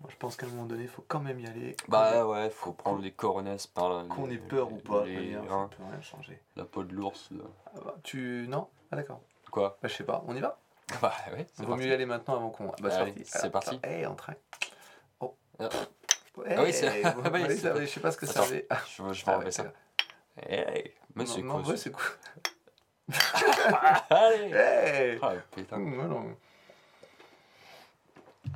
Moi, je pense qu'à un moment donné, il faut quand même y aller. Bah ouais, faut prendre les coronesses par là. Qu'on ait peur ou pas, les- ça peut rien changer. la peau de l'ours. là. Ah bah, tu. Non? Ah d'accord. Quoi? Bah je sais pas, on y va? Bah ouais, c'est Il vaut mieux y aller maintenant avant qu'on. Bah c'est Allez, parti. c'est parti. attends, Hey, train. Oh. Ah. Hey, Ah oui, c'est- bon, ah allez, ça je sais pas ce que ça avait. Je, vais Ah ouais, ça. c'est- Hey, mais c'est non, ouais, c'est cool. Allez Hey Ah putain. Mmh.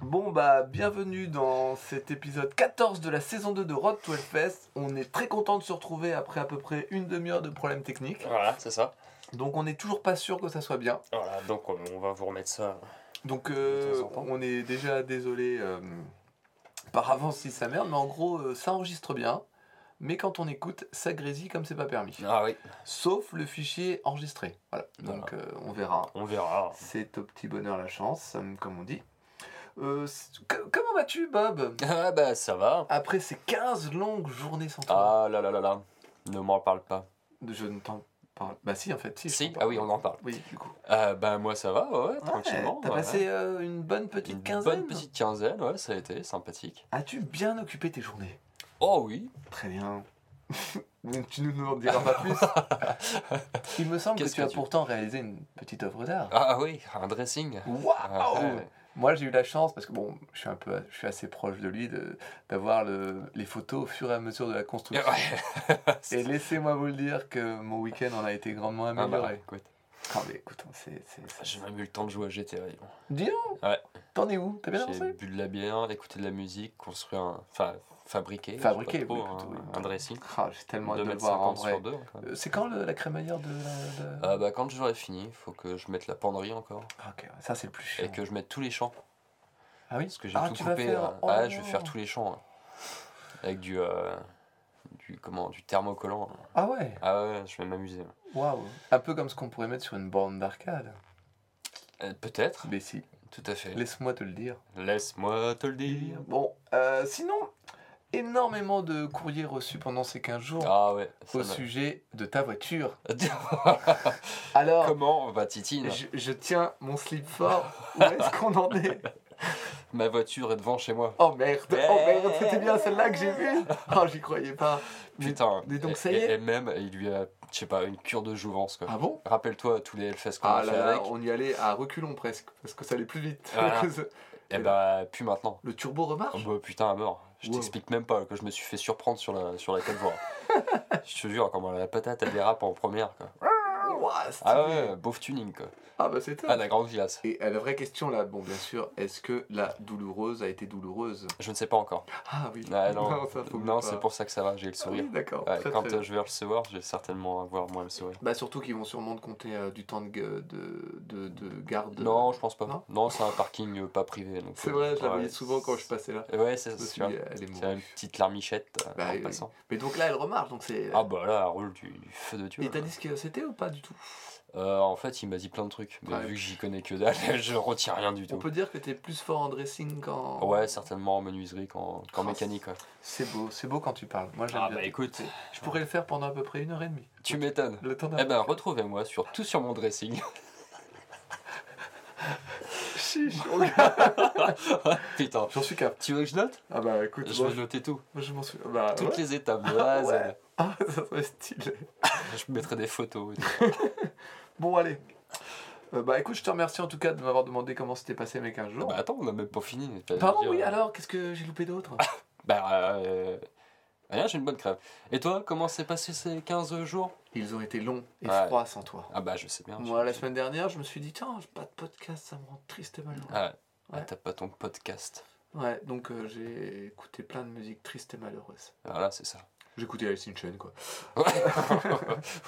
Bon bah bienvenue dans cet épisode 14 de la saison 2 de Road to Hellfest. On est très content de se retrouver après à peu près une demi-heure de problèmes techniques. Voilà, c'est ça. Donc on n'est toujours pas sûr que ça soit bien. Voilà, donc on on va vous remettre ça. Donc euh, temps en temps. on est déjà désolé euh, par avance si ça merde, mais en gros euh, ça enregistre bien. Mais quand on écoute, ça grésille comme c'est pas permis. Ah oui, Sauf le fichier enregistré. Voilà. Donc euh, on verra. on verra. C'est au petit bonheur la chance, euh, comme on dit. Euh, comment vas-tu, Bob? Ah bah ça va. Après ces 15 longues journées sans toi Ah là là là là. Ne m'en parle pas. Je ne t'en parle. Bah, si, en fait, si. ah oui, on en parle. Oui, du coup. Ah bah moi ça va, ouais, Ouais, tranquillement. T'as ouais. passé euh, une bonne petite une quinzaine bonne petite quinzaine, ouais, ça a été sympathique. As-tu bien occupé tes journées? Oh oui. Très bien. tu ne nous en diras pas plus. Il me semble que tu que as tu- pourtant réalisé une petite œuvre d'art. Ah oui, un dressing. Waouh Ah. Moi, j'ai eu la chance, parce que bon, je suis un peu, je suis assez proche de lui, d'avoir le, les photos au fur et à mesure de la construction. Ouais. Et laissez-moi vous le dire que mon week-end en a été grandement Ah bah, amélioré. écoute, Ah, mais écoute, c'est. j'ai même eu le temps de jouer à GTA. dis donc. Ouais. T'en es où? T'as bien J'ai avancé bu de la bière, écouté de la musique, construit un. Enfin, fabriqué. Fabriqué, oui, un, plutôt, oui. un dressing. Ah, J'ai tellement de le 2 voir en 50 vrai. sur 2. Quoi. Euh, C'est quand le- la crémaillère de la. de- Ah bah quand j'aurai fini, il faut que je mette la penderie encore. Ah, ok, ça c'est le plus chiant. Et que je mette tous les champs. Ah oui Parce que j'ai Ah, tout coupé. faire- là. oh ah, je vais faire tous les champs. hein. Avec du. euh, du comment Du thermocollant. Ah ouais Ah ouais, je vais m'amuser. Waouh Un peu comme ce qu'on pourrait mettre sur une borne d'arcade. Euh, Peut-être, Mais si, tout à fait. laisse-moi te le dire. Laisse-moi te le dire. Bon, euh, sinon, énormément de courriers reçus pendant ces 15 jours Ah ouais. au sujet de ta voiture. Alors, Comment va Titine je, je tiens mon slip fort. Où est-ce qu'on en est? Ma voiture est devant chez moi. Oh merde, oh merde, c'était bien celle-là que j'ai vue. Oh, j'y croyais pas. Putain. mais donc, et- ça y et- est Et même, il lui a, je sais pas, une cure de jouvence quoi. Ah bon? Rappelle-toi tous les Hellfest qu'on Ah a fait là avec. on y allait à reculons presque, parce que ça allait plus vite. Voilà. Et bah, plus maintenant. Le turbo Oh remarche bah putain, à mort. Je Wow. t'explique même pas que je me suis fait surprendre sur la, sur la 4 voies. je te jure, comment la patate elle dérape en première quoi. Ouah. Ah ouais, beauf tuning quoi. Ah bah c'est top. Ah, la grande glace. Et la vraie question là, bon bien sûr, est-ce que la douloureuse a été douloureuse? Je ne sais pas encore. Ah oui. Ah, non, ça non c'est pour ça que ça va, j'ai le Ah sourire. oui, d'accord. Ouais, quand très euh, je vais recevoir, je vais certainement avoir moi le sourire. Bah surtout qu'ils vont sûrement te compter euh, du temps de, de, de, de garde. Non, je pense pas. Non? Non, c'est un parking euh, pas privé. C'est vrai, je la voyais souvent quand je passais là. Ouais, c'est me c'est une petite larmichette Bah, en oui. passant. Mais donc là, elle remarche, donc c'est. Ah bah là, elle roule du, du feu de Dieu. Et t'as dit ce que c'était ou pas du tout? Euh, en fait, il m'a dit plein de trucs, mais Ouais. vu que j'y connais que dalle, je retiens rien du On tout. peut dire que t'es plus fort en dressing qu'en. Ouais, certainement en menuiserie qu'en Oh, mécanique. ouais. C'est beau, c'est beau quand tu parles. Moi j'aime Ah bien. bah écoute. Je pourrais le faire pendant à peu près une heure et demie. tu m'étonnes. Le temps. Eh ben, retrouvez-moi sur tout sur mon dressing. Chiche, regarde. Putain. J'en suis cap. Tu veux que je note? Ah bah écoute, Je moi, vais noter tout. je, moi, je m'en suis. Bah, Toutes ouais. les étapes de A à Z. Ouais. Ah, ça serait stylé. Je mettrai des photos. Bon, allez. Euh, bah écoute, je te remercie en tout cas de m'avoir demandé comment s'était passé mes 15 Ah jours. bah attends, on a même pas fini. Pardon, dire, oui, euh, alors, qu'est-ce que j'ai loupé d'autre? Bah, euh, rien, j'ai une bonne crève. Et toi, comment s'est passé ces 15 jours? Ils ont été longs et Ouais. froids sans toi. Ah bah, je sais bien. Moi, la semaine dernière, je me suis dit, tiens, j'ai pas de podcast, ça me rend triste et malheureux. Ah, ah, Ouais. t'as pas ton podcast. Ouais, donc euh, j'ai écouté plein de musique triste et malheureuse. Voilà, c'est ça. Écouté Alice in Chains, quoi.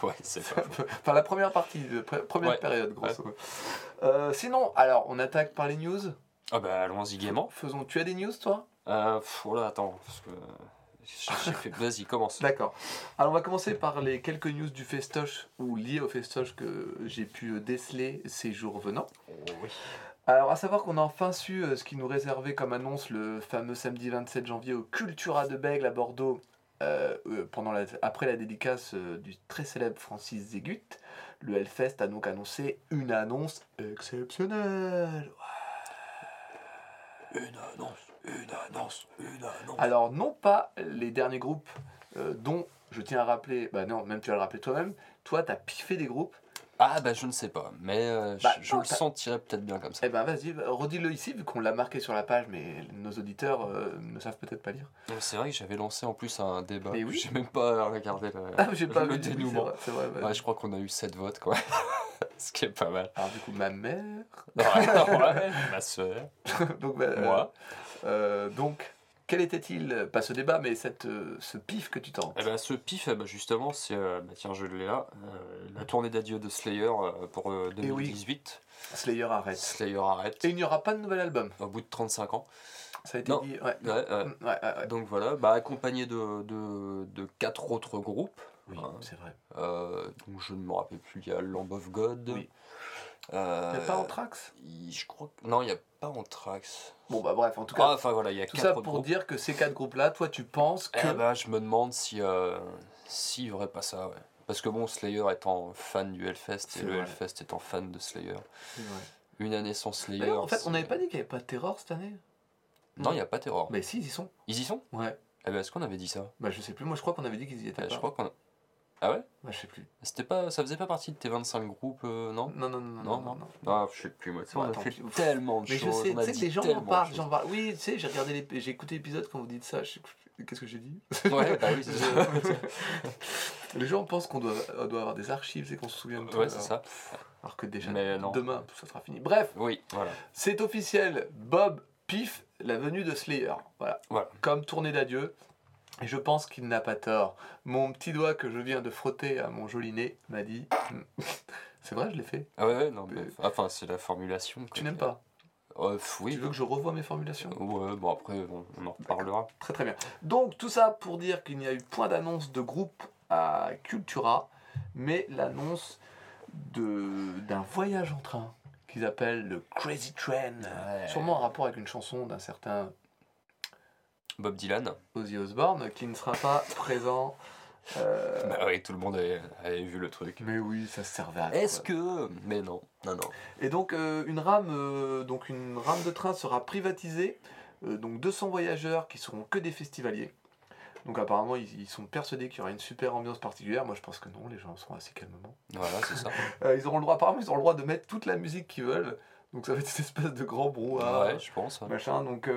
ouais, c'est ça. enfin, la première partie, pre- première Ouais. période, grosso. Euh, sinon, alors, on attaque par les news. Ah bah, allons-y gaiement. Faisons, tu as des news, toi? Euh, pff, oh attends, parce que... Vas-y, commence. D'accord. Alors, on va commencer par les quelques news du festoche ou liées au festoche que j'ai pu euh, déceler ces jours venant. Oh, oui. Alors, à savoir qu'on a enfin su euh, ce qui nous réservait comme annonce le fameux samedi 27 janvier au Cultura de Bègle à Bordeaux, euh, euh, pendant la- après la dédicace euh, du très célèbre Francis Zégut. Le Hellfest a donc annoncé une annonce exceptionnelle. Une annonce, une annonce là, non. Alors, non pas les derniers groupes euh, dont je tiens à rappeler, bah non, même tu vas le rappeler toi-même, toi, t'as piffé des groupes. Ah, bah, je ne sais pas, mais euh, Bah, je, je non, le sentirais peut-être bien comme ça. Eh ben, vas-y, bah, redis-le ici, vu qu'on l'a marqué sur la page, mais nos auditeurs euh, ne savent peut-être pas lire. C'est vrai que j'avais lancé en plus un débat. Mais oui. J'ai même pas regardé le, Ah, j'ai pas le dénouement. vrai, vrai. Ouais, je crois qu'on a eu 7 votes, quoi. Ce qui est pas mal. Alors, du coup, ma mère. Ouais, ouais, ma soeur, donc, bah, euh, moi. euh, donc, quel était-il, pas ce débat, mais cette, euh, ce pif que tu tentes Eh ben, ce pif, eh ben, justement, c'est. euh, bah, tiens, je l'ai là. euh, la tournée d'adieu de Slayer euh, pour euh, Eh oui. 2018. Slayer arrête. Slayer arrête. Et il n'y aura pas de nouvel album. Au bout de 35 ans. Ça a été Non. dit. Ouais. Ouais, ouais. Mm, ouais. Donc voilà, bah, accompagné de, de, de quatre autres groupes. Oui, Ah. c'est vrai. Euh, donc je ne me rappelle plus, il y a Lamb of God. Oui. Euh, Il n'y a pas Anthrax? Je crois que... Non, il n'y a pas Anthrax. Bon, bah bref, en tout cas, Ah, enfin voilà, il y a tout quatre ça pour groupes. dire que ces quatre groupes-là, toi, tu penses que. Eh ben, je me demande si euh, s'il n'y aurait pas ça, ouais. Parce que bon, Slayer étant fan du Hellfest et le. Hellfest étant fan de Slayer. Une année sans Slayer. En fait, on n'avait pas dit qu'il n'y avait pas de terror cette année? Non, il n'y a pas Terror. Mais si, ils y sont. Ils y sont? Ouais. Eh ben, est-ce qu'on avait dit ça? Bah, je sais plus, moi je crois qu'on avait dit qu'ils y étaient Eh, pas. Je crois qu'on a... Ah ouais? Bah, je sais plus. C'était pas... Ça faisait pas partie de tes 25 groupes, euh, non? Non, non, non, non. Non, non, non? non. Ah, je sais plus, moi. On a fait tellement de Mais je choses. sais, tu sais que les gens en parlent, choses. j'en parle. Oui, tu sais, j'ai regardé les... j'ai écouté l'épisode quand vous dites ça. Qu'est-ce que j'ai dit? Ouais, bah oui, c'est ça. Les gens pensent qu'on doit, on doit avoir des archives et qu'on se souvient de tout. Ouais, c'est ça. Alors que déjà, Mais demain, tout ça sera fini. Bref, Oui, voilà. c'est officiel. Bob Pif, la venue de Slayer. Voilà. Voilà. Comme tournée d'adieu. Et je pense qu'il n'a pas tort. Mon petit doigt que je viens de frotter à mon joli nez m'a dit. c'est vrai, je l'ai fait. Ah ouais, ouais, non, Mais-. Enfin, c'est la formulation. quoi. Tu n'aimes pas Euh, pff, Oui. Tu veux que je revoie mes formulations? Ouais, bon après, on, on en reparlera. Très très bien. Donc tout ça pour dire qu'il n'y a eu point d'annonce de groupe à Cultura, mais l'annonce d'un voyage en train qu'ils appellent le Crazy Train. Ouais. Sûrement en rapport avec une chanson d'un certain Bob Dylan. Ozzy Osbourne qui ne sera pas présent. euh, Bah oui, tout le monde avait, avait vu le truc. mais oui, ça servait à Est-ce que... Mais non, non, non. Et donc euh, une rame, euh, donc une rame de train sera privatisée. Donc 200 voyageurs qui seront que des festivaliers. Donc apparemment ils, ils sont persuadés qu'il y aura une super ambiance particulière. Moi je pense que non, les gens seront assez calmement. Voilà, c'est ça. Ils auront le droit, apparemment ils auront le droit de mettre toute la musique qu'ils veulent. Donc ça va être cette espèce de grand brouhaha. ouais, je pense. machin. Donc,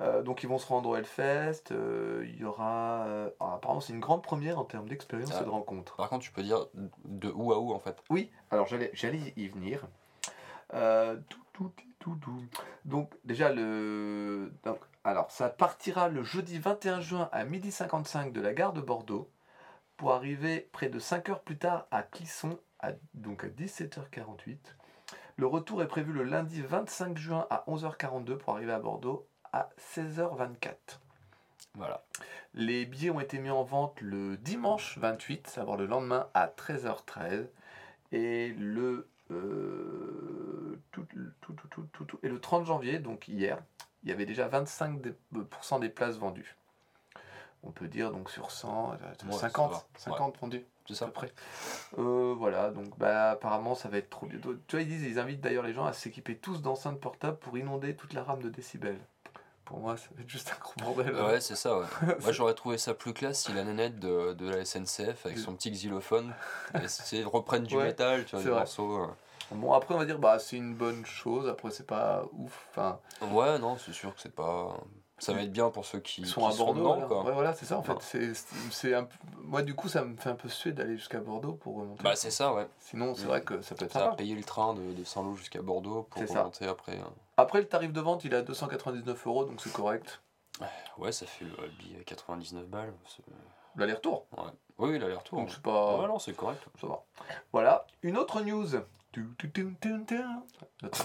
euh, donc ils vont se rendre au Hellfest. euh, il y aura. euh, ah, apparemment c'est une grande première en termes d'expérience Ah. et de rencontre. Par contre, tu peux dire de où à où en fait? Oui, alors j'allais, j'allais y venir. Tout, tout, tout, tout. Donc déjà le... donc, alors ça partira le jeudi 21 juin à 12h55 de la gare de Bordeaux pour arriver près de 5 heures plus tard à Clisson, à, donc à 17h48. Le retour est prévu le lundi 25 juin à 11h42 pour arriver à Bordeaux à 16h24. Voilà. Les billets ont été mis en vente le dimanche 28, savoir le lendemain à 13h13. Et le, euh, tout, tout, tout, tout, tout, tout- et le 30 janvier, donc hier, il y avait déjà 25% des, euh, des places vendues. On peut dire donc sur 100, euh, Ouais, ça 50, va. 50 vendus C'est à ça peu près. Euh, voilà, donc bah, apparemment ça va être trop bientôt. Tu vois, ils disent, ils invitent d'ailleurs les gens à s'équiper tous d'enceintes portables pour inonder toute la rame de décibels. Pour moi, ça va être juste un gros bordel. Ouais, c'est ça, ouais. Moi, j'aurais trouvé ça plus classe si la nénette de, de la SNCF avec son petit xylophone reprenne du Ouais, métal, tu vois, des vrai. morceaux. euh. Bon, après, on va dire, bah, c'est une bonne chose. Après, c'est pas ouf. Enfin, Ouais, non, c'est sûr que c'est pas. Ça va être bien pour ceux qui, ils qui sont à Bordeaux. dedans, voilà. quoi. Ouais, voilà, c'est ça, en fait. C'est, un Moi, du coup, ça me fait un peu suer d'aller jusqu'à Bordeaux pour remonter. Bah, c'est ça, ouais. Sinon, c'est vrai que ça peut être Ça a sympa. payé le train de, de Saint-Lô jusqu'à Bordeaux pour ça. remonter après. hein. Après, le tarif de vente, il est à 299 euros, donc c'est correct. Ouais, ça fait le à 99 balles. c'est- L'aller-retour. Oui, oui, l'aller-retour. Donc, c'est pas. Ouais, non, c'est correct. Ça va. Voilà. Une autre news. Tu, tu, tu, tu, tu. Autre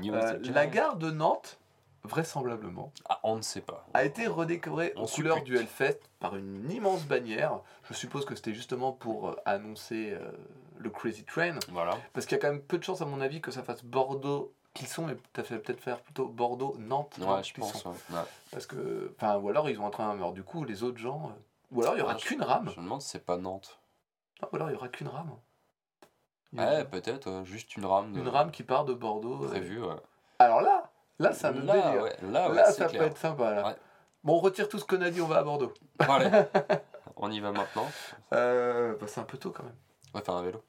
news. News Euh, de- la gare de Nantes, vraisemblablement, Ah, on ne sait pas. a été redécorée On aux couleurs suppute. du Hellfest par une immense bannière. Je suppose que c'était justement pour euh, annoncer euh, le Crazy Train. Voilà. Parce qu'il y a quand même peu de chance, à mon avis, que ça fasse Bordeaux. Clisson, fait peut-être faire plutôt Bordeaux, Nantes, Ouais, Nantes, je pense. ouais. Ouais. Parce que, enfin, ou alors ils ont un train, alors du coup, les autres gens. euh, Ou alors il y aura je- qu'une rame. Je me demande si c'est pas Nantes. Non, ou alors il y aura qu'une rame. Ouais, peut-être, euh, juste une rame. de- Une rame qui part de Bordeaux. euh. prévue. Ouais. Alors là, là, ça me là, délire. ouais, là, ouais, là, ça clair. peut être sympa. Là. Ouais. Bon, on retire tout ce qu'on a dit, on va à Bordeaux. Allez, on y va maintenant. Euh, bah, c'est un peu tôt quand même. On va faire un vélo.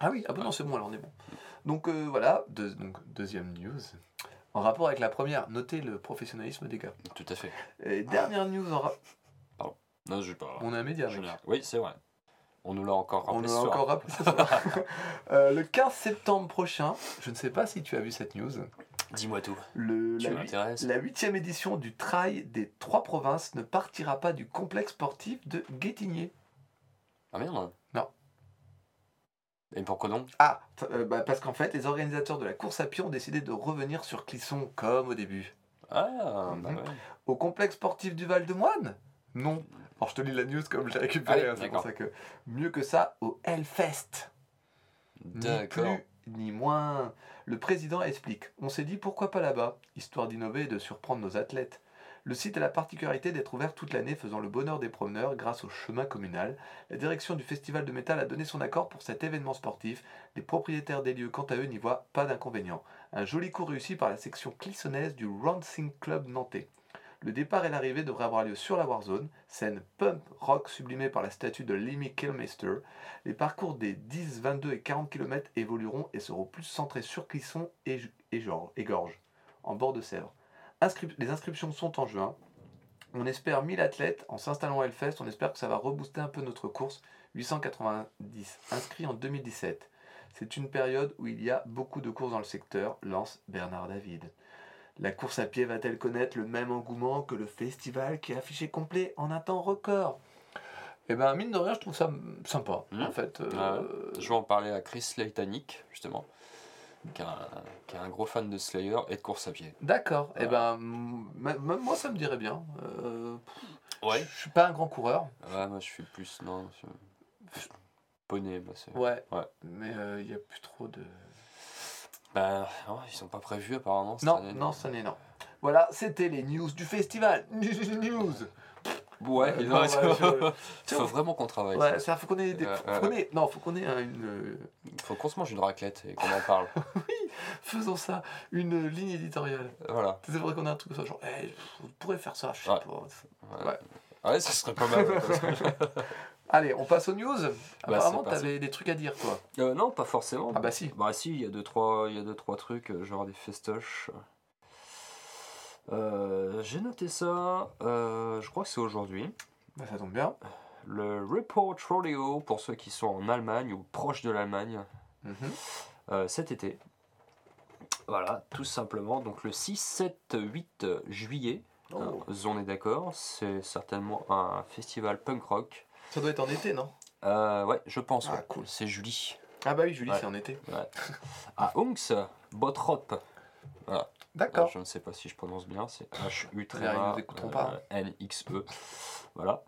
Ah oui, ah bah non, c'est bon, alors on est bon. Donc euh, voilà, deux- donc, deuxième news. En rapport avec la première, notez le professionnalisme des gars. Tout à fait. Et dernière news, en ra- Non, je pas. on est un média, mec. Oui, c'est vrai. On nous l'a encore On rappelé nous ce l'a encore rappelé ce soir. Euh, le 15 septembre prochain, je ne sais pas si tu as vu cette news, Dis-moi tout. le, Tu la, huitième édition du Trail des trois provinces ne partira pas du complexe sportif de Guétigné. Ah merde. Et pourquoi donc Ah, euh, bah, parce qu'en fait, les organisateurs de la course à pied ont décidé de revenir sur Clisson comme au début. Ah, bah Mhm. ouais. Au complexe sportif du Val-de-Moine Non. Alors je te lis la news comme je l'ai récupérée, Allez, hein, c'est pour ça que... Mieux que ça, au Hellfest. Ni D'accord. plus ni moins. Le président explique On s'est dit pourquoi pas là-bas, histoire d'innover et de surprendre nos athlètes. Le site a la particularité d'être ouvert toute l'année, faisant le bonheur des promeneurs grâce au chemin communal. La direction du festival de métal a donné son accord pour cet événement sportif. Les propriétaires des lieux, quant à eux, n'y voient pas d'inconvénient. Un joli coup réussi par la section clissonnaise du Rounding Club nantais. Le départ et l'arrivée devraient avoir lieu sur la Warzone, scène pump rock sublimée par la statue de Lemmy Kilmister. Les parcours des 10, 22 et 40 km évolueront et seront plus centrés sur Clisson et, et, Gorges, en bord de Sèvres. Inscrip- les inscriptions sont en juin. On espère 1000 athlètes. En s'installant à Hellfest, on espère que ça va rebooster un peu notre course. 890 inscrits en 2017. C'est une période où il y a beaucoup de courses dans le secteur, lance Bernard David. La course à pied va-t-elle connaître le même engouement que le festival qui est affiché complet en un temps record? Eh ben, mine de rien, je trouve ça sympa, Mhm. en fait. euh. Je vais en parler à Chris Leitanic, justement, qui est, un, qui est un gros fan de Slayer et de course à pied. D'accord. Eh Voilà. ben, même moi, ça me dirait bien. Euh, Ouais. Je suis pas un grand coureur. Ouais, moi je suis plus. Non, poney, bah, c'est. Ouais. Ouais. Mais euh, il y a plus trop de. Bah, non, ils sont pas prévus apparemment. cette Non, année, non, ça n'est non. Voilà, c'était les news du festival. News. Ouais, il faut, vraiment qu'on travaille. Ouais, ça. faut qu'on ait des. Faut qu'on ait- Non, faut qu'on ait un- une. euh, Faut qu'on se mange une raclette et qu'on en parle. Faisons ça, une ligne éditoriale. voilà. C'est vrai qu'on a un truc comme ça, genre, Eh, on pourrait faire ça, je sais Ouais. pas. Ouais. Ouais. Ça serait pas mal. Allez, on passe aux news. Apparemment, c'est parti. t'avais des trucs à dire, toi. Euh, non, pas forcément. Ah bah si. Bah si, il y a deux trois, il y a deux trois trucs, euh, genre des festoches. Euh, J'ai noté ça. euh, je crois que c'est aujourd'hui. Bah, ça tombe bien. Le Report Rodeo pour ceux qui sont en Allemagne ou proches de l'Allemagne Mhm. euh, cet été. Voilà, tout simplement. Donc le 6, 7, 8 juillet. Oh. On est d'accord. C'est certainement un festival punk rock. Ça doit être en été, non? Ouais, je pense. Ah, ouais. cool. C'est Julie. Ah bah oui, Julie, Ouais. c'est en été. À Unx, Botrop. D'accord. Je ne sais pas si je prononce bien, c'est h u t nous écouteront pas. n x e Voilà.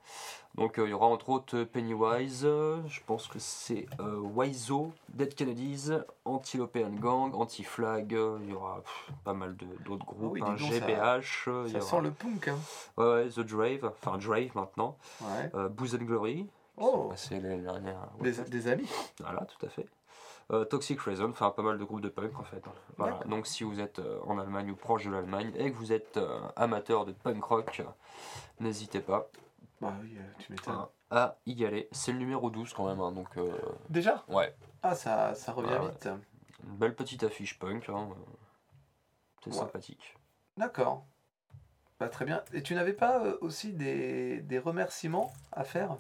Donc euh, il y aura entre autres Pennywise, euh, je pense que c'est euh, Wiseau, Dead Kennedys, Anti-European Gang, Anti-Flag, euh, il y aura pas mal d'autres groupes, oui, dis hein, ça- GBH, euh, sent le punk, hein. ouais, The Drave, enfin Drave maintenant, euh, Booze and Glory, Oh. sont passés l'année dernière. Des, Ouais. des amis. Voilà, tout à fait. Euh, Toxic Reason, enfin pas mal de groupes de punk en fait. Voilà. D'accord. Donc si vous êtes euh, en Allemagne ou proche de l'Allemagne et que vous êtes euh, amateur de punk rock, n'hésitez pas Bah oui, euh, tu m'étonnes. hein, à y aller. C'est le numéro 12 quand même, hein, donc euh, Déjà? Ouais, Ah, ça, ça revient ouais. vite. une belle petite affiche punk. hein, euh, C'est Ouais. sympathique. D'accord. Bah, très bien. Et tu n'avais pas euh, aussi des, des remerciements à faire?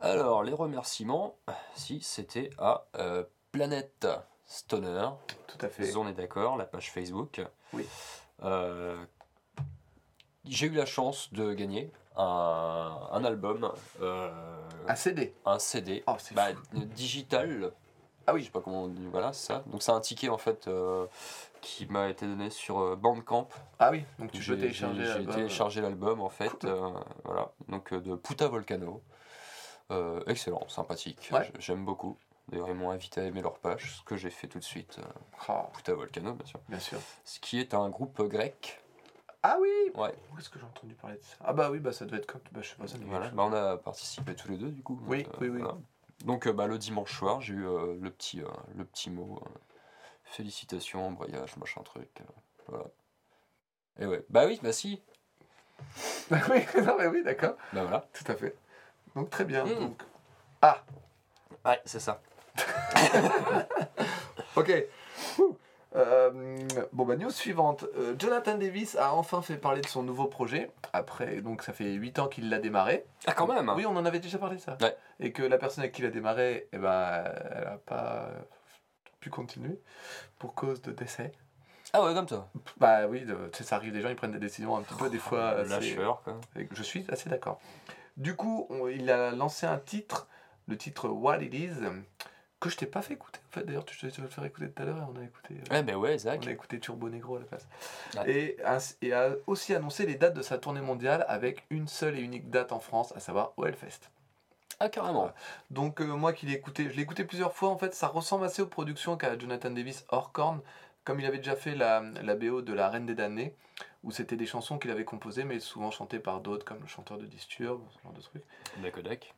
Alors les remerciements, si c'était à euh, Planète Stoner, Tout à fait. on est d'accord, la page Facebook. Oui. Euh, j'ai eu la chance de gagner un, un album, euh, Un CD. un CD, Oh, c'est bah, digital. Ah Je oui. sais pas comment on dit, voilà, c'est ça. Donc c'est un ticket en fait euh, qui m'a été donné sur Bandcamp. Ah oui, donc tu peux télécharger. J'ai j'ai l'album. téléchargé l'album en fait, Cool. euh, voilà. Donc de Puta Volcano. Excellent, sympathique. Ouais. J'aime beaucoup. D'ailleurs, ils m'ont invité à aimer leur page, ce que j'ai fait tout de suite. euh, Puta Volcano, bien sûr. bien sûr. Ce qui est un groupe grec. Ah oui Ouais. Où est-ce que j'ai entendu parler de ça? Ah bah oui, bah ça doit être comme... Bah je sais pas, ça Voilà. Bah, on a participé tous les deux du coup. Oui, Donc, oui, oui. voilà. Donc euh, bah, le dimanche soir, j'ai eu euh, le, petit, euh, le petit mot. euh, félicitations, embrayage, machin truc. euh, voilà. Et ouais. Bah oui, bah si. oui, non, mais oui, d'accord. Bah voilà. Tout à fait. Donc très bien. Mm. Donc... Ah, Ouais, c'est ça. ok. Euh, bon bah news suivante. Euh, Jonathan Davis a enfin fait parler de son nouveau projet. Après, donc ça fait 8 ans qu'il l'a démarré. Ah, quand même Oui, on en avait déjà parlé ça. Ouais. Et que la personne avec qui il a démarré, eh ben, elle n'a pas pu continuer pour cause de décès. Ah ouais, comme ça. Bah oui, de- ça arrive, des gens ils prennent des décisions un petit peu des fois. Oh, assez- Lâcheur, quoi. Je suis assez d'accord. Du coup, on- il a lancé un titre, le titre What It Is, que je t'ai pas fait écouter. En fait, d'ailleurs, tu vais te le faire écouter tout à l'heure. et On a écouté. euh, Ouais, ben ouais, Zach. on a écouté Turbo Negro à la place. Ouais. Et, a aussi annoncé les dates de sa tournée mondiale avec une seule et unique date en France, à savoir au Hellfest. Ah, carrément. Donc euh, moi qui l'ai écouté, je l'ai écouté plusieurs fois en fait, ça ressemble assez aux productions qu'a Jonathan Davis hors corne, comme il avait déjà fait la, la BO de La Reine des Damnés, où c'était des chansons qu'il avait composées mais souvent chantées par d'autres comme le chanteur de Disturb, ce genre de trucs.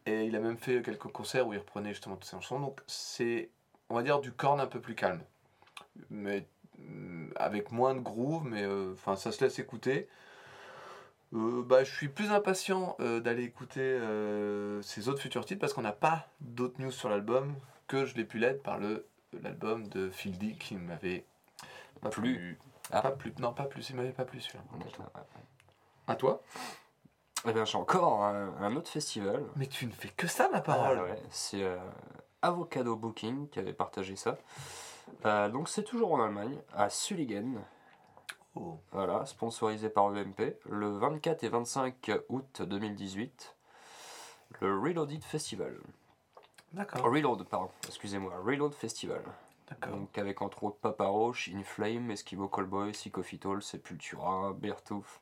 Et il a même fait quelques concerts où il reprenait justement toutes ces chansons, donc c'est on va dire du corne un peu plus calme. Mais mm, avec moins de groove, mais euh, enfin ça se laisse écouter. Euh, bah, je suis plus impatient euh, d'aller écouter ces autres futurs titres parce qu'on n'a pas d'autres news sur l'album que je l'ai pu l'être par le l'album de Phil D qui m'avait pas Plu. plu. Ah. Pas plus, non pas plus, il m'avait pas plu celui-là. À toi Eh bien, j'ai encore un, un autre festival. Mais tu ne fais que ça ma parole. Ah ouais, c'est euh, Avocado Booking qui avait partagé ça. Euh, donc c'est toujours en Allemagne, à Sulligen, Oh. voilà, sponsorisé par UMP, le 24 et 25 août 2018, le Reloaded Festival. D'accord, Reload, pardon, excusez-moi, Reload Festival. Donc avec entre autres Papa Roach, Inflame, Eskimo Callboy, Psychophytol, Sepultura, Beartooth,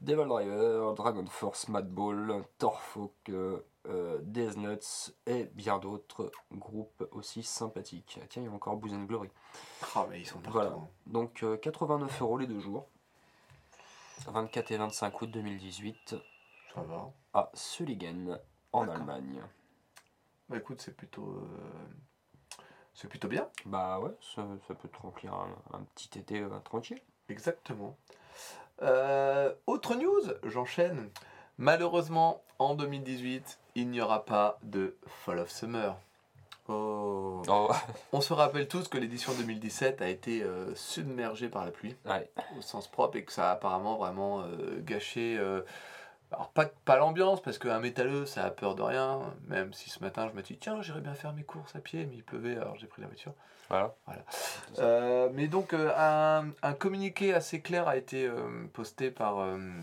Devil Driver, Dragon Force, Madball, Torfolk, euh, euh, Death Nuts et bien d'autres groupes aussi sympathiques. Ah, tiens, il y a encore Booze and Glory. Ah mais ils sont partout. Voilà. hein. Donc euh, 89 euros les deux jours. 24 et 25 août 2018 Ça va. à Sulligen en. Allemagne. Bah écoute, c'est plutôt. C'est plutôt bien. Bah ouais, ça, ça peut te remplir un, un petit été euh, tranquille. Exactement. Euh, autre news, j'enchaîne. Malheureusement, en 2018, il n'y aura pas de Fall of Summer. Oh. Oh, On se rappelle tous que l'édition 2017 a été euh, submergée par la pluie, ouais. au sens propre, et que ça a apparemment vraiment euh, gâché. Alors, pas, pas l'ambiance, parce qu'un métalleux, ça a peur de rien. Même si ce matin, je me dis, tiens, j'irais bien faire mes courses à pied, mais il pleuvait, alors j'ai pris la voiture. Voilà. Euh, mais donc euh, un, un communiqué assez clair a été euh, posté par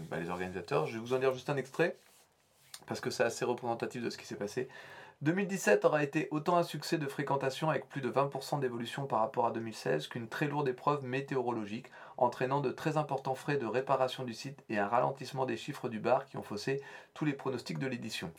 bah, les organisateurs. Je vais vous en lire juste un extrait parce que c'est assez représentatif de ce qui s'est passé. 2017 aura été autant un succès de fréquentation avec plus de 20% d'évolution par rapport à 2016 qu'une très lourde épreuve météorologique entraînant de très importants frais de réparation du site et un ralentissement des chiffres du bar qui ont faussé tous les pronostics de l'édition.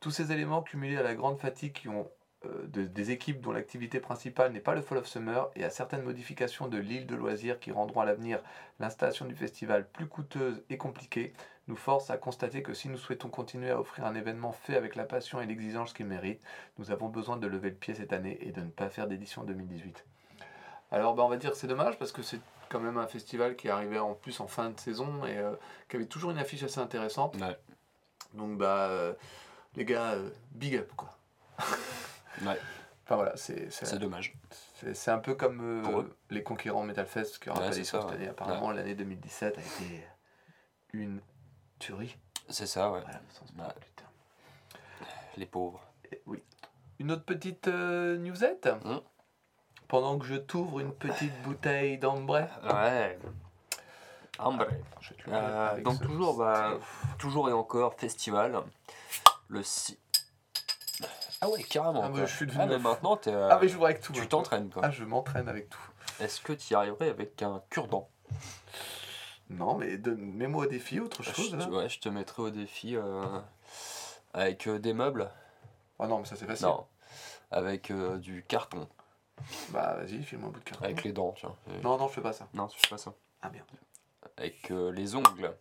Tous ces éléments cumulés à la grande fatigue qui ont euh, de- des équipes dont l'activité principale n'est pas le Fall of Summer et à certaines modifications de l'île de loisirs qui rendront à l'avenir l'installation du festival plus coûteuse et compliquée, nous force à constater que si nous souhaitons continuer à offrir un événement fait avec la passion et l'exigence qu'il mérite, nous avons besoin de lever le pied cette année et de ne pas faire d'édition 2018. Alors bah, on va dire que c'est dommage parce que c'est quand même un festival qui arrivait en plus en fin de saison et euh, qui avait toujours une affiche assez intéressante. Ouais. Donc bah euh, les gars, euh, big up quoi. Ouais. Enfin voilà, c'est dommage. c'est un peu comme les conquérants Metal Fest qui aura Ouais, pas ça, cette année. Apparemment, l'année 2017 a été une tuerie. C'est ça, ouais. Voilà. Les pauvres. Et oui. Une autre petite newsette? Hum. Pendant que je t'ouvre une petite bouteille d'ambre. Ouais. Ambre. Je te Euh, donc ce- toujours, bah, toujours et encore festival. Le 6. Ah ouais, carrément. Ah, mais je suis devenu Ah, mais maintenant, t'es, euh, Ah mais je avec tout. tu maintenant. t'entraînes. quoi. Ah je m'entraîne avec tout. Est-ce que tu y arriverais avec un cure-dent? Non mais mets-moi au défi autre chose je, là. Ouais, je te mettrais au défi euh, avec euh, des meubles. Ah non mais ça c'est facile. Non. Avec euh, du carton. Bah vas-y, file-moi un bout de carton. Avec les dents, tiens. Non non je fais pas ça. Non, tu fais pas ça. Ah merde. Avec euh, les ongles.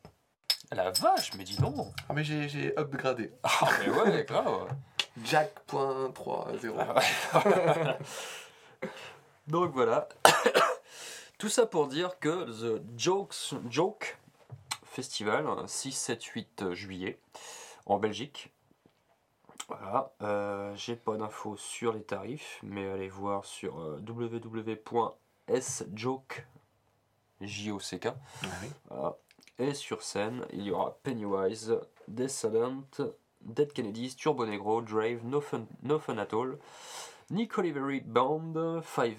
La vache, mais dis donc Ah mais j'ai j'ai upgradé. Ah, mais ouais, grave Jack.30. Ah ouais. Donc voilà. Tout ça pour dire que The Jokes, Joke Festival, 6, 7, 8 juillet, en Belgique. Voilà, euh, j'ai pas d'infos sur les tarifs, mais allez voir sur euh, www.sjoke, J-O-C-K. Ah oui. Voilà. Et sur scène, il y aura Pennywise, Descendant, Dead Kennedys, Turbo Negro, Drave, No Fun, no Fun At All, Nick Olivery Band, Five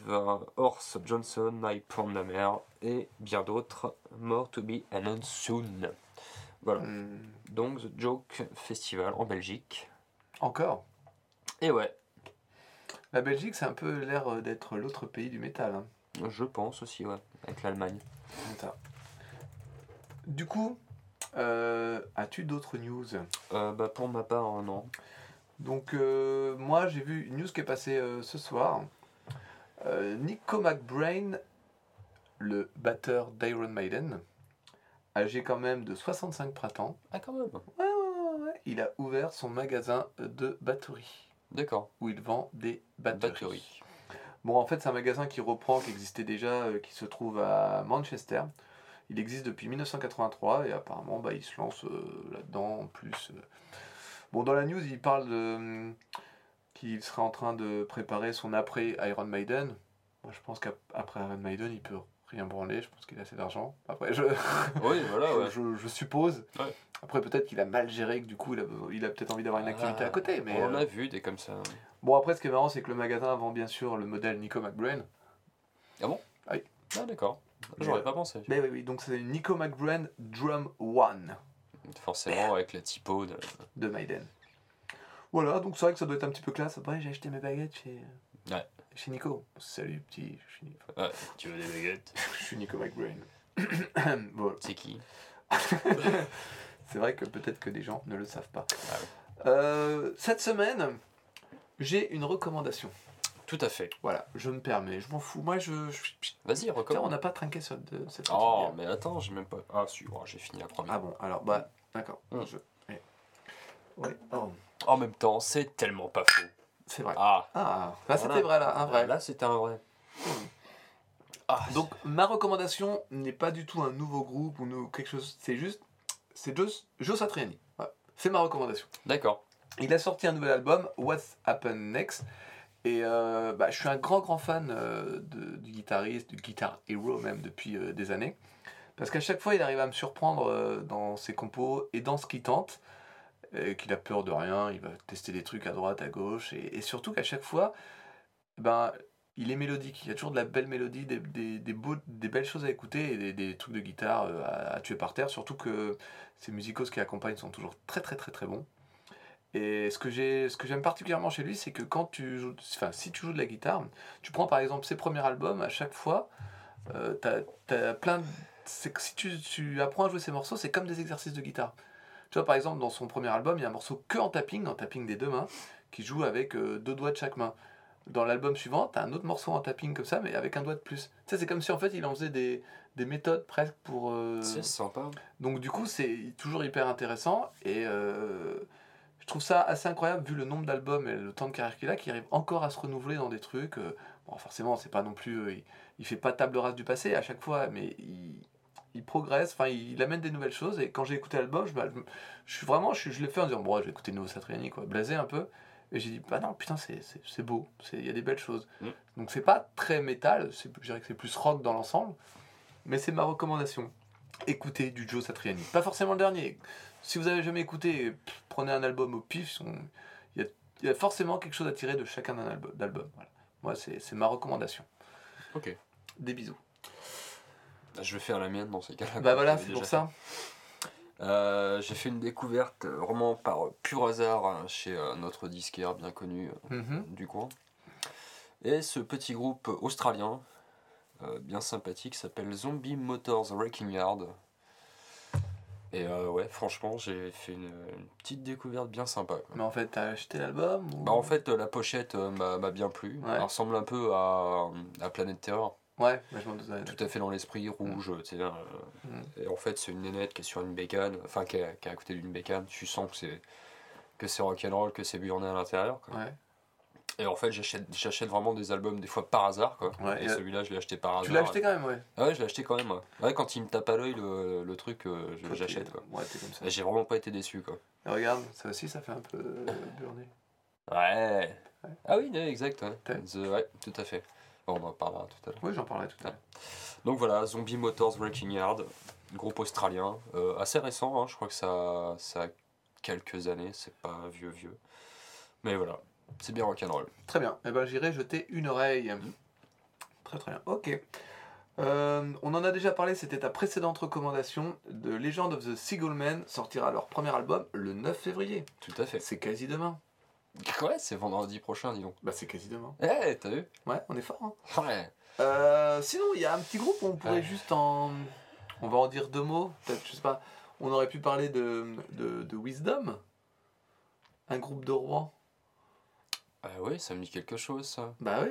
Horse Johnson, Night from the Mer et bien d'autres. More to be announced soon. Voilà. Hmm. Donc The Joke Festival en Belgique. Encore. Et ouais, La Belgique, c'est un peu l'air euh, d'être l'autre pays du métal. hein. je pense aussi, ouais, avec l'Allemagne. Du coup, euh, as-tu d'autres news? Euh, bah pour ma part, euh, non. Donc, euh, moi, j'ai vu une news qui est passée ce soir. Nico McBrain, le batteur d'Iron Maiden, âgé quand même de 65 printemps, Ah quand même. ouais, il a ouvert son magasin de batterie, D'accord. où il vend des batteries. Batterie. Bon, en fait, c'est un magasin qui reprend, qui existait déjà, euh, qui se trouve à Manchester. Il existe depuis 1983 et apparemment, bah, il se lance euh, là-dedans en plus. euh. Bon, dans la news, il parle de, hum, qu'il serait en train de préparer son après Iron Maiden. Moi, je pense qu'après Iron Maiden, il peut rien branler. Je pense qu'il a assez d'argent. Après, je, Oui, voilà, ouais. je, je suppose. Ouais. Après, peut-être qu'il a mal géré, que du coup, il a, il a peut-être envie d'avoir une activité à côté. Mais, On euh, a vu des comme ça. Bon, après, ce qui est marrant, c'est que le magasin vend bien sûr le modèle Nico McBrain. Ah d'accord. Mais, J'aurais euh, pas pensé. Mais oui, oui, donc c'est Nico McBrain Drum One Forcément avec la typo de... de Maiden. Voilà, donc c'est vrai que ça doit être un petit peu classe. Après, j'ai acheté mes baguettes chez, Ouais. Chez Nico. Salut, petit, je suis, Ouais, tu veux des baguettes je suis Nico McBrain. Voilà. C'est qui? C'est vrai que peut-être que des gens ne le savent pas. Ah. Euh, cette semaine, j'ai une recommandation. Tout à fait. Voilà, je me permets, je m'en fous. Moi, je. je- Vas-y, Tiens, on recommande. n'a pas trinqué de, cette Oh, mais attends, j'ai même pas... Ah, si, oh, j'ai fini la première. Ah bon, alors, bah, d'accord. Hum. Je... Ouais, oh, En même temps, c'est tellement pas faux. C'est vrai. Ah, Ah, là, c'était vrai, là, un vrai. Là, c'était un vrai. Ah, Donc ma recommandation n'est pas du tout un nouveau groupe ou quelque chose, c'est juste, c'est Joe, Joe Satriani. C'est ma recommandation. d'accord. Il a sorti un nouvel album, What's Happened Next, et euh, bah, je suis un grand grand fan euh, de- du guitariste, du Guitar Hero même depuis euh, des années, parce qu'à chaque fois il arrive à me surprendre euh, dans ses compos et dans ce qu'il tente, qu'il a peur de rien, il va tester des trucs à droite, à gauche, et, surtout qu'à chaque fois, ben, il est mélodique, il y a toujours de la belle mélodie, des, des, beaux- des belles choses à écouter et des, trucs de guitare euh, à, tuer par terre, surtout que ces musicos qui accompagnent sont toujours très très très très bons. Et ce que j'ai, ce que j'aime particulièrement chez lui, c'est que quand tu joues, enfin si tu joues de la guitare, tu prends par exemple ses premiers albums, à chaque fois, euh, t'as, t'as plein de, si tu, tu apprends à jouer ces morceaux, c'est comme des exercices de guitare. Tu vois par exemple dans son premier album, il y a un morceau que en tapping, en tapping des deux mains, qui joue avec euh, deux doigts de chaque main. Dans l'album suivant, t'as un autre morceau en tapping comme ça, mais avec un doigt de plus. Tu sais, c'est comme si en fait il en faisait des, des méthodes presque pour. euh, C'est sympa. donc du coup, c'est toujours hyper intéressant et euh, je trouve ça assez incroyable vu le nombre d'albums et le temps de carrière qu'il a, qu'il arrive encore à se renouveler dans des trucs. bon, forcément, c'est pas non plus, il, il fait pas table rase du passé à chaque fois, mais il, il progresse. Enfin, il, amène des nouvelles choses. Et quand j'ai écouté l'album, je, je suis vraiment, je, je l'ai fait en disant bon, je vais écouter nouveau Satriani, quoi, blasé un peu. Et j'ai dit bah non, putain, c'est beau, il y a des belles choses. Mm. Donc c'est pas très métal, je dirais que c'est plus rock dans l'ensemble, mais c'est ma recommandation écoutez du Joe Satriani. Pas forcément le dernier. Si vous avez jamais écouté, pff, prenez un album au pif. Il y y a forcément quelque chose à tirer de chacun d'un album. Voilà. Moi, c'est ma recommandation. Ok. Des bisous. Bah, Je vais faire la mienne dans ces cas-là. bah voilà, c'est pour ça. Euh, J'ai fait une découverte euh, vraiment par euh, pur hasard hein, chez euh, notre disquaire bien connu euh, Mhm. du coin. Et ce petit groupe australien, euh, bien sympathique, s'appelle Zombie Motors Wrecking Yard. Et euh, ouais, franchement, j'ai fait une, une petite découverte bien sympa. quoi. Mais en fait, t'as acheté l'album ou... Bah en fait, euh, la pochette euh, m'a m'a bien plu. Ouais. Elle ressemble un peu à, à Planète Terreur. Ouais, bah, je m'en. Tout à fait dans l'esprit rouge, tu sais. euh, Mm. Et en fait, c'est une nénette qui est sur une bécane, enfin qui est, qui est à côté d'une bécane. Tu sens que c'est que c'est rock'n'roll, que c'est burné à l'intérieur. Ouais. Et en fait, j'achète j'achète vraiment des albums des fois par hasard, quoi. Ouais, et euh, celui-là, je l'ai acheté par hasard. Tu l'as acheté quand même, ouais. Ah ouais, je l'ai acheté quand même. Ouais, Ouais, quand il me tape à l'œil le, le truc, euh, j'achète, quoi. Ouais, t'es comme ça. Et j'ai vraiment pas été déçu, quoi. Et regarde, ça aussi, ça fait un peu euh, burner. Ouais. Ah oui, exact, ouais. Ouais, tout à fait. On en parlera tout à l'heure. Oui, j'en parlerai tout à l'heure. Donc voilà, Zombie Motors Wrecking Yard, groupe australien, euh, assez récent, hein, je crois que ça, ça a quelques années, c'est pas vieux vieux. Mais voilà, c'est bien rock'n'roll. Très bien. Eh ben, j'irai jeter une oreille. Très très bien. Ok. Euh, on en a déjà parlé, c'était ta précédente recommandation. The Legend of the Seagullmen sortira leur premier album le 9 février. Tout à fait. C'est quasi demain. Ouais, c'est vendredi prochain, dis donc. Bah, c'est quasi demain. Eh, t'as vu? Ouais, on est fort. Hein. Ouais. Euh, sinon, il y a un petit groupe où on pourrait Ouais. juste en. On va en dire deux mots. Peut-être, je sais pas. On aurait pu parler de, de, de Wisdom. Un groupe de Rouen. Ah ouais, ça me dit quelque chose, ça. Bah oui.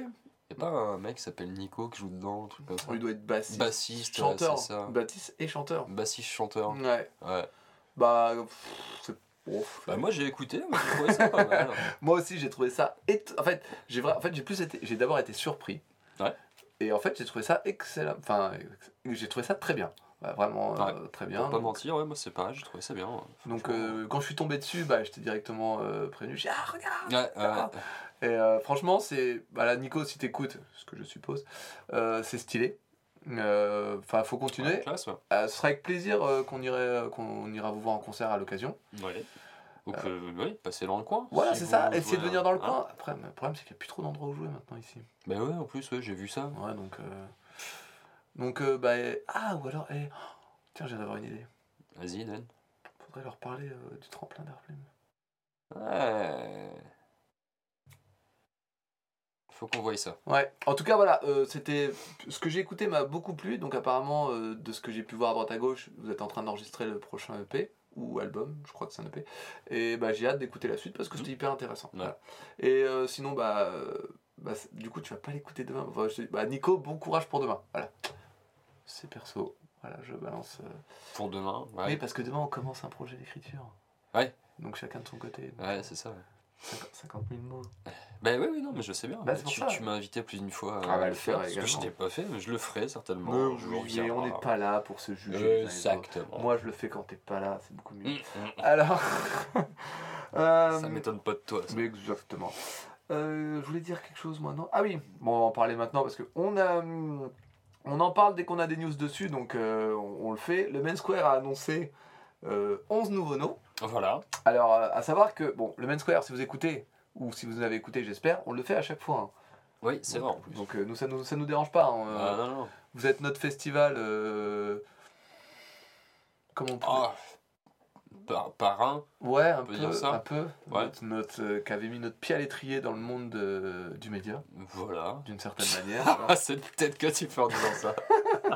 Y'a pas un mec qui s'appelle Nico qui joue dedans, un truc comme ça? Il doit être bassiste. Bassiste, ouais, chanteur. c'est ça. Bassiste et chanteur. Bassiste chanteur. Ouais. Ouais. Bah. c'est. Ouf. Bah moi j'ai écouté, moi j'ai trouvé ça pas mal. Moi aussi, j'ai trouvé ça. éto- En fait, j'ai en fait, j'ai plus été. J'ai d'abord été surpris. Ouais. Et en fait, j'ai trouvé ça excellent. Enfin, j'ai trouvé ça très bien. Ouais, vraiment euh, très bien. Pour pas Donc, mentir, ouais, moi c'est pareil, j'ai trouvé ça bien. donc, euh, quand je suis tombé dessus, bah, j'étais directement euh, prévenu. J'ai ah, regarde Ouais, ouais. Et euh, franchement, c'est. Bah, là, Nico, si t'écoutes, ce que je suppose, euh, c'est stylé. Euh, Enfin, faut continuer. Ouais, classe, ouais. Euh, ce sera avec plaisir euh, qu'on irait, qu'on ira vous voir en concert à l'occasion. Ouais. Donc, euh, oui, passez dans le coin. Voilà, si c'est ça. jouez Essayez de venir dans le hein. coin. Après, le problème, c'est qu'il n'y a plus trop d'endroits où jouer maintenant ici. Bah ouais, en plus, ouais, j'ai vu ça. Ouais, donc. euh, Donc, euh, bah. Ah, ou alors. eh, oh, Tiens, j'ai d'avoir une idée. Vas-y, Dan. Faudrait leur parler euh, du tremplin d'Airplane. Ouais. Faut qu'on voie ça. Ouais, en tout cas, voilà, euh, c'était. Ce que j'ai écouté m'a beaucoup plu, donc apparemment, euh, de ce que j'ai pu voir à droite à gauche, vous êtes en train d'enregistrer le prochain EP, ou album, je crois que c'est un EP. Et bah, j'ai hâte d'écouter la suite parce que c'était hyper intéressant. Ouais. Voilà. Et euh, sinon, bah, bah, du coup, tu vas pas l'écouter demain. Enfin, je te dis- bah, Nico, bon courage pour demain. Voilà. C'est perso. Voilà, je balance. Pour demain. Oui, parce que demain, on commence un projet d'écriture. Ouais. Donc chacun de son côté. ouais c'est ça. ouais. 50 50 000 mots. Bah oui, oui, non, mais je sais bien. Bah, tu tu m'as invité plus d'une fois Ah, bah, à le faire parce que je l'ai pas fait, mais je le ferai certainement. Non, oui, on n'est pas là pour se juger. Exactement. Moi, je le fais quand t'es pas là, c'est beaucoup mieux. Mm, mm. Alors. euh, Ça m'étonne pas de toi. Ça. Mais exactement. Euh, je voulais dire quelque chose, moi, non? Ah oui, bon, on va en parler maintenant parce que on a. hum, On en parle dès qu'on a des news dessus, donc euh, on, on le fait. Le Main Square a annoncé euh, 11 nouveaux noms. Voilà. Alors, euh, à savoir que, bon, le Main Square, si vous écoutez, ou si vous avez écouté, j'espère, on le fait à chaque fois. hein. Oui, c'est vrai en plus. Donc, euh, nous, ça nous, ça nous dérange pas. hein. Ah, non, non. Vous êtes notre festival. euh, Comment on peut Ah, par, parrain. Ouais, un peut peu, dire ça un peu. Ouais. Notre, notre, euh, qui avait mis notre pied à l'étrier dans le monde de- du média, Voilà. d'une certaine manière. Ah, c'est peut-être que tu fais en disant ça.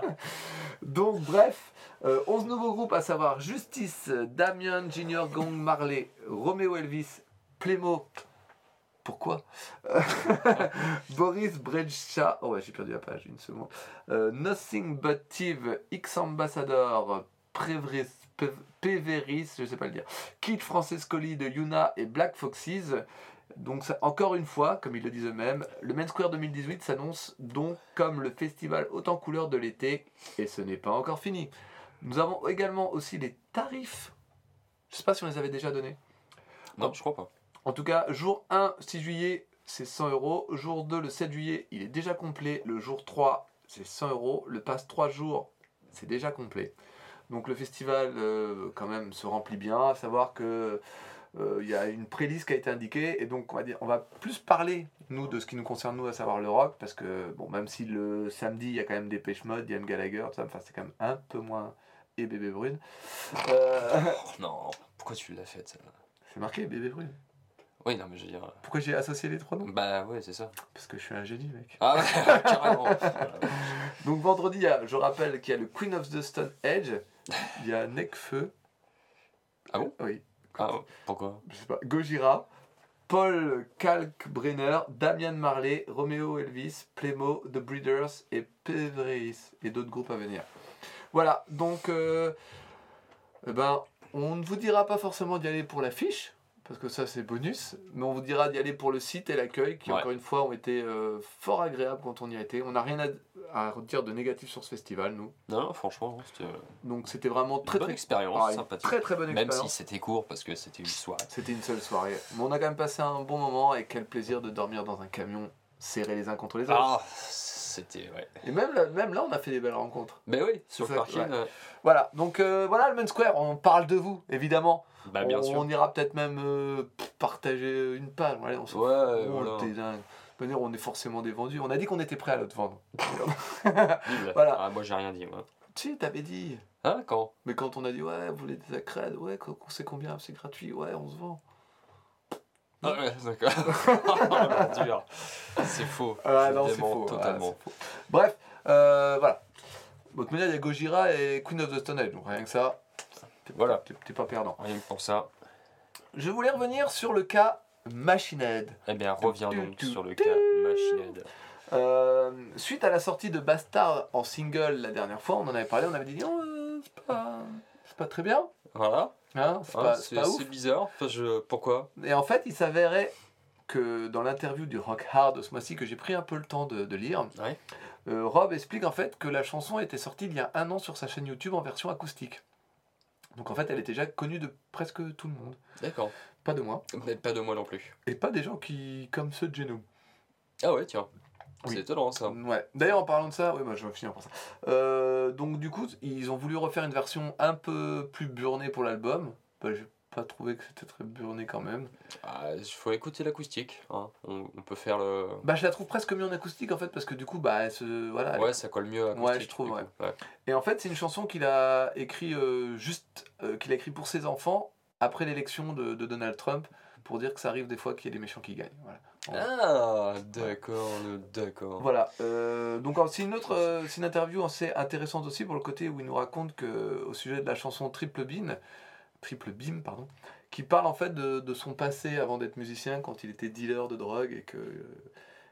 Donc, bref, euh, 11 nouveaux groupes, à savoir Justice, Damien, Junior Gong, Marley, Romeo Elvis, Plémo. Pourquoi? Boris Brejcha. Oh ouais, j'ai perdu la page, une seconde. Euh, Nothing But Tive, X Ambassador, Prévris, Péveris, je sais pas le dire. Kid Francescoli de Yuna et Black Foxes. Donc, ça- encore une fois, comme ils le disent eux-mêmes, le Main Square 2018 s'annonce donc comme le festival en couleur de l'été, et ce n'est pas encore fini. Nous avons également aussi les tarifs. Je sais pas si on les avait déjà donnés. Non, je crois pas. En tout cas, jour 1, 6 juillet, c'est 100 euros. Jour 2, le 7 juillet, il est déjà complet. Le jour 3, c'est 100 euros. Le pass 3 jours, c'est déjà complet. Donc le festival, euh, quand même, se remplit bien. À savoir que euh, y a une playlist qui a été indiquée. Et donc, on va, dire, on va plus parler, nous, de ce qui nous concerne, nous, à savoir le rock. Parce que, bon, même si le samedi, il y a quand même des Pêche Mode, Ian Gallagher, tout ça, enfin, c'est quand même un peu moins. Et Bébé Brune. Euh, Oh, non, pourquoi tu l'as faite c'est marqué Bébé Brune. Oui, non, mais je veux dire. Pourquoi j'ai associé les trois noms? Bah ouais, c'est ça. Parce que je suis un génie, mec. Ah ouais, carrément. Donc vendredi, je rappelle qu'il y a le Queen of the Stone Edge, il y a Necfeu. Ah bon? Oui, Ah, pourquoi? Je sais pas. Gojira, Paul Kalkbrenner, Damian Marley, Romeo Elvis, Plémo, The Breeders et Pevreis et d'autres groupes à venir. Voilà, donc euh, eh ben, on ne vous dira pas forcément d'y aller pour l'affiche. Parce que ça c'est bonus, mais on vous dira d'y aller pour le site et l'accueil qui Ouais. encore une fois ont été euh, fort agréables quand on y a été. On n'a rien à, à dire de négatif sur ce festival, nous. Non, non, franchement, c'était euh, Donc c'était vraiment une très bonne très, expérience, sympathique. très très bonne Même si expérience. c'était court parce que c'était une soirée. C'était une seule soirée. Mais on a quand même passé un bon moment et quel plaisir de dormir dans un camion serrés les uns contre les autres. Ah, c'était ouais. Et même là, même là, on a fait des belles rencontres. Ben oui, sur le parking. ouais. euh, Voilà, donc euh, voilà le Main Square, on parle de vous, évidemment. Bah bien on, sûr. on ira peut-être même euh, partager une page. On s'en Ouais, fout, voilà. t'es dingue. De toute manière, on est forcément des vendus. On a dit qu'on était prêt à le vendre. Voilà. Ah, moi j'ai rien dit. Moi. si, t'avais dit. Hein, quand? Mais quand on a dit, ouais, vous voulez des accrèdes, ouais, sait combien, c'est gratuit, ouais, on se vend. Ah ouais, d'accord. Oh. C'est faux. Ah non, c'est faux. Totalement. ah, c'est faux. Bref, euh, voilà. De toute manière, il y a Gojira et Queen of the Stone Age, donc rien que ça, Voilà. t'es- pas perdant. Rien que pour ça. Je voulais revenir sur le cas Machine Head. Eh bien, reviens donc tu- sur le tu- cas Machine Head. Euh, suite à la sortie de Bastard en single la dernière fois, on en avait parlé, on avait dit non, euh, c'est pas, très bien, Voilà. hein, c'est pas, ouf. c'est bizarre. Enfin, je... Pourquoi? Et en fait, il s'avérait que dans l'interview du Rock Hard ce mois-ci, que j'ai pris un peu le temps de, de lire, Ouais. euh, Rob explique en fait que la chanson était sortie il y a un an sur sa chaîne YouTube en version acoustique. Donc en fait, elle était déjà connue de presque tout le monde. D'accord. Pas de moi. Mais pas de moi non plus. Et pas des gens qui comme ceux de Geno. Ah ouais, tiens. Oui. C'est étonnant ça. Ouais. D'ailleurs, en parlant de ça, oui, bah, je vais finir par ça. Euh, donc, du coup, ils ont voulu refaire une version un peu plus burnée pour l'album. Bah, pas trouvé que c'était très burné quand même. Ah, Il faut écouter l'acoustique. hein. On, on peut faire le. Bah, je la trouve presque mieux en acoustique en fait, parce que du coup, bah, elle se. Voilà. elle- Ouais, ça colle mieux à acoustique. Ouais, je trouve, ouais. Ouais. Et en fait, c'est une chanson qu'il a écrit euh, juste. euh, qu'il a écrit pour ses enfants après l'élection de, de Donald Trump, pour dire que ça arrive des fois qu'il y ait des méchants qui gagnent. Voilà. Ah, d'accord, d'accord. Voilà. euh, donc c'est une autre, euh, c'est une interview assez intéressante aussi pour le côté où il nous raconte que au sujet de la chanson Triple Beam, Triple Beam pardon, qui parle en fait de, de son passé avant d'être musicien quand il était dealer de drogue et que euh,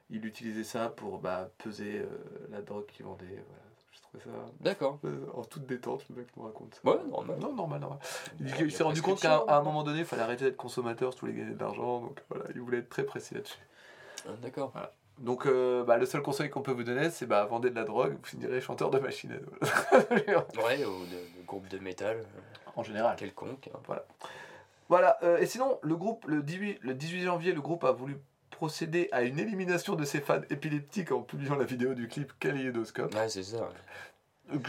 il utilisait ça pour bah, peser euh, la drogue qu'il vendait. Voilà. Je trouvais ça D'accord. euh, en toute détente le mec nous raconte ça. Ouais, normal. Non normal normal. Il, s'est rendu compte qu'à un moment donné il fallait arrêter d'être consommateur si tu voulais gagner de l'argent donc voilà il voulait être très précis là-dessus. Ah, D'accord. Donc, euh, bah, le seul conseil qu'on peut vous donner, c'est bah, vendez de la drogue, vous finirez chanteur de machine. Ouais, ou de, de groupe de métal, en général. quelconque. hein. Voilà. euh, et sinon, le groupe, le 18, le 18 janvier, le groupe a voulu procéder à une élimination de ses fans épileptiques en publiant la vidéo du clip Kaléidoscope. Ouais, c'est ça.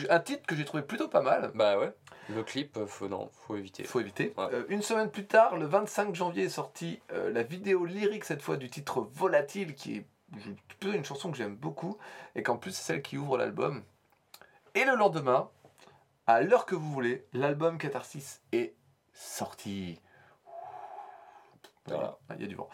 Un titre que j'ai trouvé plutôt pas mal. Bah ouais. Le clip, euh, faut, non, faut éviter. Faut éviter. Ouais. Euh, une semaine plus tard, le 25 janvier, est sortie euh, la vidéo lyrique, cette fois du titre Volatile, qui est plutôt une chanson que j'aime beaucoup, et qu'en plus c'est celle qui ouvre l'album. Et le lendemain, à l'heure que vous voulez, l'album Catharsis est sorti. Voilà. Il y a du vent.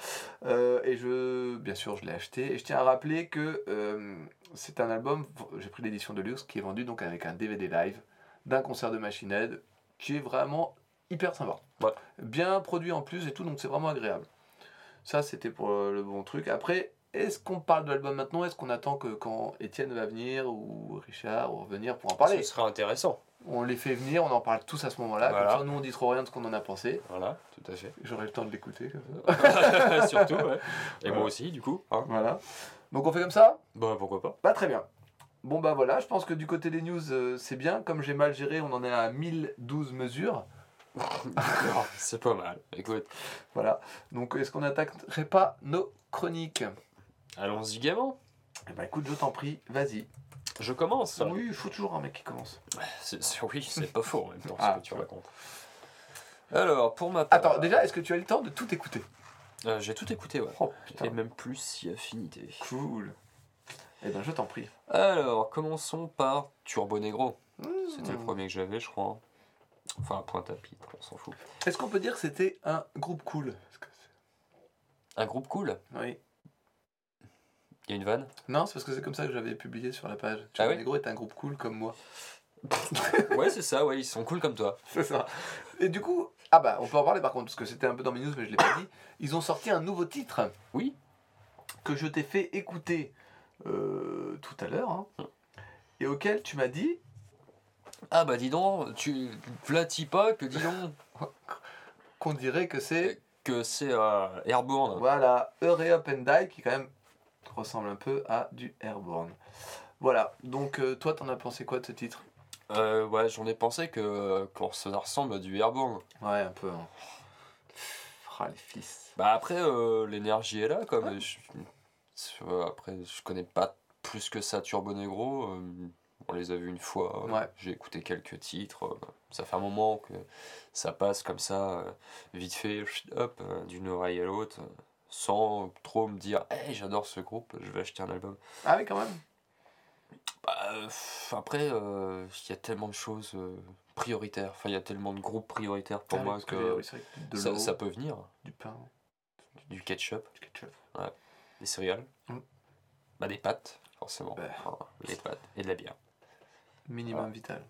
Euh, et je, bien sûr, je l'ai acheté. Et je tiens à rappeler que euh, c'est un album, j'ai pris l'édition de luxe, qui est vendu donc avec un DVD live d'un concert de Machine Head, qui est vraiment hyper sympa. Ouais. Bien produit en plus et tout, donc c'est vraiment agréable. Ça, c'était pour le bon truc. Après, est-ce qu'on parle de l'album maintenant? Est-ce qu'on attend que quand Étienne va venir ou Richard ou revenir pour en parler? Ce sera intéressant. On les fait venir, on en parle tous à ce moment-là. Voilà. Comme ça, nous, on dit trop rien de ce qu'on en a pensé. Voilà, tout à fait. J'aurai le temps de l'écouter. Surtout, ouais. Et moi aussi, du coup. hein. voilà. Donc, on fait comme ça? Bah pourquoi pas. Bah, très bien. Bon, bah voilà, je pense que du côté des news, euh, c'est bien. Comme j'ai mal géré, on en est à 1012 mesures. D'accord, c'est pas mal. Écoute, Voilà. Donc, est-ce qu'on n'attaquerait pas nos chroniques? Allons-y gaiement. Eh ben, écoute, je t'en prie, vas-y. Je commence. Oui, il faut toujours un mec qui commence. C'est- c'est- oui, c'est pas faux en même temps Ah, ce que tu racontes. Alors, pour ma part. Attends, déjà, est-ce que tu as eu le temps de tout écouter euh, J'ai tout écouté, ouais. Oh putain. Et même plus si affinité. Cool. Eh ben, je t'en prie. Alors, commençons par Turbo Negro. C'était le Mmh. premier que j'avais, je crois. Enfin, point à pitre, on s'en fout. Est-ce qu'on peut dire que c'était un groupe cool? Un groupe cool? Oui. Il y a une vanne Non, c'est parce que c'est comme ça que j'avais publié sur la page. Tu Ah vois, oui Negro est un groupe cool comme moi. Ouais, c'est ça, ouais, ils sont cool comme toi. C'est ça. Et du coup, ah bah, on peut en parler par contre, parce que c'était un peu dans mes news, mais je l'ai pas dit. Ils ont sorti un nouveau titre. Oui. Que je t'ai fait écouter euh, tout à l'heure. hein, Hum. et auquel tu m'as dit, Ah bah dis donc, tu flattis pas que dis donc. qu'on dirait que c'est que c'est euh, Airborne. Voilà, Hurry Up and Die qui quand même ressemble un peu à du Airborne. Voilà, donc euh, toi t'en as pensé quoi de ce titre? Euh, ouais, j'en ai pensé que, que ça ressemble à du Airborne. Ouais, un peu. hein. Ah, les fils. Bah après, euh, l'énergie est là, comme je- euh, après, je connais pas plus que ça Turbo Negro. euh, on les a vus une fois. euh, Ouais. J'ai écouté quelques titres. euh, ça fait un moment que ça passe comme ça, euh, vite fait, hop, euh, d'une oreille à l'autre, euh, sans trop me dire, hey, j'adore ce groupe, je vais acheter un album. Ah oui, quand même. Bah, après, euh, il y a tellement de choses euh, prioritaires. Enfin, il y a tellement de groupes prioritaires pour Ah moi que, ça, peut venir. du pain, Du ketchup, du ketchup. des céréales, Mm. bah, des pâtes, forcément. Bah. Enfin, des pâtes et de la bière. Minimum vital.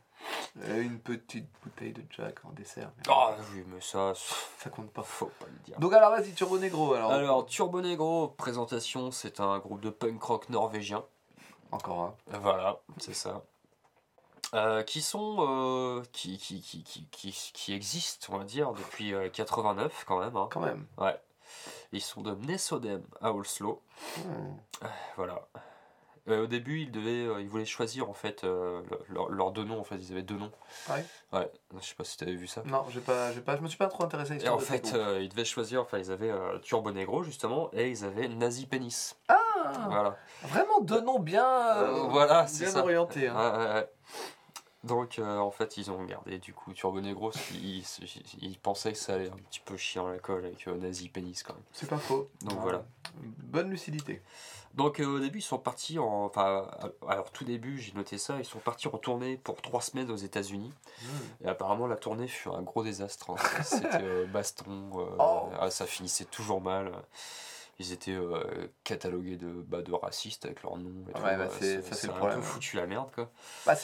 Et une petite bouteille de Jack en dessert. mais Ah oui, mais ça, Ça compte pas. faut pas le dire. Donc alors vas-y, Turbo Negro alors. Alors, Turbo Negro, présentation, c'est un groupe de punk rock norvégien. Encore un. Voilà, c'est ça. Euh, qui sont. euh, qui, qui, qui, qui, qui, existent, on va dire, depuis euh, 89 quand même. hein. Quand même. Ouais. Ils sont de Nesodem à Oslo. Hmm. Voilà. Euh, au début, ils, devaient, euh, ils voulaient choisir en fait euh, le- leur- leurs deux noms. En fait, ils avaient deux noms. Ah ouais Ouais. Je sais pas si tu avais vu ça. Non, j'ai pas, j'ai pas, je me suis pas trop intéressé à Et l'histoire en de fait, euh, ils devaient choisir. Enfin, ils avaient Turbo Negro justement et ils avaient Nazi Penis. Ah, Voilà. Vraiment deux noms bien, voilà, c'est bien orientés. hein. Ouais, ouais, ouais. Donc, en fait, ils ont gardé du coup Turbo Negro. Ils, ils pensaient que ça allait un petit peu chier à la colle avec Nazi Penis quand même. C'est pas faux. Donc, Ah, voilà. Bonne lucidité. Donc euh, au début ils sont partis en... Enfin alors tout début j'ai noté ça, ils sont partis en tournée pour trois semaines aux États-Unis Hmm. et apparemment la tournée fut un gros désastre. hein. C'était euh, baston, euh, Oh. ah, ça finissait toujours mal. Ils étaient euh, catalogués de, bah, de racistes avec leur nom et. Ouais, bah, euh, c'est- ça, c'est le problème, un peu foutu la merde quoi. Bah,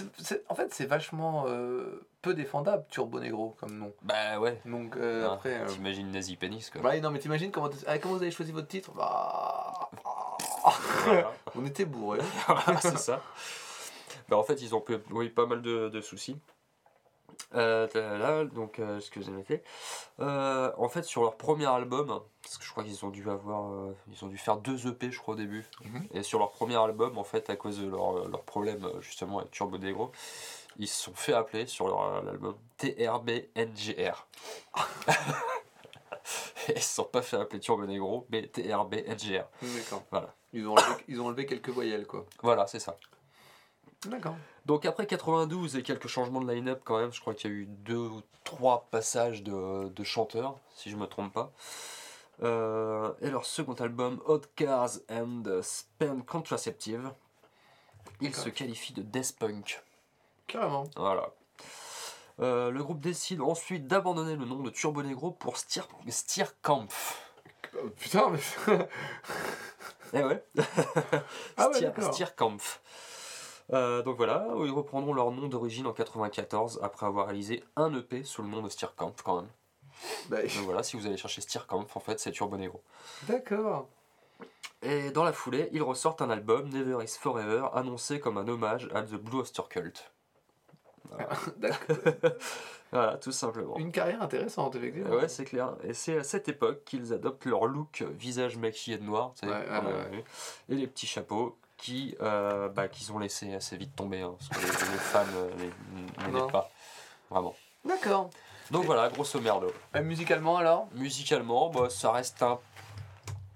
en fait, c'est vachement euh, peu défendable, Turbo Negro, comme nom. Bah ouais. Donc euh, Hein, après. T'imagines Nazi Penis quoi. Ouais, non, mais t'imagines comment, ah, comment vous avez choisi votre titre? Bah. Voilà. On était bourrés. C'est ça. Bah, en fait, ils ont eu oui, pas mal de, de soucis. Euh, là, donc, euh, ce que j'ai noté. Euh, en fait, sur leur premier album, parce que je crois qu'ils ont dû avoir, ils ont dû faire deux EP, je crois, au début. Mhm. Et sur leur premier album, en fait, à cause de leur, leur problème justement avec Turbo Negro, ils se sont fait appeler sur leur album TRBNGR. Ils se sont pas fait appeler Turbo Negro, mais TRBNGR. D'accord. Voilà. Ils ont, enlevé, ils ont enlevé quelques voyelles, quoi. Voilà, c'est ça. D'accord. Donc après 92 et quelques changements de line-up quand même, je crois qu'il y a eu deux ou trois passages de, de chanteurs, si je me trompe pas. Euh, et leur second album, Hot Cars and Spend Contraceptive, il D'accord. se qualifie de death punk. Carrément. Voilà. Euh, le groupe décide ensuite d'abandonner le nom de Turbo Negro pour Stier, Stierkampf. Oh, putain, mais. Eh ouais. Ah ouais, Stier- d'accord. Stierkampf. Euh, donc voilà, ils reprendront leur nom d'origine en 94 après avoir réalisé un EP sous le nom de Stierkampf quand même. Bah, Donc voilà, si vous allez chercher Stierkampf, en fait c'est Turbo Negro. D'accord. Et dans la foulée, ils ressortent un album, Never Is Forever, annoncé comme un hommage à The Blue Oyster Cult. D'accord. Voilà, tout simplement. Une carrière intéressante, effectivement. Ouais, c'est clair. Et c'est à cette époque qu'ils adoptent leur look visage maquillé de noir, tu sais, Ouais, ouais, ouais, et les petits chapeaux qui euh, bah, qu'ils ont laissé assez vite tomber, hein, parce que les, les fans euh, les- n'aimaient pas. Vraiment. D'accord. Donc voilà, grosso merdo. Euh, musicalement, alors? Musicalement, bah, ça reste un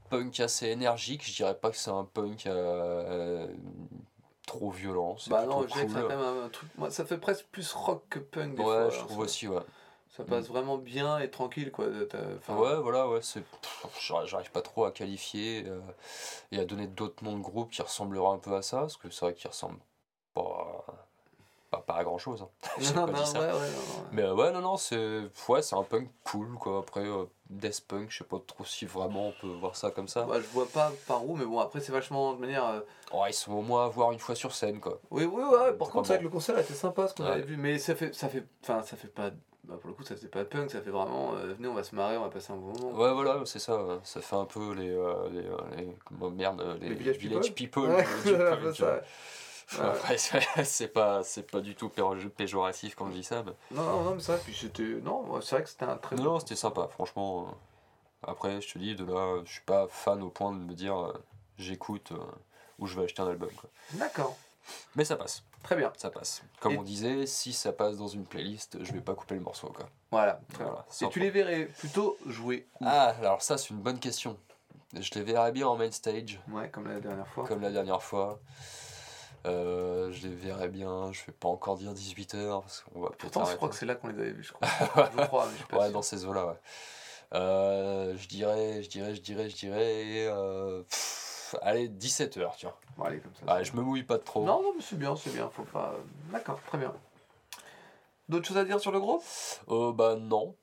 punk assez énergique. Je dirais pas que c'est un punk euh, trop violent. C'est Bah non, je dirais que c'est cool. quand même un truc. Moi, ça fait presque plus rock que punk des Ouais, fois. je alors trouve ça, aussi, ouais. Ça passe vraiment bien et tranquille, quoi. Enfin, Ouais, voilà, ouais, c'est. j'arrive- pas trop à qualifier euh, et à donner d'autres noms de groupes qui ressembleraient un peu à ça, parce que c'est vrai qu'ils ressemblent pas, pas, pas à grand chose. J'ai Non, non, ouais, ouais, Mais euh, ouais, non, non, c'est ouais, c'est un punk cool, quoi. Après, euh, Death Punk, je sais pas trop si vraiment on peut voir ça comme ça. ouais. Bah, je vois pas par où, mais bon, après, c'est vachement de manière. euh, Ouais, ils sont au moins à voir une fois sur scène, quoi. Oui, oui, ouais. Par contre, c'est vrai que le concert était sympa, ce qu'on avait vu, mais ça fait, ça fait, enfin, ça fait pas. Bah, pour le coup, ça faisait pas punk, ça fait vraiment. euh, venez, on va se marrer, on va passer un bon moment. Ouais, voilà, c'est ça. ouais. Ça fait un peu les. euh, les, euh, les- comment, merde, euh, les, Les Village People people. Ouais, du c'est. Ouais. Pas, c'est pas du tout péjo- péjoratif quand je dis ça. Mais... Non, non, non, mais ça, puis c'était. Non, c'est vrai que c'était un très Non, bon- non, c'était sympa, franchement. euh, Après, je te dis, de là, je suis pas fan au point de me dire euh, j'écoute euh, ou je vais acheter un album. Quoi. D'accord. Mais ça passe, Très bien. ça passe. Comme Et- on disait, si ça passe dans une playlist, je vais pas couper le morceau. Quoi. Voilà. Très Voilà, bien. Et tu les verrais plutôt jouer où? Ah, alors ça, c'est une bonne question. Je les verrais bien en main stage, Ouais, comme la dernière fois. comme la dernière fois. Euh, je les verrais bien, je vais pas encore dire 18h, parce qu'on va Pourtant, je crois que c'est là qu'on les avait vus, je crois. je crois, mais je suis Ouais, dans ces eaux-là, ouais. Euh, je dirais, je dirais, je dirais, je dirais. euh, pff, allez, 17h, tu vois. Bon, allez, comme ça. Ouais, je me mouille pas trop. Non, non, mais c'est bien, c'est bien. Faut pas. D'accord, très bien. D'autres choses à dire sur le groupe? Euh, bah non.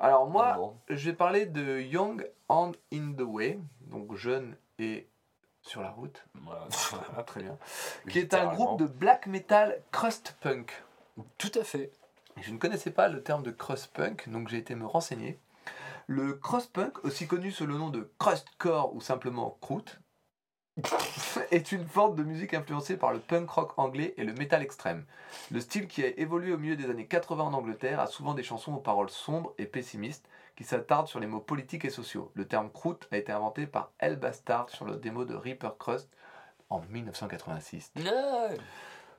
Alors, moi, Non, non. je vais parler de Young and in the Way, donc jeune et sur la route. Voilà. Ah, très bien. Qui est un groupe de black metal crust punk. Tout à fait. Je ne connaissais pas le terme de crust punk, donc j'ai été me renseigner. Le crust punk, aussi connu sous le nom de crustcore ou simplement croûte, est une forme de musique influencée par le punk rock anglais et le metal extrême. Le style qui a évolué au milieu des années 80 en Angleterre a souvent des chansons aux paroles sombres et pessimistes qui s'attardent sur les mots politiques et sociaux. Le terme croûte a été inventé par El Bastard sur le démo de Reaper Crust en 1986. Ouais.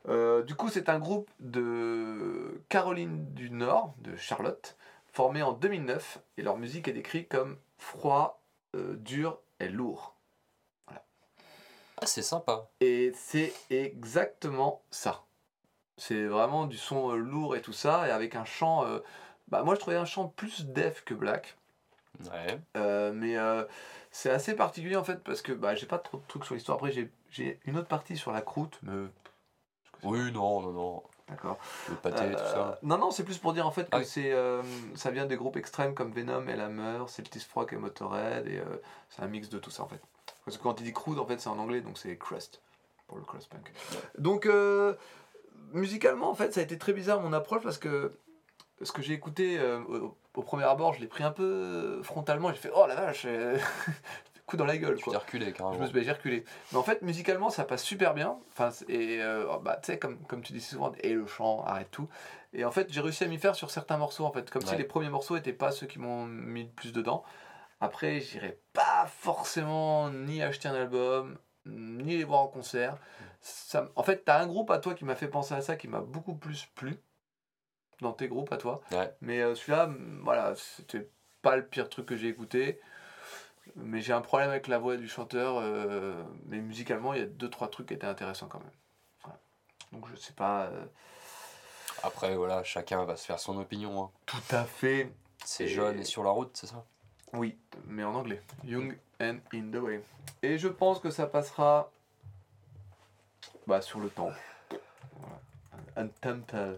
Euh, du coup, c'est un groupe de Caroline du Nord, de Charlotte, formé en 2009, et leur musique est décrite comme froid, euh, dur et lourd. Ah, c'est sympa. Et c'est exactement ça. C'est vraiment du son euh, lourd et tout ça, et avec un chant. euh, bah, moi, je trouvais un chant plus def que black. Ouais. Mais c'est assez particulier en fait, parce que bah, j'ai pas trop de trucs sur l'histoire. Après, j'ai- j'ai une autre partie sur la croûte, mais. Oui, non, non, non. D'accord. Le pâté, tout Euh, ça. Non, non, c'est plus pour dire en fait que Ah c'est, euh, ça vient des groupes extrêmes comme Venom et Hammer, Celtis Frock et Motorhead, et euh, c'est un mix de tout ça en fait. Parce que quand il dit crude, en fait, c'est en anglais, donc c'est crust pour le crust punk. Donc, euh, musicalement, en fait, ça a été très bizarre mon approche parce que ce que j'ai écouté euh, au, au premier abord, je l'ai pris un peu frontalement, j'ai fait oh la vache, euh, coup dans la gueule quoi. reculé, Je me suis j'ai reculé. Mais en fait, musicalement, ça passe super bien. Enfin, et euh, bah, tu sais, comme, comme tu dis souvent, et le chant, arrête tout. Et en fait, j'ai réussi à m'y faire sur certains morceaux, en fait. Comme si les premiers morceaux n'étaient pas ceux qui m'ont mis le plus dedans. Après, j'irai pas forcément ni acheter un album, ni les voir en concert. Ça, en fait, t'as un groupe à toi qui m'a fait penser à ça, qui m'a beaucoup plus plu dans tes groupes à toi. Ouais. Mais euh, celui-là, voilà, c'était pas le pire truc que j'ai écouté. Mais j'ai un problème avec la voix du chanteur. euh, mais musicalement, il y a deux trois trucs qui étaient intéressants quand même. Voilà. Donc je sais pas. euh, Après, voilà, chacun va se faire son opinion. hein. tout à fait. C'est jeune et sur la route, c'est ça? Oui, mais en anglais. Young and in the way. Et je pense que ça passera bah, sur le temps. Voilà. Un temple.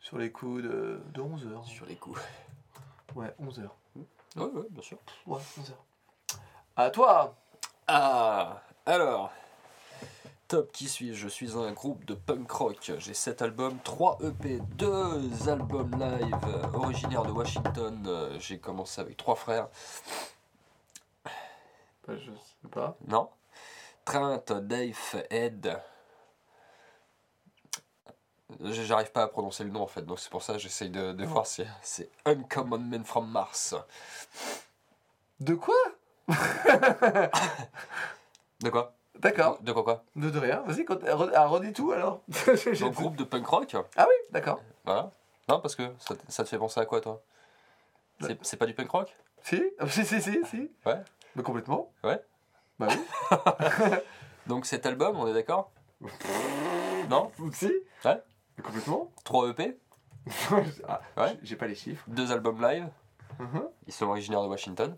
Sur les coups de, de 11h. Sur les coups. Ouais, 11h. Ouais, ouais, bien sûr. Ouais, 11h. À toi Ah, alors. Top qui suis Je suis un groupe de punk rock. J'ai 7 albums, 3 EP, 2 albums live euh, originaires de Washington. Euh, J'ai commencé avec trois frères. bah, Je sais pas. Non Trent, Dave, Ed. J'arrive pas à prononcer le nom en fait, donc c'est pour ça que j'essaye de, de voir si c'est Uncommon Men from Mars. De quoi? De quoi? D'accord. De quoi quoi? De, de rien. Vas-y, ah, redis tout alors. Un groupe de punk rock? Ah oui, d'accord. Voilà. Non, parce que ça, te- ça te fait penser à quoi toi? C'est c'est pas du punk rock? Si Si, si, si, si. Ouais. Mais complètement. Ouais. Bah oui. Donc cet album, on est d'accord? Non? Si. Ouais. Mais complètement. 3 EP, Ah, Ouais. j'ai- pas les chiffres. 2 albums live, Mhm. ils sont originaires de Washington.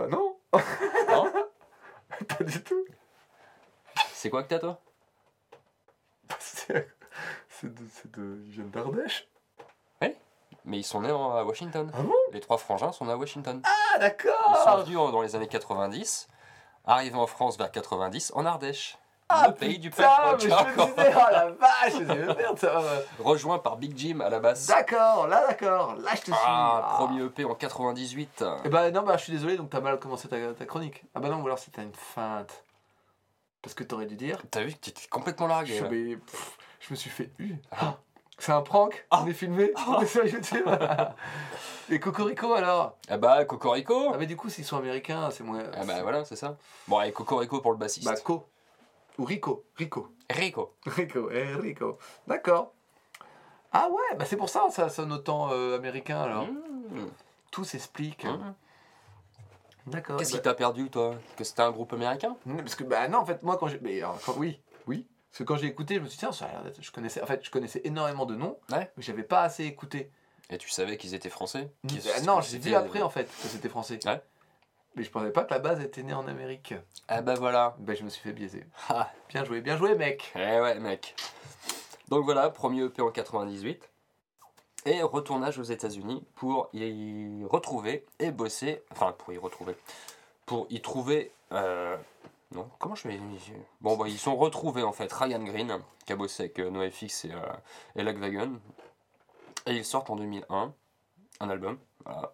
Bah non. Non pas du tout. C'est quoi que t'as toi? C'est c'est de, c'est de. Ils viennent d'Ardèche. Mais ils sont nés en- à Washington. Ah bon? Les trois frangins sont nés à Washington. Ah Ils sont d'accord. venus en- dans les années 90, arrivés en France vers 90, en Ardèche. Ah le pays du putain, mais je me disais, oh la vache, merde, ça. Rejoint par Big Jim à la basse. D'accord, là d'accord, là je te suis. Ah, premier EP en 98. Eh bah non, bah je suis désolé, donc t'as mal commencé ta, ta chronique. Ah bah non, ou alors c'était une feinte. Parce que t'aurais dû dire. T'as vu que t'étais complètement largué. Je, mais, pff, je me suis fait eu. Ah, C'est un prank Ah. On est filmé On est sur YouTube Et Cocorico alors? Ah bah, Cocorico Ah mais du coup s'ils sont américains c'est moins... Ah bah voilà, c'est ça. Bon, allez, Cocorico pour le bassiste. Bah Co. Ou Rico. Rico. Rico. Rico, eh, Rico. D'accord. Ah ouais, bah c'est pour ça ça sonne autant euh, américain alors. Mmh. Tout s'explique. Mmh. D'accord. Qu'est-ce bah- qui t'a perdu, toi? Que c'était un groupe américain? Mm, Parce que bah non en fait moi quand j'ai mais alors, quand- oui oui parce que quand j'ai écouté je me suis dit tiens ça je connaissais en fait je connaissais énormément de noms Ouais. mais j'avais pas assez écouté Et tu savais qu'ils étaient français? Bah, non j'ai vu après en fait que c'était français Ouais. Mais je pensais pas que la base était née en Amérique Ah bah voilà. ben je me suis fait biaiser Ah. bien joué bien joué mec Eh ouais, mec. Donc voilà, premier EP en 98. Et retournage aux États-Unis pour y retrouver et bosser. Enfin, pour y retrouver. Pour y trouver. euh, non, comment je vais. Bon, bah, ils sont retrouvés en fait. Ryan Green, qui a bossé avec euh, NoFX et, euh, et Lagwagon. Et ils sortent en 2001 un album. Voilà.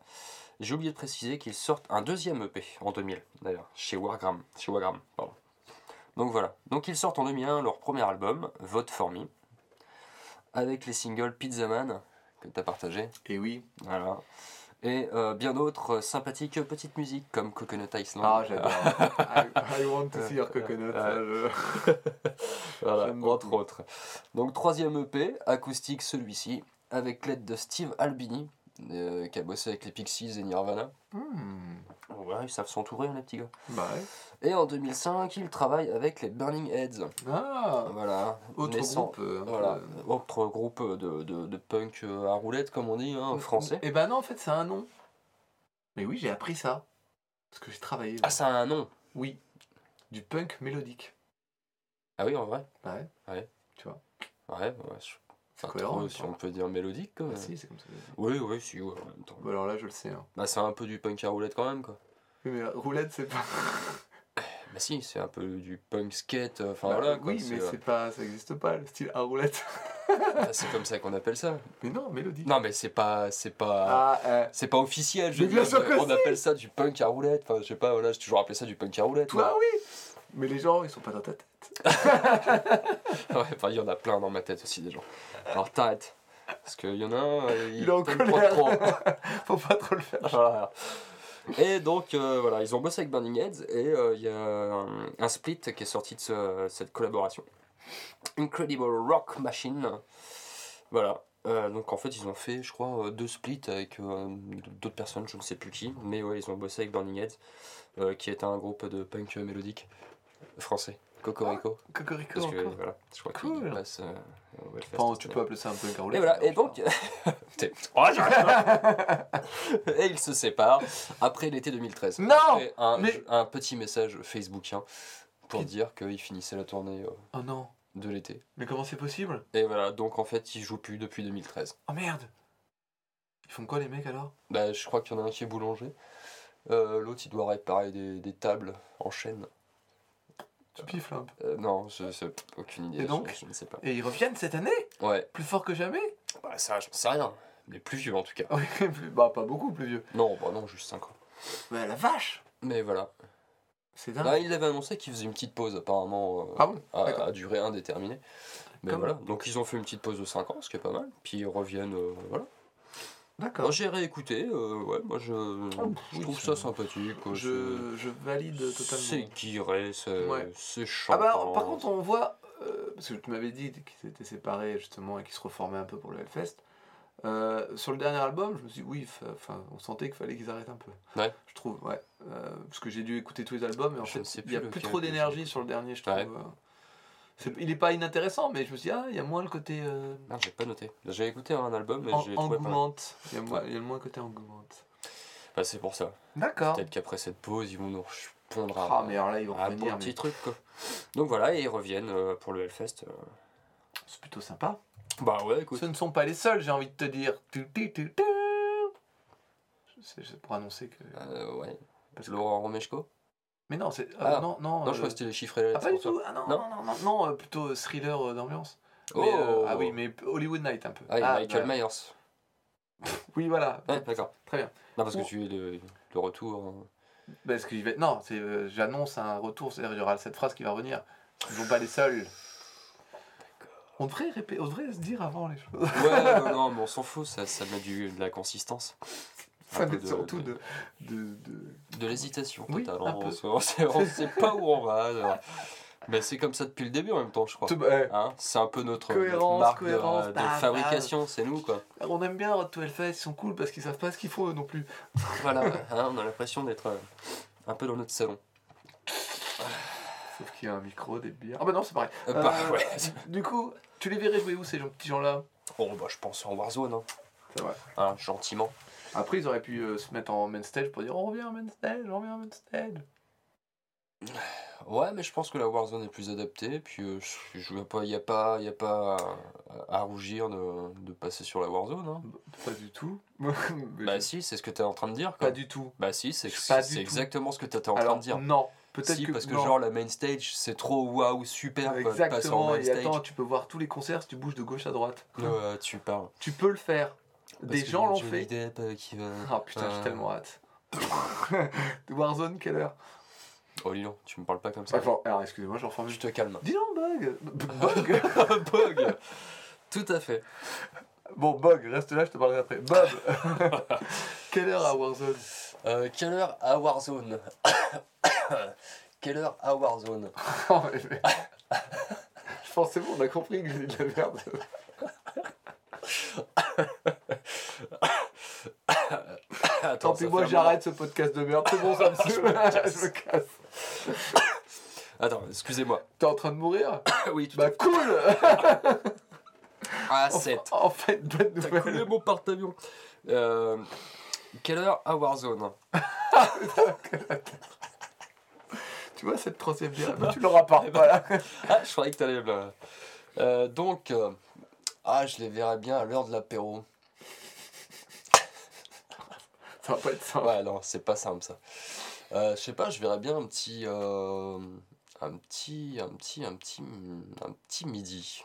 J'ai oublié de préciser qu'ils sortent un deuxième EP en 2000, d'ailleurs, chez Wargram. Chez pardon. Donc voilà. Donc ils sortent en 2001 leur premier album, Vote for Me, avec les singles Pizza Man, que tu as partagé. et oui Voilà. Et euh, bien d'autres euh, sympathiques petites musiques comme Coconut Island. ah j'adore I, I want to see your coconut ça, je- Voilà, entre autres. Donc troisième EP, acoustique celui-ci, avec l'aide de Steve Albini, euh, qui a bossé avec les Pixies et Nirvana. Hmm, Ouais, ils savent s'entourer, hein, les petits gars. bah ouais Et en 2005, il travaille avec les Burning Heads. ah Voilà. autre naissant- groupe euh, Voilà, autre groupe de, de, de punk euh, à roulette, comme on dit, hein, français. et ben non en fait c'est un nom mais oui j'ai appris ça parce que j'ai travaillé Ah, ça a un nom oui du punk mélodique Ah oui, en vrai Bah ouais Ouais. Tu vois. Ouais, ouais. je- c'est cohérent si on peut dire mélodique, quoi. Ah, si c'est comme ça. Oui, oui, si, ouais, en même temps. Bon, alors là je le sais hein. Bah, c'est un peu du punk à roulette quand même, quoi. Oui, mais euh, roulette c'est pas Bah si, c'est un peu du punk skate, euh, enfin Bah, voilà, quoi. oui mais c'est, c'est pas ça existe pas le style à roulette euh, c'est comme ça qu'on appelle ça. mais non mélodique Non, mais c'est pas, c'est pas, ah euh, c'est pas officiel. Je Mais veux bien dire, sûr que on si. appelle ça du punk à roulette. Enfin, je sais pas, voilà, j'ai toujours appelé ça du punk à roulette. toi moi. oui mais les gens ils sont pas dans ta tête Ouais, enfin, il y en a plein dans ma tête aussi, des gens. Alors t'arrêtes. Parce qu'il y en a un, euh, il est en pas trop. colère faut pas trop le faire Voilà. Et donc euh, voilà, ils ont bossé avec Burning Heads et euh, il y a un, un split qui est sorti de ce- cette collaboration. Incredible Rock Machine. Voilà. Euh, donc en fait ils ont fait je crois deux splits avec d'autres personnes, je ne sais plus qui, mais ouais ils ont bossé avec Burning Heads, qui est un groupe de punk mélodique français, Cocorico. Cocorico Parce que encore. voilà, je crois Cool. qu'il passe euh, au Enfin, tu peux appeler ça un peu un Et roulette voilà, et donc. Oh, et ils se séparent après l'été 2013. Non Après un, Mais- un petit message facebookien pour dire qu'ils finissaient la tournée euh, oh non de l'été. mais comment c'est possible? Et voilà, donc en fait, ils jouent plus depuis 2013. oh merde ils font quoi les mecs alors? Bah, je crois qu'il y en a un qui est boulanger. Euh, L'autre, il doit réparer des, des tables en chaîne. Tu piffes là un peu Euh, non, je, je- aucune idée. Et donc je, je ne sais pas. et ils reviennent cette année Ouais, plus fort que jamais bah, ça, j'en sais rien. Mais plus vieux en tout cas. Oui, plus- bah pas beaucoup plus vieux. Non, bah non, juste 5 ans. Bah la vache Mais voilà. C'est dingue. Là, il avait annoncé qu'il faisait une petite pause, apparemment, euh, Ah bon à, durée indéterminée. Mais Comme- voilà, donc ils ont fait une petite pause de 5 ans, ce qui est pas mal. Puis ils reviennent, euh, voilà. D'accord. Moi j'ai réécouté, euh, ouais, moi je, je oui, trouve ça sympathique. quoi, Je, je valide c'est- C'est totalement. guiré, c'est Ouais. Ah bah par contre on voit, euh, parce que tu m'avais dit qu'ils étaient séparés justement et qu'ils se reformaient un peu pour le Hellfest. Euh, sur le dernier album, je me suis dit oui, enfin on sentait qu'il fallait qu'ils arrêtent un peu. Ouais. Je trouve, ouais. Parce que j'ai dû écouter tous les albums et en Je fait il y a plus trop d'énergie sur le dernier, je trouve. Ouais. Il est pas inintéressant, mais je me suis dit ah il y a moins le côté euh, Non, j'ai pas noté. J'ai écouté un album, mais en- j'ai trouvé pas. Il y a moins, il y a moins le côté engouement. Bah, c'est pour ça. D'accord. Peut-être qu'après cette pause, ils vont nous pondre Ah à, mais alors là ils vont à un revenir, bon petit mais truc. Quoi. Donc voilà, et ils reviennent euh, pour le Hellfest. euh. c'est plutôt sympa. Bah ouais, écoute. Ce ne sont pas les seuls, j'ai envie de te dire. C'est pour annoncer que. Euh, ouais. parce que- Laurent Romeshko Mais non, c'est. Ah. ah, non, non. Non, je euh, crois que c'était les chiffres Ah, pas du tout. Ah non, Non non, non, non, non, euh, plutôt thriller euh, d'ambiance. euh, Oh ah oui, mais Hollywood Night un peu. Ah, et Michael bah, Myers. Oui, voilà. Ouais, d'accord. Très bien. Non, parce que tu es le, le retour. hein. Parce que vais. Non, c'est, euh, j'annonce un retour, c'est-à-dire il y aura cette phrase qui va revenir. Ils ne sont pas les seuls. On devrait, répé- on devrait se dire avant les choses. Ouais, non, non, mais on s'en fout, ça, ça met du, de la consistance. Ça surtout de- de, de, de- l'hésitation Oui, totale. un hein. On on sait, pas où on va. alors. Mais c'est comme ça depuis le début en même temps, je crois. Hein, c'est un peu notre, notre Cohérence, marque de- cohérence, de, bam, bam. fabrication, c'est nous quoi. On aime bien Hot to Hellfest, ils sont cool parce qu'ils savent pas ce qu'ils font eux non plus. Voilà, hein, on a l'impression d'être euh, un peu dans notre salon. Sauf qu'il y a un micro, des bières. Ah bah non, c'est pareil. Euh, bah, Euh, ouais. Du coup, tu les verrais jouer où ces gens- petits gens-là? Bon, bah, je pense en Warzone, hein. C'est vrai. Hein, gentiment. Après, ils auraient pu euh, se mettre en main stage pour dire on revient en main stage, on revient en main stage. Ouais, mais je pense que la Warzone est plus adaptée. Puis euh, je, je vois pas, il y a pas, y a pas à, à rougir de, de passer sur la Warzone. Hein. Pas du tout. Bah si, c'est ce que tu es en train de dire. Quoi. Pas du tout. Bah si, c'est exactement ce que tu étais en Alors, train de dire. non. Peut-être Si, que. parce que non. genre la main stage, c'est trop waouh, super, de passer en Exactement. main Et stage. attends, tu peux voir tous les concerts si tu bouges de gauche à droite. Ouais, tu parles. Tu peux le faire. Parce Des gens l'ont fait. Depp, euh, qui va... Ah putain, j'ai Euh. tellement hâte. Warzone, quelle heure? Oh Lilian, tu me parles pas comme ça. Alors excusez-moi, je reformule. Je te calme. Dis donc, Bug Bug Bug Tout à fait. Bon, Bug, reste là, je te parlerai après. Bob Quelle heure à Warzone? Euh, quelle heure à Warzone? Quelle heure à Warzone? Oh, Je pense c'est bon, on a compris que j'ai de la merde. Attends, Tant pis, moi j'arrête ce podcast de merde, c'est bon, ça me je me casse. moment. Attends, excusez-moi. T'es en train de mourir oui, tout Bah cool Ah, en, 7. en fait, bonne T'as coulé nouvelle. mon porte-avions. Euh, quelle heure à Warzone? Tu vois cette troisième bière bah, Tu l'auras pas, voilà. Ah, je croyais que t'allais me... Euh, donc, euh, ah, je les verrais bien à l'heure de l'apéro. Ça va pas être simple. Ouais, non, c'est pas simple ça. Euh, je sais pas, je verrais bien un petit, euh, un petit, un petit, un petit, un petit midi.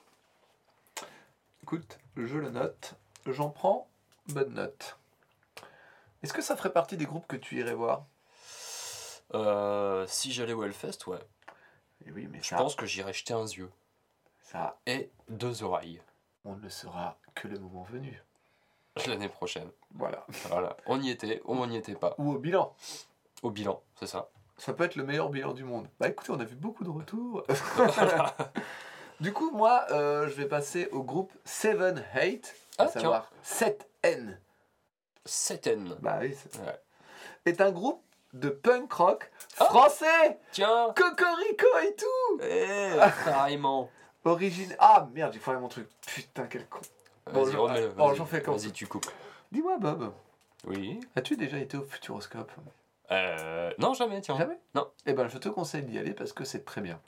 Écoute, je le note, j'en prends bonne note. Est-ce que ça ferait partie des groupes que tu irais voir? Euh, si j'allais au Hellfest, ouais. Eh oui, mais Je ça, pense que j'irais jeter un yeux ça, et deux oreilles on ne le saura que le moment venu. l'année prochaine. Voilà. Voilà, on y était, ou on n'y était pas. Ou au bilan. Au bilan, c'est ça. Ça peut être le meilleur bilan du monde. Bah écoutez, on a vu beaucoup de retours. du coup, moi, euh, je vais passer au groupe Seven Hate, à Ah, tiens. savoir 7N. Septaine. Bah oui, c'est Ouais. est un groupe de punk rock Ah. français Tiens Cocorico et tout Eh, carrément Origine... Ah merde, j'ai foiré mon truc. Putain, quel con. Bon, Vas-y, tu coupes. Dis-moi, Bob, Oui. as-tu déjà été au Futuroscope? Euh, non, jamais, tiens. Jamais? Non. Eh ben, je te conseille d'y aller parce que c'est très bien.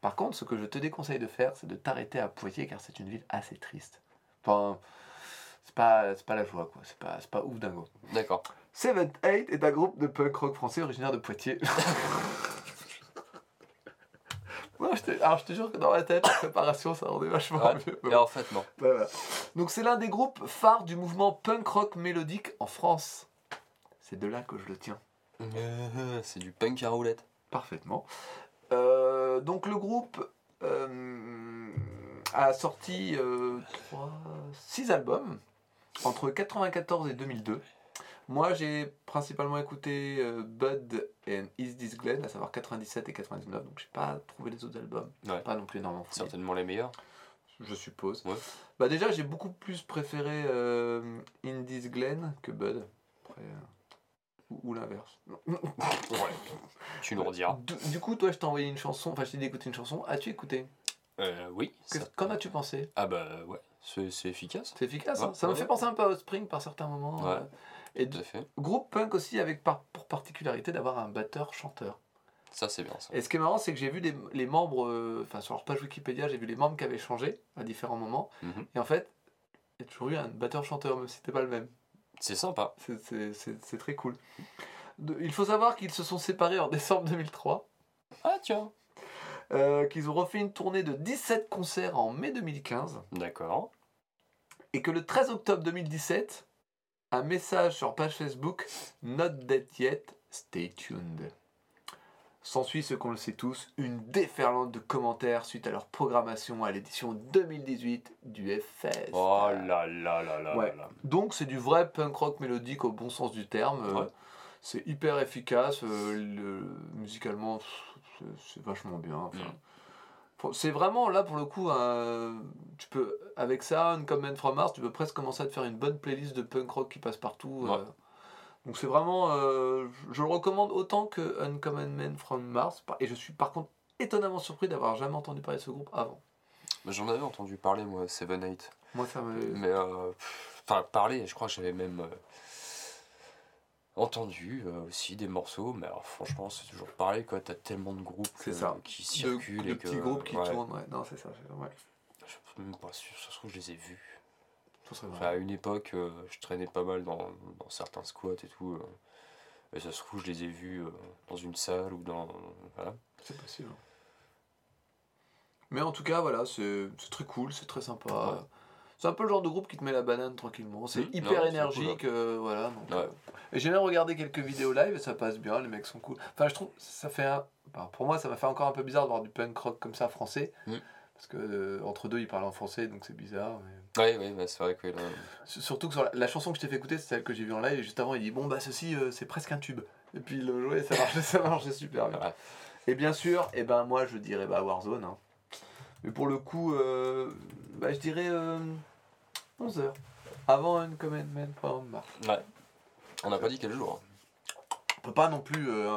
Par contre, ce que je te déconseille de faire, c'est de t'arrêter à Poitiers car c'est une ville assez triste. Enfin, c'est pas, c'est pas la joie, quoi. C'est pas, c'est pas ouf dingo. D'accord. Seven Eight est un groupe de punk rock français originaire de Poitiers. Te, alors, je te jure que dans ma tête, la préparation, ça rendait vachement Ouais. mieux. Et en fait, non. Donc, c'est l'un des groupes phares du mouvement punk rock mélodique en France. C'est de là que je le tiens. Euh, C'est du punk à roulette. Parfaitement. Euh, donc le groupe euh, a sorti 6 albums entre 94 et 2002. Moi j'ai principalement écouté euh, Bud and Is This Glen, à savoir 97 et 99, donc j'ai pas trouvé les autres albums. Ouais. Pas non plus énormément fouillé, Certainement les meilleurs. je suppose. Ouais. Bah déjà j'ai beaucoup plus préféré euh, In This Glen que Bud. Après, euh, ou, ou l'inverse. Ouais. Tu nous rediras. Du, du coup, toi, je t'ai envoyé une chanson, enfin, je t'ai dit d'écouter une chanson. As-tu écouté? Euh, oui. Qu'en as-tu pensé? Ah bah ouais, c'est efficace. C'est efficace, Ouais, hein Ça me fait penser un peu à Spring par certains moments. Ouais. Et Tout du- à fait. groupe punk aussi, avec par, pour particularité d'avoir un batteur-chanteur. Ça c'est bien ça. Et ce qui est marrant, c'est que j'ai vu les, les membres, euh, enfin, sur leur page Wikipédia, j'ai vu les membres qui avaient changé à différents moments. Mhm. Et en fait, il y a toujours eu un batteur-chanteur, même si c'était pas le même. C'est sympa. C'est- très cool. De- il faut savoir qu'ils se sont séparés en décembre 2003. Ah tiens. euh, qu'ils ont refait une tournée de 17 concerts en mai 2015 D'accord. et que le 13 octobre 2017, un message sur page Facebook Not dead yet, stay tuned. S'ensuit ce qu'on le sait tous, une déferlante de commentaires suite à leur programmation à l'édition 2018 du FS. Oh là là là là Ouais. là. Donc c'est du vrai punk rock mélodique au bon sens du terme. euh. C'est hyper efficace. euh, le- musicalement, c'est- vachement bien. enfin. Mm. C'est vraiment là pour le coup, un- tu peux avec ça, un Comment from Mars, tu peux presque commencer à te faire une bonne playlist de punk rock qui passe partout. Ouais. euh. Donc c'est vraiment, euh, je le recommande autant que Uncommon Man from Mars. Et je suis par contre étonnamment surpris d'avoir jamais entendu parler de ce groupe avant. Mais J'en avais entendu parler, moi, Seven Eight. Moi ça me... Mais, euh, enfin, parler, je crois que j'avais même entendu euh, aussi des morceaux. Mais alors, franchement, c'est toujours pareil, quoi. T'as tellement de groupes ça. qui circulent. de et que, petits groupes qui ouais, tournent. Ouais. Non c'est ça. c'est- Ouais. Je suis même pas sûr, ça se trouve, je les ai vus. Ça serait vrai. Enfin, à une époque, euh, je traînais pas mal dans, dans certains squats et tout. euh, et ça se trouve, je les ai vus euh, dans une salle ou dans. Voilà. C'est possible. Mais en tout cas, voilà, c'est c'est très cool, c'est très sympa. Ouais. C'est un peu le genre de groupe qui te met la banane tranquillement. C'est Mhm. hyper Non, énergique, euh, voilà. donc, Ouais. euh, Et j'ai même regardé quelques vidéos live et ça passe bien, les mecs sont cool. Enfin, je trouve, ça fait un... enfin, pour moi, ça m'a fait encore un peu bizarre de voir du punk rock comme ça français. Mhm. Parce que euh, entre deux, ils parlent en français, donc c'est bizarre. mais- Ouais, ouais, bah, c'est vrai que là. Surtout que sur la, la chanson que je t'ai fait écouter, c'est celle que j'ai vue en live, et juste avant, il dit Bon, bah, ceci, c'est presque un tube. Et puis il le jouait, ça marchait, ça marchait super bien. Ouais. Et bien sûr, et ben moi je dirais bah Warzone. hein. Mais pour le coup, euh, bah, je dirais 11h. Avant une Command Man from Mars. Ouais. On n'a pas dit quel jour. On peut pas non plus. euh,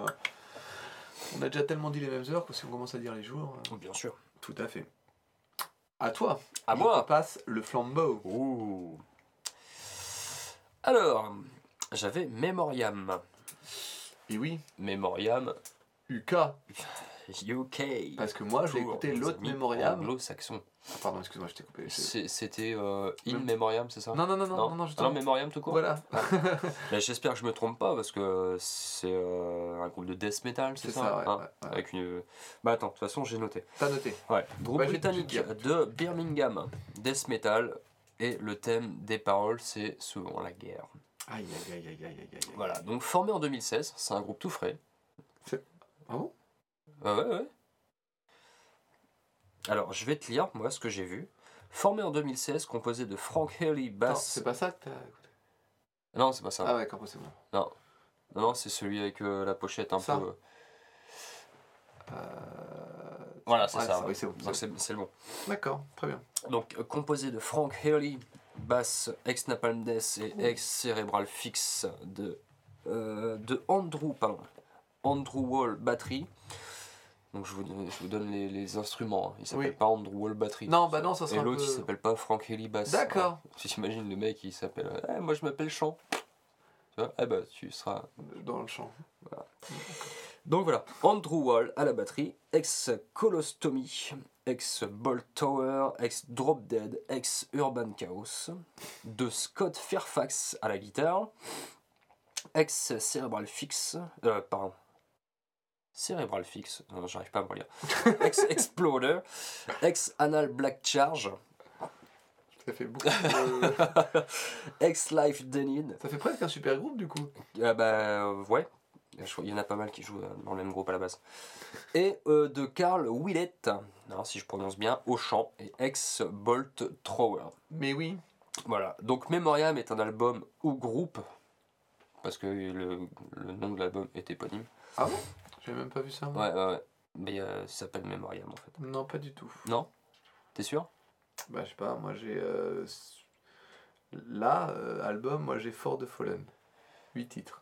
on a déjà tellement dit les mêmes heures que si on commence à dire les jours. euh, Bien sûr. tout à fait. À toi. À Je moi te passe le flambeau. Ouh. Alors, j'avais Memoriam. Et oui, Memoriam UK. UK. Parce que moi j'ai écouté l'autre amis Memoriam. Anglo-saxon. Ah, pardon, excuse-moi, je t'ai coupé. C'était euh, In Mem- Memoriam, c'est ça? Non, non, non, non, non, non, Ah justement. non, Memoriam tout court? Voilà, Mais J'espère que je me trompe pas parce que c'est euh, un groupe de death metal, c'est ça, ça, ouais. hein? ouais, ouais. Avec une. Bah attends, de toute façon, j'ai noté. T'as noté. Ouais. Groupe Bah, j'ai- britannique de Birmingham, death metal. Et le thème des paroles, c'est souvent la guerre. Aïe, aïe, aïe, aïe, aïe, aïe, aïe. Voilà, donc formé en 2016, c'est un groupe tout frais. Ah bon? Ouais, ouais, ouais. Alors, je vais te lire, moi, ce que j'ai vu. Formé en 2016, composé de Frank Haley, Attends, basse. C'est pas ça que t'as écouté Non, c'est pas ça. Ah ouais, quand c'est bon. Non, non, c'est celui avec euh, la pochette un Ça peu. Euh, Voilà, c'est ouais, ça. ouais. C'est bon. Le bon. D'accord, très bien. Donc, euh, composé de Frank Haley, basse ex Napalm Death et ex Cerebral Fix, de, euh, de Andrew, pardon, Andrew Wall, batterie. Donc, je vous, je vous donne les, les instruments. hein. Il s'appelle Oui. pas Andrew Wall, batterie. Non, bah non, ça Et l'autre, peu... il s'appelle pas Frank Haley, basse. D'accord. Si t'imagines le mec, il s'appelle. Eh, moi, je m'appelle Chant. Tu vois Eh bah, tu seras. Dans le champ. Donc voilà, Andrew Wall à la batterie, ex Colostomy, ex Bolt Tower, ex Drop Dead, ex Urban Chaos, de Scott Fairfax à la guitare, ex Cerebral Fix, euh, pardon, Cerebral Fix, non, j'arrive pas à me relire, ex Exploder, ex Anal Black Charge, Ça fait beaucoup de... ex Life Denid, Ça fait presque un super groupe, du coup. Ah bah euh, ouais, il y en a pas mal qui jouent euh, dans le même groupe à la base. Et euh, de Carl Willett, non, si je prononce bien, au chant, et ex Bolt Thrower. Mais oui. Voilà, donc Memoriam est un album ou groupe, parce que le, le nom de l'album est éponyme. Ah bon J'avais même pas vu ça. moi. Ouais, ouais, ouais. Mais euh, ça s'appelle Memoriam en fait. Non, pas du tout. Non? T'es sûr? Bah, je sais pas, moi j'ai. euh, Là, euh, album, moi j'ai Fort de Fallen. 8 titres.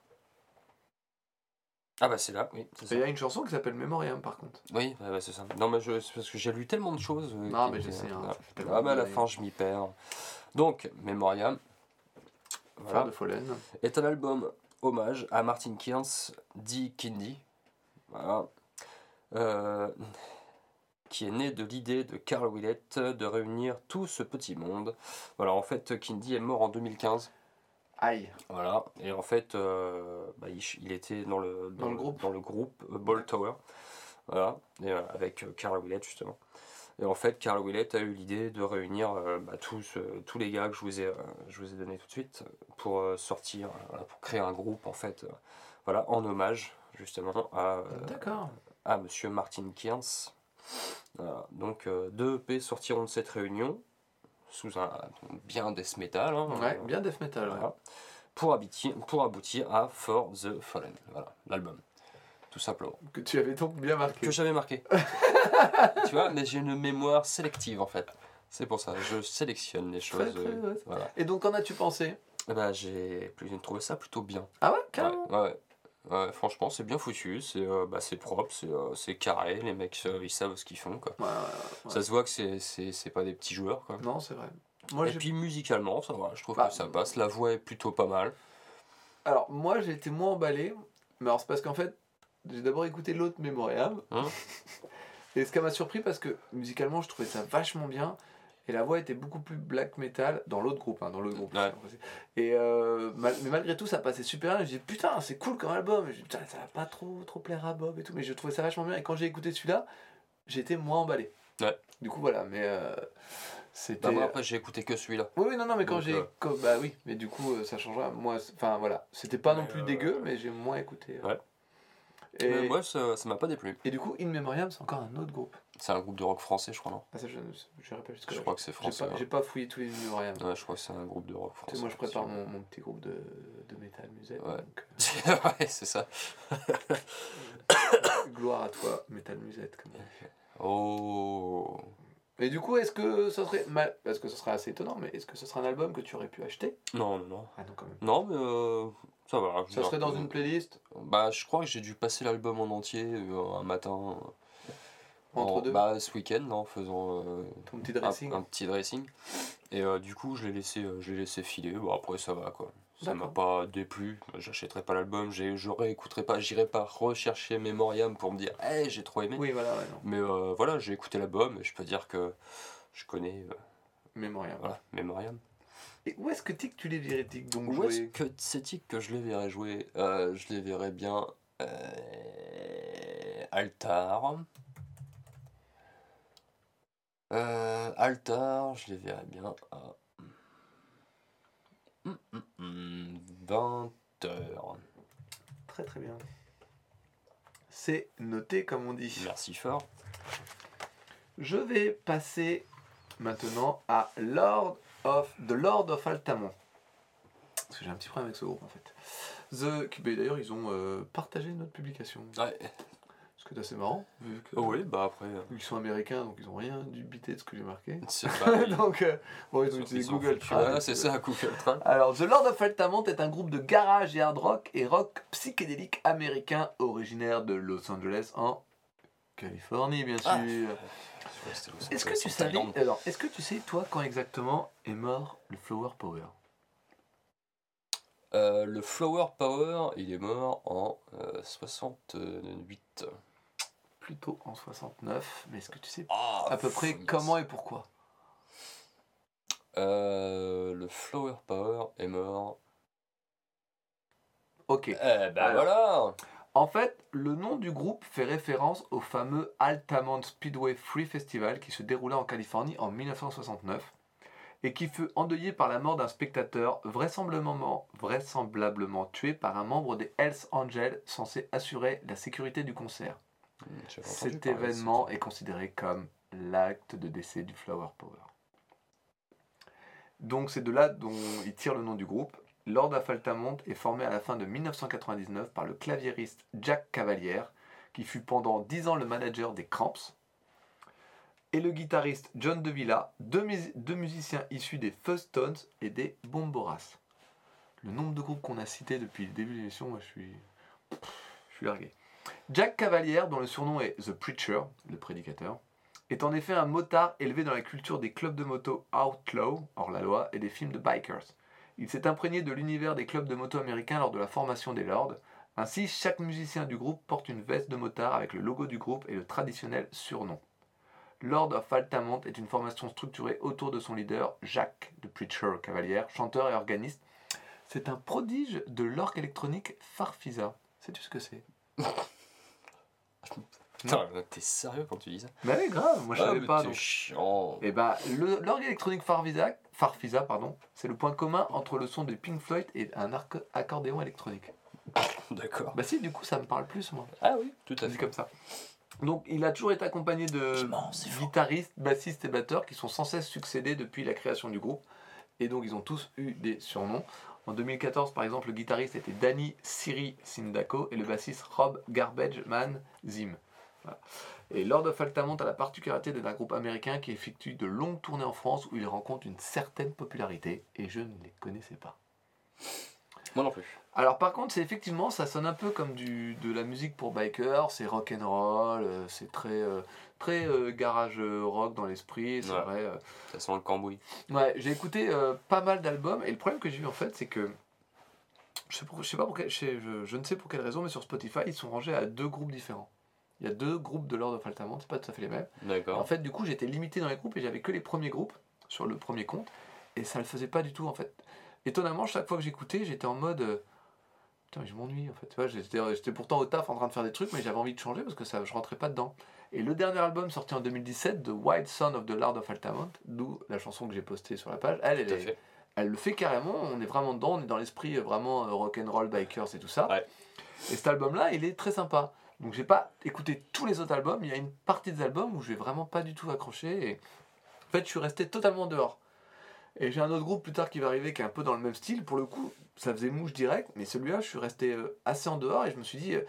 Ah bah c'est là, oui. c'est Et ça. il y a une chanson qui s'appelle Memoriam par contre. Oui, ouais, c'est ça. Non, mais je, c'est parce que j'ai lu tellement de choses. euh, Non, qui mais je étaient- sais. Hein, voilà. ça fait tellement Ah bah à la fin, je m'y perds. Donc, Memoriam. Voilà. Fort de Fallen. est un album hommage à Martin Kearns, dit Kindy, voilà, euh, qui est né de l'idée de Carl Willett de réunir tout ce petit monde. Voilà, en fait, Kindy est mort en 2015. Aïe. Voilà, et en fait, euh, bah, il, il était dans le, Dans le groupe. dans le groupe euh, Ball Tower, voilà, et, euh, avec Carl Willett justement. Et en fait, Carl Willett a eu l'idée de réunir euh, bah, tous, euh, tous les gars que je vous ai, euh, je vous ai donné tout de suite pour sortir, voilà, pour créer un groupe en fait, voilà, en hommage justement à, euh, à Monsieur Martin Kearns. Voilà. Donc euh, deux EP sortiront de cette réunion, sous un bien death metal. hein, Ouais, bien death metal. ouais. pour, aboutir, pour aboutir à For the Fallen, voilà, l'album. Tout simplement. Que tu avais donc bien marqué. Que j'avais marqué. tu vois, mais j'ai une mémoire sélective en fait. C'est pour ça, je sélectionne les choses. très, euh, voilà. Et donc, qu'en as-tu pensé? Eh ben, j'ai trouvé ça plutôt bien. Ah ouais, Ouais, carrément ouais, ouais. Franchement, c'est bien foutu, c'est euh, bah, propre, c'est euh, carré, les mecs euh, ils savent ce qu'ils font. Quoi. Ouais, ouais, ouais. Ça se voit que c'est- pas des petits joueurs. Quoi. Non, c'est vrai. Moi, Et puis musicalement, ça va, je trouve Bah, que ça passe. La voix est plutôt pas mal. Alors, moi, j'ai été moins emballé. Mais alors, c'est parce qu'en fait, j'ai d'abord écouté l'autre Memoriam. Hein? Et ce qui m'a surpris, parce que musicalement, je trouvais ça vachement bien. Et la voix était beaucoup plus black metal dans l'autre groupe. hein, dans l'autre groupe Ouais. Et euh, mal- mais malgré tout, ça passait super bien. Et j'ai dit, putain, c'est cool comme album. Et j'ai dit, putain, ça va pas trop, trop plaire à Bob et tout. Mais je trouvais ça vachement bien. Et quand j'ai écouté celui-là, été moins emballé. Ouais. Du coup, voilà. Mais euh, c'était. Bah, moi, après, j'ai écouté que celui-là. Oui, oui, non, non, mais quand Donc, j'ai. euh, Bah oui, mais du coup, euh, ça changera. Moi, enfin voilà, c'était pas non plus dégueu, mais j'ai moins écouté. Ouais. Et, moi, ça ça m'a pas déplu. et du coup, In Memoriam, c'est encore un autre groupe. C'est un groupe de rock français, je crois, non? Ah, ça, je Je là. crois que c'est J'ai français. pas, ouais. j'ai pas fouillé tous les In Memoriam. Ouais, je crois que c'est un groupe de rock Tu français. sais, moi, je prépare mon, mon petit groupe de, de métal musette. Ouais. donc, ouais, c'est ça. euh, gloire à toi, métal musette. Comme on dit. Oh. Et du coup, est-ce que ça serait mal Parce que ce serait assez étonnant, mais est-ce que ce serait un album que tu aurais pu acheter? Non, non, non. Ah non, quand même. Non, mais euh, ça va. Ça serait dans une playlist? Bah, je crois que j'ai dû passer l'album en entier euh, un matin. Entre en- deux Bah, ce week-end, en faisant euh, Ton petit un, dressing un petit dressing. Et euh, du coup, je l'ai laissé, euh, je l'ai laissé filer. Bon, après, ça va quoi. Ça m'a pas déplu. J'achèterai pas l'album. Je réécouterai pas. J'irai pas rechercher Memoriam pour me dire, hey, j'ai trop aimé. Oui, voilà, ouais, non. Mais voilà, j'ai écouté l'album et je peux dire que je connais Memoriam. voilà, Memoriam. Et où est-ce que Tic tu les verrais Tic donc Où est-ce que c'est que je les verrais jouer? Euh, Je les verrais bien. euh, Altar. Euh, Altar, je les verrais bien à. Hum, hum, hum, 20 heures. Très très bien. C'est noté comme on dit. Merci fort. Je vais passer maintenant à Lord of The Lord of Altamont. Parce que j'ai un petit problème avec ce groupe en fait. The, d'ailleurs ils ont euh, partagé notre publication. Ouais. Ce qui est assez marrant, vu que- Oh oui, bah après. euh, vu qu'ils sont américains, donc ils ont rien dubité de ce que j'ai marqué. Donc euh, bon, ils ont utilisé Google foutus. Trad. C'est ça, Google Trad. Alors, The Lord of Altamont est un groupe de garage et hard rock et rock psychédélique américain originaire de Los Angeles en Californie, bien sûr. Ah. Los Est-ce que tu savais, alors, est-ce que tu sais toi quand exactement est mort le Flower Power? Euh, le Flower Power, il est mort en euh, 68. Plutôt en 69, mais est-ce que tu sais Ah, à peu près mince. comment et pourquoi? Euh, le Flower Power est mort. Ok. Eh ben Alors. voilà En fait, le nom du groupe fait référence au fameux Altamont Speedway Free Festival qui se déroulait en Californie en 1969 et qui fut endeuillé par la mort d'un spectateur vraisemblablement, vraisemblablement tué par un membre des Hells Angels censé assurer la sécurité du concert. Cet événement est considéré comme l'acte de décès du Flower Power. Donc c'est de là dont il tire le nom du groupe. Lord of Altamont est formé à la fin de 1999 par le claviériste Jack Cavaliere, qui fut pendant 10 ans le manager des Cramps, et le guitariste John DeVilla, deux, mus- deux musiciens issus des Fuzz-Tones et des Bomboras. Le nombre de groupes qu'on a cités depuis le début de l'émission, moi je suis, je suis largué. Jack Cavaliere, dont le surnom est The Preacher, le prédicateur, est en effet un motard élevé dans la culture des clubs de moto outlaw, hors la loi, et des films de bikers. Il s'est imprégné de l'univers des clubs de moto américains lors de la formation des Lords. Ainsi, chaque musicien du groupe porte une veste de motard avec le logo du groupe et le traditionnel surnom. Lord of Altamont est une formation structurée autour de son leader, Jacques The Preacher Cavaliere, chanteur et organiste. C'est un prodige de l'orgue électronique Farfisa. Sais-tu ce que c'est? Putain, t'es sérieux quand tu dis ça? Bah oui, grave, moi je Ah, savais mais pas. donc. chiant. Et bah, le- l'orgue électronique Farfisa, Farfisa pardon, c'est le point commun entre le son de Pink Floyd et un arc- accordéon électronique. D'accord. Bah si, du coup, ça me parle plus, moi. Ah oui, tout à Dit fait. comme ça. Donc il a toujours été accompagné de Immense, c'est fort. guitaristes, bassistes et batteurs qui sont sans cesse succédés depuis la création du groupe. Et donc ils ont tous eu des surnoms. En 2014 par exemple le guitariste était Danny Siri Sindako et le bassiste Rob Garbage Man Zim. Et Lord of Altamont a la particularité d'être un groupe américain qui effectue de longues tournées en France où il rencontre une certaine popularité et je ne les connaissais pas. Moi non plus. Alors par contre, c'est effectivement, ça sonne un peu comme du, de la musique pour bikers, c'est rock and roll, euh, c'est très, euh, très euh, garage rock dans l'esprit, c'est Ouais. vrai. Ça sent le cambouis. Ouais, j'ai écouté pas mal d'albums et le problème que j'ai eu en fait, c'est que je sais, pour- je sais pas pour quelle- je, sais- je- je ne sais pour quelle raison, mais sur Spotify, ils sont rangés à deux groupes différents. Il y a deux groupes de Lord of Altamont, c'est pas tout à fait les mêmes. D'accord. En fait, du coup, j'étais limité dans les groupes et j'avais que les premiers groupes sur le premier compte. Et ça le faisait pas du tout, en fait. Étonnamment, chaque fois que j'écoutais, j'étais en mode. euh, Putain, mais je m'ennuie, en fait. Tu vois, j'étais, pourtant au taf en train de faire des trucs, mais j'avais envie de changer parce que ça, je rentrais pas dedans. Et le dernier album sorti en 2017, The Wild Son of the Lord of Altamont, d'où la chanson que j'ai postée sur la page, elle, le fait carrément. On est vraiment dedans, on est dans l'esprit euh, vraiment euh, rock'n'roll, bikers et tout ça. Ouais. Et cet album-là, il est très sympa. Donc j'ai pas écouté tous les autres albums, il y a une partie des albums où je vais vraiment pas du tout accroché. Et... En fait, je suis resté totalement dehors. Et j'ai un autre groupe plus tard qui va arriver qui est un peu dans le même style. Pour le coup, ça faisait mouche direct, mais celui-là, je suis resté euh, assez en dehors et je me suis dit, euh,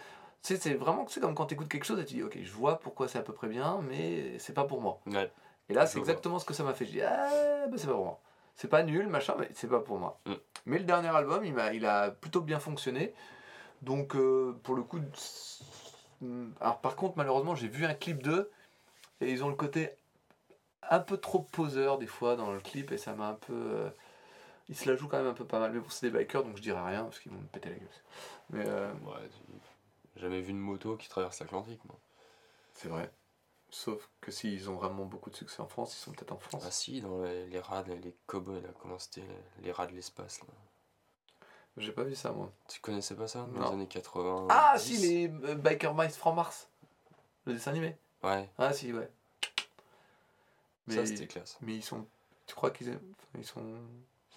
tu c'est vraiment c'est comme quand tu écoutes quelque chose et tu dis, ok, je vois pourquoi c'est à peu près bien, mais c'est pas pour moi. Ouais. Et là, c'est vois. exactement ce que ça m'a fait. Je dis, ah, bah, c'est pas pour moi. C'est pas nul, machin, mais c'est pas pour moi. Mm. Mais le dernier album, il, m'a, il a plutôt bien fonctionné. Donc, euh, pour le coup. mm, Alors, par contre, malheureusement, j'ai vu un clip d'eux et ils ont le côté un peu trop poseur des fois dans le clip et ça m'a un peu. euh, Ils se la jouent quand même un peu pas mal. Mais bon, c'est des bikers donc je dirais rien parce qu'ils vont me péter la gueule. Mais euh, Ouais, jamais vu une moto qui traverse l'Atlantique, moi. c'est vrai. Sauf que s'ils ont vraiment beaucoup de succès en France, ils sont peut-être en France. Ah si, dans les, les rats, les, cowboys, là, comment c'était les, rats de l'espace, là. J'ai pas vu ça moi. Tu connaissais pas ça dans les années 80 Ah 10? si, les euh, Biker Mice from Mars. Le dessin animé. Ouais, Ah si, ouais. Mais, ça c'était classe. mais ils sont... Tu crois qu'ils aiment... enfin, ils sont...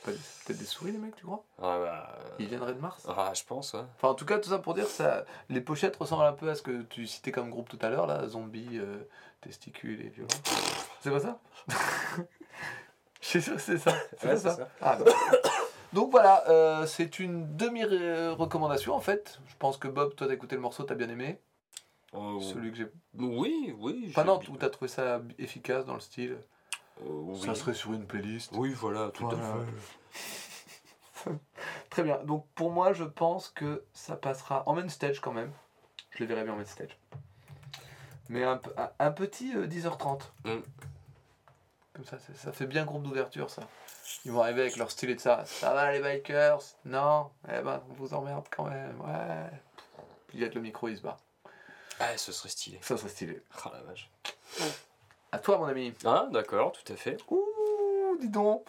des- peut-être des souris les mecs, tu crois? Ah bah... euh, Ils viendraient de Mars Ah, je pense, ouais. Enfin en tout cas, tout ça pour dire, ça... les pochettes ressemblent un peu à ce que tu citais comme groupe tout à l'heure, là. Zombies, euh, testicules et violence. C'est pas ça? Je suis sûr que c'est ça. C'est Ouais, pas c'est ça. ça. Ah, bah. Donc voilà, euh, c'est une demi-recommandation en fait. Je pense que Bob, toi t'as écouté le morceau, t'as bien aimé. Oh, Celui que j'ai Oui, oui. Non, bi- où t'as trouvé ça efficace dans le style Euh, oui. Ça serait sur une playlist. Oui, voilà, tout Voilà. à fait. Très bien. Donc pour moi, je pense que ça passera en main stage quand même. Je le verrai bien en main stage. Mais un, pe- un, un petit euh, 10h30. Mm. Comme ça, ça, fait bien groupe d'ouverture ça. Ils vont arriver avec leur style et de ça. Ça va les bikers? Non? Eh ben, on vous emmerde quand même. Ouais. Puis il y a que le micro, il se bat. Ah, ce serait stylé. Ça serait stylé. Ah la vache. À toi, mon ami. Ah, d'accord, tout à fait. Ouh, dis donc.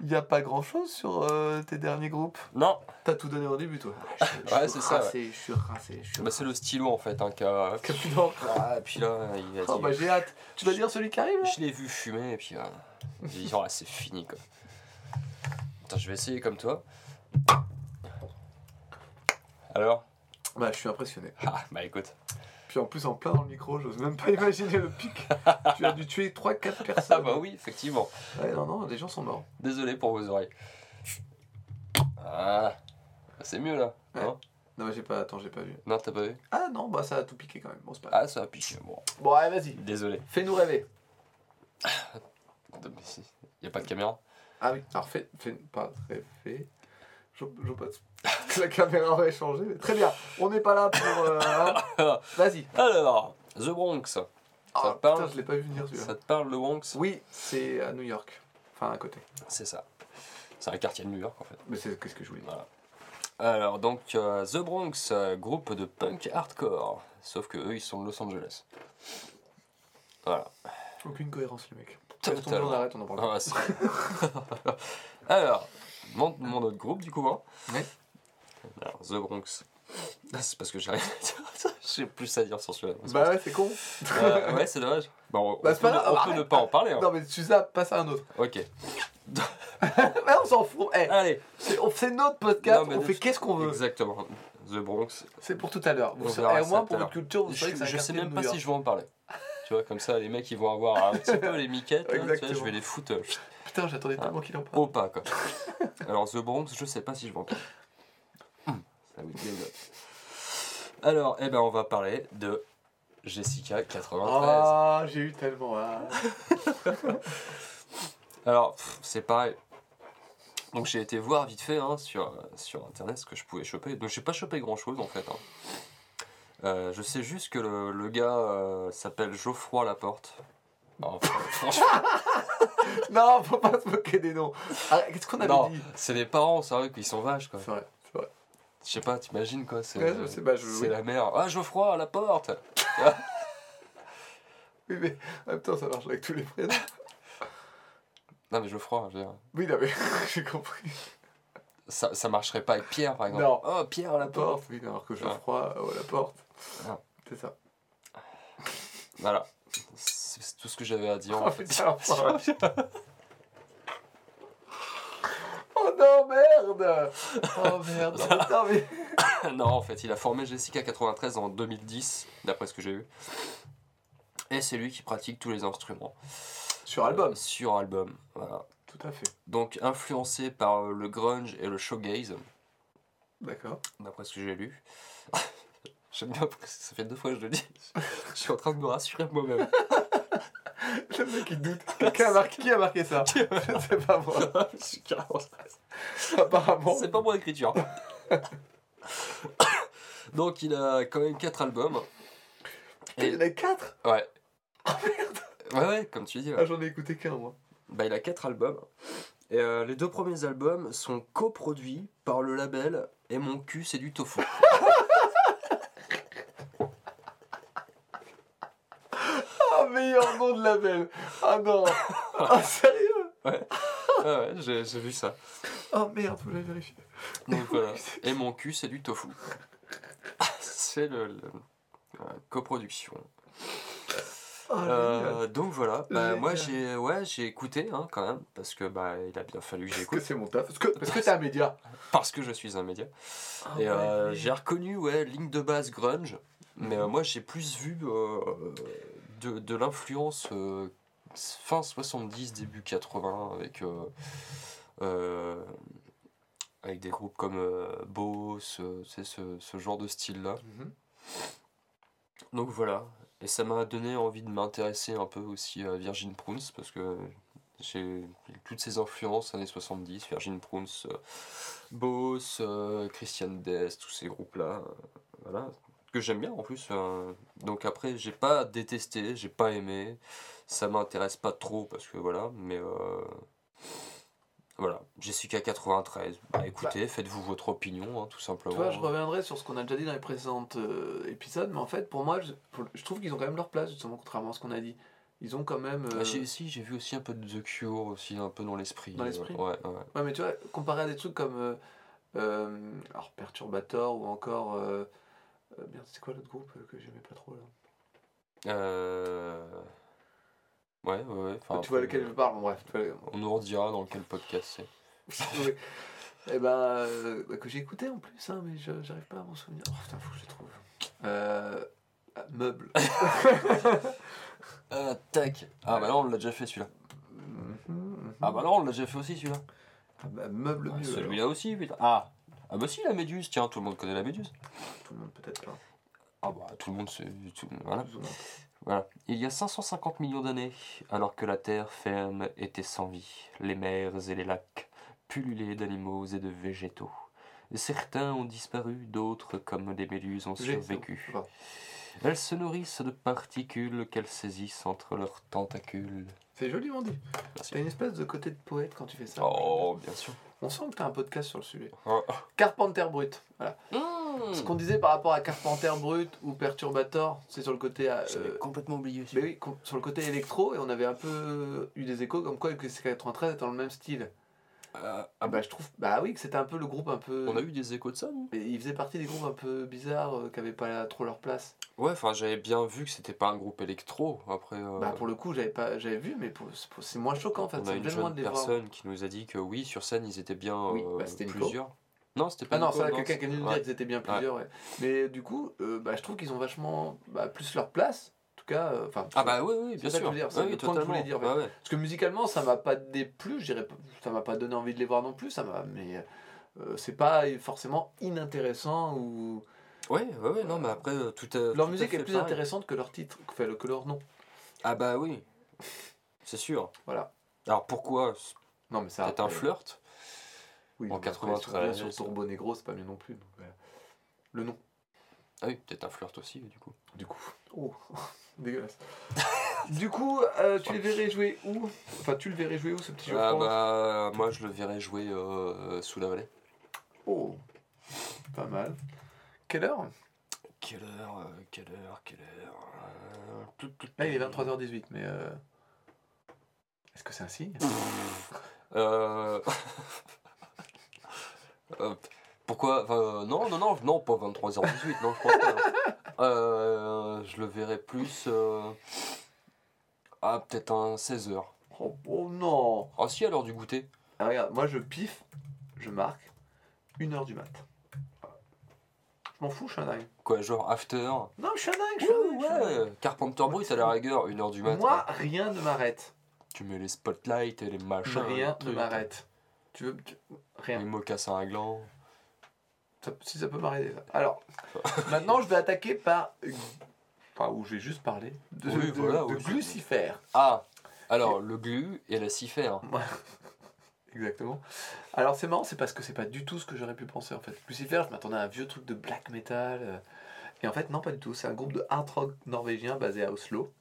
Il n'y a pas grand chose sur euh, tes derniers groupes? Non, T'as tout donné au début, toi. Ouais, c'est ça, Je suis rincé, je suis bah, c'est le stylo en fait, hein, qui a... Qui a plus. Ah, et puis là, il a Oh dit... bah j'ai hâte. Tu vas dire celui qui arrive là? Je l'ai vu fumer et puis euh, j'ai dit, oh, là, c'est fini quoi. Attends, je vais essayer comme toi. Alors? Bah je suis impressionné. Ah, bah écoute. Puis en plus en plein dans le micro, j'ose même pas imaginer le pic. tu as dû tuer 3-4 personnes. Ah bah oui, effectivement. Ouais non non, les gens sont morts. Désolé pour vos oreilles. Ah, c'est mieux là. Ouais. Non, Non mais j'ai pas, attends j'ai pas vu. non t'as pas vu? Ah non bah ça a tout piqué quand même. Bon c'est pas. Ah, ça a piqué. Bon, Bon allez vas-y, désolé. fais-nous rêver. Mais si, Y a pas de caméra? Ah oui, alors fais, fais pas rêver. Je, je. La caméra aurait changé. mais Très bien, on n'est pas là pour... euh, hein. Vas-y. Alors, The Bronx. Ah te parle putain, je l'ai pas vu venir celui-là. Ça te parle le Bronx Oui, c'est à New York. Enfin à côté. C'est ça. C'est un quartier de New York en fait. Mais c'est qu'est-ce que je voulais dire. Voilà. Alors donc euh, The Bronx, euh, groupe de punk hardcore, sauf que eux ils sont de Los Angeles. Voilà. Aucune cohérence les mecs. Totalement. on arrête, on en parle. Ah, Alors, mon, mon autre groupe du coup. Hein. Alors The Bronx. Ah, C'est parce que j'ai rien à dire. J'ai plus à dire sur celui-là. Bah ouais, c'est con. ça. Euh, ouais, c'est dommage. Bon, on, Bah, peut, on ne pas en parler. hein. Non mais tu zappes, passe à un autre. Ok. Mais on s'en fout. Eh, Allez, c'est on- c'est notre podcast, Non, mais on fait qu'est-ce qu'on veut. exactement. The Bronx. C'est pour tout à l'heure. Vous On saurez- verra et au moins ça tout pour à votre l'heure. culture, vous Je, savez que c'est un je sais quartier même de pas New si York. je vais en parler. Tu vois, comme ça, les mecs, ils vont avoir un petit peu les miquettes. là, tu vois, je Exactement. vais les foutre euh, Putain, j'attendais Ah. tellement qu'il en parle. au pas, quoi. Alors, The Bronx, je sais pas si je vais en parler. Dit Alors, eh ben, on va parler de Jessica 93. Ah, j'ai eu tellement hâte. Alors, c'est pareil. Donc j'ai été voir vite fait hein, sur, sur internet ce que je pouvais choper. Donc j'ai pas chopé grand chose en fait. hein. Euh, je sais juste que le, le gars euh, s'appelle Geoffroy Laporte. Fr- franchement, Non, faut pas se moquer des noms. Ah, Qu'est-ce qu'on avait non, dit? c'est les parents, c'est vrai qu'ils sont vaches quoi. C'est vrai. Je sais pas, t'imagines quoi, c'est Ouais, oui. la mère. Ah Geoffroy Laporte Oui, mais en même temps, ça marche avec tous les prénoms. Non mais Geoffroy, je veux dire, Oui, non, mais j'ai compris. ça, ça marcherait pas avec Pierre par exemple. Non. Oh Pierre La Laporte porte, oui, alors que Geoffroy, oh, la porte. Ah. C'est ça. Voilà, c'est tout ce que j'avais à dire Oh, en fait. putain, l'enfoiré. Oh non, merde Oh merde, non, putain, mais... non, en fait, il a formé Jessica 93 en 2010, d'après ce que j'ai vu. Et c'est lui qui pratique tous les instruments. Sur album. Euh, sur album, voilà. Tout à fait. Donc influencé par le grunge et le shoegaze, D'accord. d'après ce que j'ai lu. J'aime bien parce que ça fait deux fois que je le dis. Je suis en train de me rassurer moi-même. Le mec, il doute. Quelqu'un a marqué... Qui a marqué ça C'est pas moi. Je suis carrément Apparemment. C'est pas mon écriture. Donc il a quand même quatre albums. Putain, Il en a 4 Ouais. Oh merde Ouais, ouais, comme tu dis. ouais. Ah, j'en ai écouté qu'un, moi. Bah, il a quatre albums. Et euh, les deux premiers albums sont coproduits par le label Et mon cul, c'est du tofu. Ah, meilleur nom de label Ah non Ah, sérieux Ouais, ouais, j'ai j'ai vu ça. Oh merde, que j'aille vérifier. Donc voilà. Et mon cul, c'est du tofu. C'est le, le- euh, coproduction. Oh, Euh, génial. donc voilà, bah, moi j'ai ouais, j'ai écouté hein, quand même, parce que bah, il a bien fallu que Parce que j'écoute, c'est mon taf. Parce que parce que t'es un média. parce que je suis un média. Ah Et euh, j'ai reconnu, ouais, ligne de base grunge, mais euh, moi j'ai plus vu euh, de, de l'influence euh, fin 70, début 80 avec, euh, euh, avec des groupes comme Boss, c'est ce, ce genre de style-là. Mhm. Donc voilà, et ça m'a donné envie de m'intéresser un peu aussi à Virgin Prunes parce que j'ai toutes ces influences années 70, Virgin Prunes, Boss, Christian Death, tous ces groupes-là, voilà, que j'aime bien en plus. euh. donc après, j'ai pas détesté, j'ai pas aimé, ça m'intéresse pas trop parce que voilà, mais euh, voilà, Jessica 93, bah écoutez, faites-vous votre opinion, hein, tout simplement. Tu vois, je reviendrai sur ce qu'on a déjà dit dans les précédents euh, épisodes, mais en fait, pour moi, je, je trouve qu'ils ont quand même leur place, justement, contrairement à ce qu'on a dit. Ils ont quand même. Ah, si, j'ai vu aussi un peu de The Cure, aussi un peu dans l'esprit. Dans l'esprit ouais, ouais. Ouais, mais tu vois, comparé à des trucs comme. euh, alors, Perturbator ou encore. Euh, merde, c'était quoi l'autre groupe euh, que j'aimais pas trop là Euh... Ouais, ouais, ouais. enfin, Tu vois lequel je parle, bon, bref. tu vois, On nous redira dans quel podcast c'est. oui. Et ben, euh, bah, que j'ai écouté en plus, hein, mais je- j'arrive pas à m'en souvenir. Oh putain, faut que je les trouve. Euh, ah, meuble. Ah, tac Ah bah là, on l'a déjà fait celui-là. Mhm, Ah bah là, on l'a déjà fait aussi celui-là. Ah bah, meuble Ah, mieux. celui-là aussi, putain. Ah Ah bah si, la méduse, tiens, tout le monde connaît la méduse. Tout le monde peut-être pas. Ah bah tout le monde, c'est... tout- Voilà. Voilà. Il y a 550 millions d'années, alors que la terre ferme était sans vie, les mers et les lacs pullulaient d'animaux et de végétaux. Certains ont disparu, d'autres, comme des méduses, ont survécu. Elles se nourrissent de particules qu'elles saisissent entre leurs tentacules. C'est joliment dit. T'as une espèce de côté de poète quand tu fais ça. Oh, bien sûr. On sent que t'as un podcast sur le sujet. Oh. Carpenter Brut. Voilà. Ce qu'on disait par rapport à Carpenter Brut ou Perturbator, c'est sur le côté. euh, complètement oublié. mais oui, sur le côté électro, et on avait un peu eu des échos comme quoi que C93 est dans le même style. Euh, Ah bah je trouve, bah oui, que c'était un peu le groupe un peu. on a eu des échos de ça, non? Ils faisaient partie des groupes un peu bizarres euh, qui avaient pas trop leur place. Ouais, enfin j'avais bien vu que c'était pas un groupe électro. Après, euh, Bah pour le coup, j'avais pas, j'avais vu, mais pour- c'est moins choquant en fait. on a une jeune de les voir. personne qui nous a dit que oui, sur scène ils étaient bien Oui, euh, bah, plusieurs. Non, c'était pas Ah non, c'est quelqu'un qui nous dire qu'ils étaient bien plusieurs. ouais. Mais du coup, bah, je trouve qu'ils ont vachement bah, plus leur place. En tout cas, euh. Ah bah oui, oui, bien C'est ça que sûr. je veux dire, c'est Ouais, le oui, point que je voulais dire, ouais. Parce que musicalement, ça m'a pas déplu, je dirais pas- ça m'a pas donné envie de les voir non plus, ça m'a, mais euh, c'est pas forcément inintéressant ou. Ouais, ouais, ouais, non, mais après, euh, tout Leur musique est plus pareil. intéressante que leur titre, que, que leur nom. Ah bah oui, c'est sûr. Voilà. Alors pourquoi? Non, mais ça. Peut-être un flirt? Oui, en mais après, 93, Sur, sur Turbo Negro, c'est pas mieux non plus. donc, euh, le nom, Ah oui, peut-être un flirt aussi, du coup. du coup. Oh, dégueulasse. du coup, euh, tu les verrais jouer où? Enfin, tu le verrais jouer où ce petit jeu Ah bah, moi je le verrais jouer euh, sous la vallée. Oh, pas mal. Quelle heure? Quelle heure, euh, quelle heure, quelle heure tout, tout, Là, il est 23h18, mais. euh, Est-ce que c'est un signe? Euh... pourquoi enfin, Non, non, non, non, pas 23h18, non, je pense pas. Euh, je le verrais plus. euh, Ah, peut-être un 16h. oh, non Ah, si, à l'heure du goûter. Ah, Regarde, moi je piffe, je marque 1h du mat. Je m'en fous, je suis un dingue. Quoi, genre after? Non, je suis un dingue, je suis un dingue, je suis un dingue. Ouais, Carpenter Brut à la rigueur, 1h du matin. Moi, rien ne m'arrête. Tu mets les spotlights et les machins. Rien ne trucs. m'arrête. Tu veux. tu- Les Rien. mocassins à gland. Ça- si ça peut m'arrêter. ça. Alors, maintenant, je vais attaquer par. Enfin, où je vais juste parler de, Oui, de, voilà, de oui. Ah Alors, le glu et la cifère. Exactement. Alors c'est marrant, c'est parce que c'est pas du tout ce que j'aurais pu penser en fait. Lucifer, je m'attendais à un vieux truc de black metal. euh, Et en fait, non, pas du tout. C'est un groupe de hard rock norvégien basé à Oslo.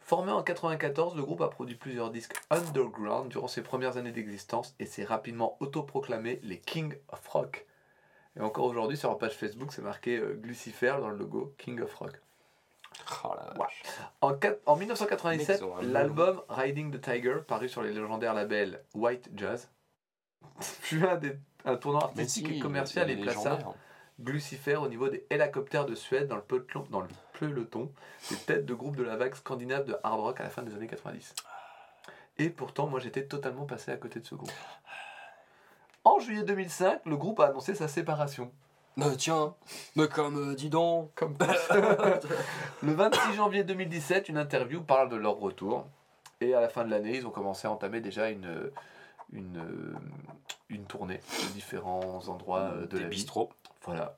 Formé en 94, le groupe a produit plusieurs disques underground durant ses premières années d'existence et s'est rapidement autoproclamé les King of Rock. Et encore aujourd'hui, sur leur page Facebook, c'est marqué euh, Glucifer dans le logo King of Rock. Oh la Ouais. vache. En, quat- en 1997, Mec, ils ont un l'album Riding the Tiger, paru sur les légendaires labels White Jazz, fut un, des, un tournant artistique si, et commercial et plaça. Glucifer au niveau des hélicoptères de Suède dans le, peloton, dans le peloton des têtes de groupe de la vague scandinave de hard rock à la fin des années 90. Et pourtant, moi j'étais totalement passé à côté de ce groupe. En juillet 2005, le groupe a annoncé sa séparation. Euh, tiens, mais comme, euh, dis donc. Comme le 26 janvier 2017, une interview parle de leur retour. Et à la fin de l'année, ils ont commencé à entamer déjà une, une, une tournée de différents endroits euh, de des la vie. Voilà.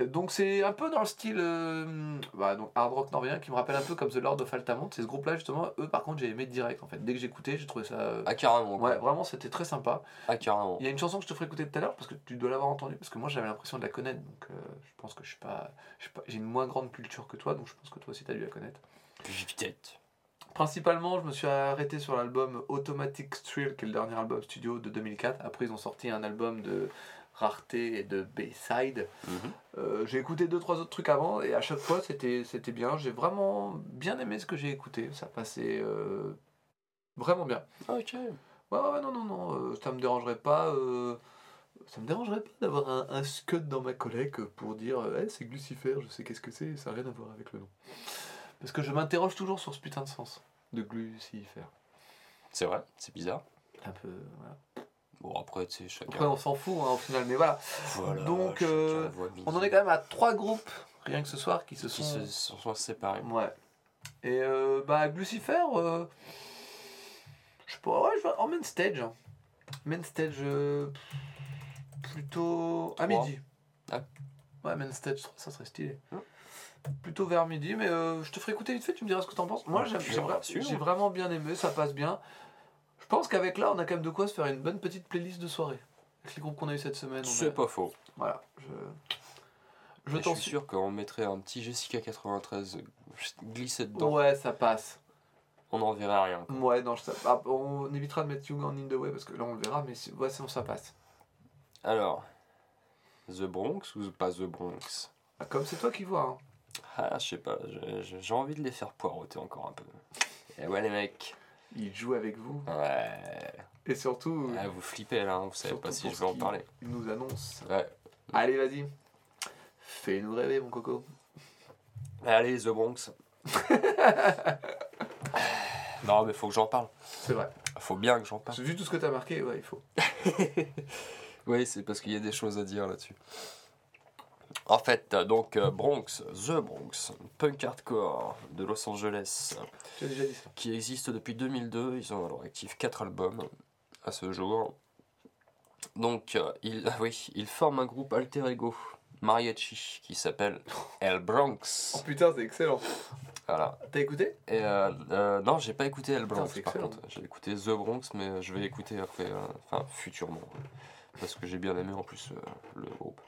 Euh, Donc c'est un peu dans le style euh, bah, donc hard rock norvégien qui me rappelle un peu comme The Lord of Altamont. C'est ce groupe-là justement. Eux par contre j'ai aimé direct en fait. Dès que j'écoutais j'ai trouvé ça. euh, Ah, carrément. quoi. Ouais vraiment c'était très sympa. Ah, carrément. Il y a une chanson que je te ferai écouter tout à l'heure parce que tu dois l'avoir entendue parce que moi j'avais l'impression de la connaître donc euh, je pense que je suis pas je suis pas- j'ai une moins grande culture que toi donc je pense que toi aussi tu as dû la connaître. Peut-être. Principalement je me suis arrêté sur l'album Automatic Thrill qui est le dernier album studio de 2004. Après ils ont sorti un album de rareté et de B-side. Mhm. Euh, j'ai écouté deux trois autres trucs avant et à chaque fois c'était c'était bien. J'ai vraiment bien aimé ce que j'ai écouté. Ça passait euh, vraiment bien. Ah, ok. Ouais, ouais, non, non, non, euh, ça me dérangerait pas. euh, ça me dérangerait pas d'avoir un, un scud dans ma collègue pour dire Eh, c'est Glucifer, je sais qu'est-ce que c'est, ça n'a rien à voir avec le nom. Parce que je m'interroge toujours sur ce putain de sens de Glucifer. C'est vrai, c'est bizarre. Un peu, voilà. Bon, après, tu sais, chacun. Après, on s'en fout hein, au final, mais voilà. Voilà, Donc, euh. On en est quand même à trois groupes, rien que ce soir, qui se Qui sont. se sont séparés. Ouais. Et euh, bah, Glucifer, euh, je sais pas, ouais, je vais en main stage. hein. Main stage plutôt à midi. Ah. Ouais, main stage, ça serait stylé. Hum. Plutôt vers midi, mais euh, je te ferai écouter vite fait, tu me diras ce que t'en penses. Moi, Ouais, j'ai vraiment bien aimé, ça passe bien. Je pense qu'avec là, on a quand même de quoi se faire une bonne petite playlist de soirée. Avec les groupes qu'on a eu cette semaine. on a- C'est pas faux. Voilà, je, je t'en suis sûr qu'on mettrait un petit Jessica 93 glissé dedans. Ouais, ça passe. On n'en verrait rien. quoi. Ouais, non, je sais pas. On évitera de mettre Young on in the way parce que là on le verra, mais ouais, sinon ça passe. Alors, The Bronx ou pas The Bronx? Ah, Comme c'est toi qui vois. hein. Ah, je sais pas, j'ai envie de les faire poireauter encore un peu. Et ouais, les mecs. Il joue avec vous. Ouais. Et surtout, Ah, vous flippez là, hein, vous savez pas si je vais en parler. il nous annonce. Ouais. Allez, vas-y. Fais-nous rêver, mon coco. Allez, The Bronx. non, mais faut que j'en parle. C'est vrai. Faut bien que j'en parle. Vu tout ce que t'as marqué, ouais, il faut. Oui, c'est parce qu'il y a des choses à dire là-dessus. En fait, euh, donc euh, Bronx, The Bronx, punk hardcore de Los Angeles, qui existe depuis 2002. Ils ont leur actif 4 albums à ce jour. Donc, euh, ils, ah oui, ils forment un groupe alter ego, mariachi, qui s'appelle El Bronx. Oh putain, c'est excellent. Voilà. T'as écouté? Et euh, euh, non, j'ai pas écouté El Bronx c'est par excellent. contre. J'ai écouté The Bronx, mais je vais écouter après, euh, enfin futurement. Parce que j'ai bien aimé en plus euh, le groupe.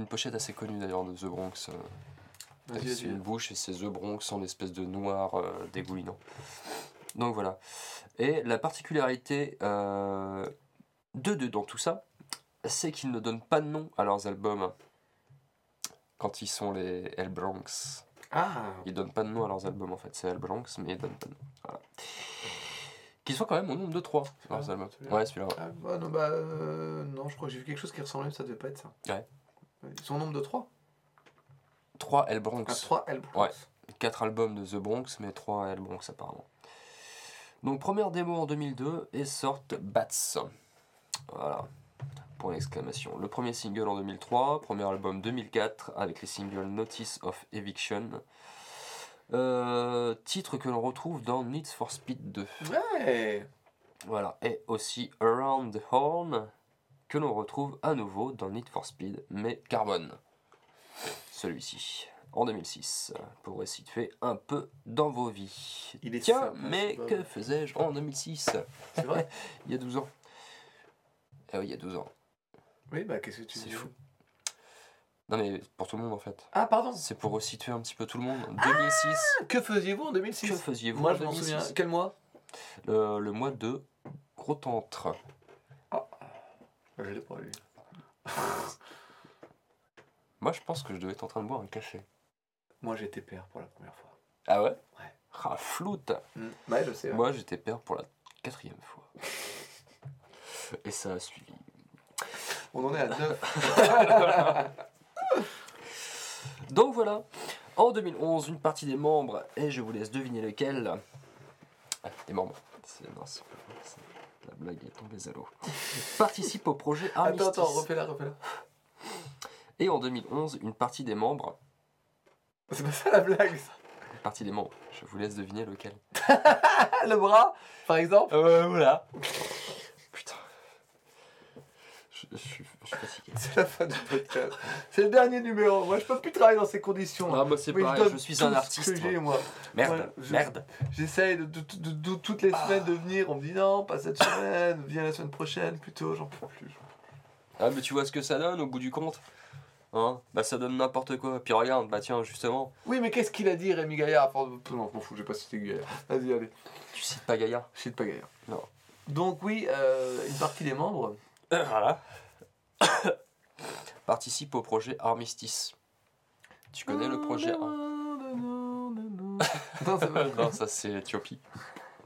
Une pochette assez connue d'ailleurs de The Bronx. euh, c'est une bouche et c'est The Bronx en espèce de noir euh, dégoulinant. Donc voilà. Et la particularité euh, de, de dans tout ça, c'est qu'ils ne donnent pas de nom à leurs albums quand ils sont les El Bronx. Ah Ils donnent pas de nom à leurs albums en fait, c'est El Bronx, mais ils donnent pas de nom. Voilà. Qui sont quand même au nombre de 3 leurs Ah, albums. celui-là. Ouais, celui-là. ouais. Ah, bah, non, bah, euh, non, je crois que j'ai vu quelque chose qui ressemblait, mais ça devait pas être ça. Ouais. Ils sont au nombre de 3 3 El Bronx. Ah, 3 L. Ouais. 4 albums de The Bronx, mais 3 El Bronx apparemment. Donc première démo en 2002 et sortent Bats. Voilà. Point d'exclamation. Le premier single en 2003, premier album 2004 avec les singles Notice of Eviction. Euh, titre que l'on retrouve dans Need for Speed 2. Ouais Voilà. Et aussi Around the Horn que l'on retrouve à nouveau dans Need for Speed, mais Carbone. Celui-ci. En 2006, pour situer un peu dans vos vies. Il est Tiens, mais que faisais-je en 2006 C'est vrai Il y a 12 ans. Ah oui, il y a 12 ans. Oui, bah qu'est-ce que tu C'est fou. Non mais pour tout le monde en fait. Ah, pardon C'est pour resituer un petit peu tout le monde. 2006, Que faisiez-vous en que 2006 faisiez-vous Moi, en je m'en 2006? souviens. Quel mois? Le, le mois de Gros Tantre. Je l'ai pas lu. Moi je pense que je devais être en train de boire un café. Moi, j'étais père pour la première fois. Ah ouais? Ouais. Ah floute Hmm. Ouais, je sais. ouais. Moi j'étais père pour la quatrième fois. Et ça a suivi. On en est à 9. Donc voilà, en 2011, une partie des membres, et je vous laisse deviner lequel. Ah, des membres. C'est, non, c'est pas vrai, c'est- la blague est tombée à l'eau. Participe au projet Armistice. attends, attends, refais-la, refais-la. Et en 2011, une partie des membres. C'est pas ça la blague ça. Une partie des membres. Je vous laisse deviner lequel. Le bras, par exemple Euh, voilà. Putain. Je, je suis, suis fatigué. C'est la fin du podcast. C'est le dernier numéro. Moi, je peux plus travailler dans ces conditions. Ah, moi c'est pareil, donne je suis un artiste. moi. Merde, je- merde. J'essaye de, de- de- de- toutes les semaines de venir. On me dit non, pas cette semaine. Viens la semaine prochaine plutôt. J'en peux plus. Ah, mais tu vois ce que ça donne au bout du compte Hein? Bah ça donne n'importe quoi. Puis regarde, bah tiens, justement, Oui, mais qu'est-ce qu'il a dit, Rémi Gaillard? Enfin, Non, je m'en fous, j'ai pas cité Gaillard. Vas-y, allez. tu cites pas Gaïa. Je cite pas Gaillard. Non. Donc, oui, euh, une partie des membres. Euh, voilà. Participe au projet Armistice. Tu connais le projet Ar- Non, c'est pas Non, ça c'est Éthiopie.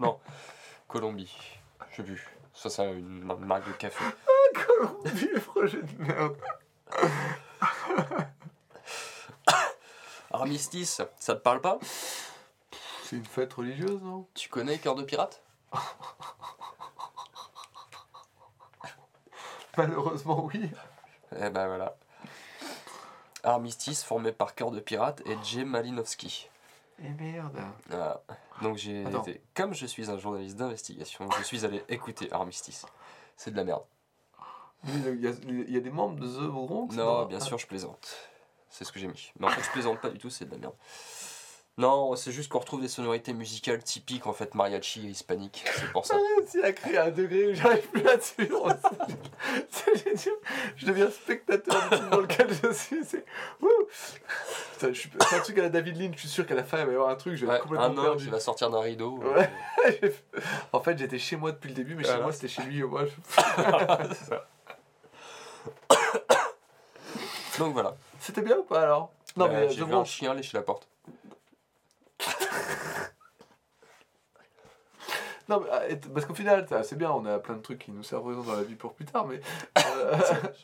Non, Colombie. Je sais plus. Ça, c'est une marque de café. Colombie, le projet de merde. Armistice, ça te parle pas? C'est une fête religieuse, non? Tu connais Cœur de Pirate? Malheureusement, oui. Eh ben voilà. Armistice formé par Cœur de Pirate et Jay Malinowski. Et merde. Voilà. Donc j'ai Attends. été, comme je suis un journaliste d'investigation, je suis allé écouter Armistice. C'est de la merde. Il y, a, il y a des membres de The Bronx Non, bien sûr, je plaisante. C'est ce que j'ai mis. Mais en fait, je plaisante pas du tout, c'est de la merde. Non, c'est juste qu'on retrouve des sonorités musicales typiques, en fait, mariachi et hispanique. C'est pour ça. Si a créé un degré où j'arrive plus à suivre. C'est génial. Je deviens spectateur du film dans lequel je suis. C'est. Putain, je suis- c'est un truc à la David Lynch. Je suis sûr qu'à la fin, il va y avoir un truc. Je vais Ouais, complètement un homme qui va sortir d'un rideau. Ouais. en fait, j'étais chez moi depuis le début, mais chez moi, c'était chez lui. et Moi, je- C'est ça. Donc voilà. C'était bien ou pas alors? Non, Euh, mais j'ai The vu un chien lécher la porte. Non, mais, t- parce qu'au final, c'est bien, on a plein de trucs qui nous serviront dans la vie pour plus tard, mais euh,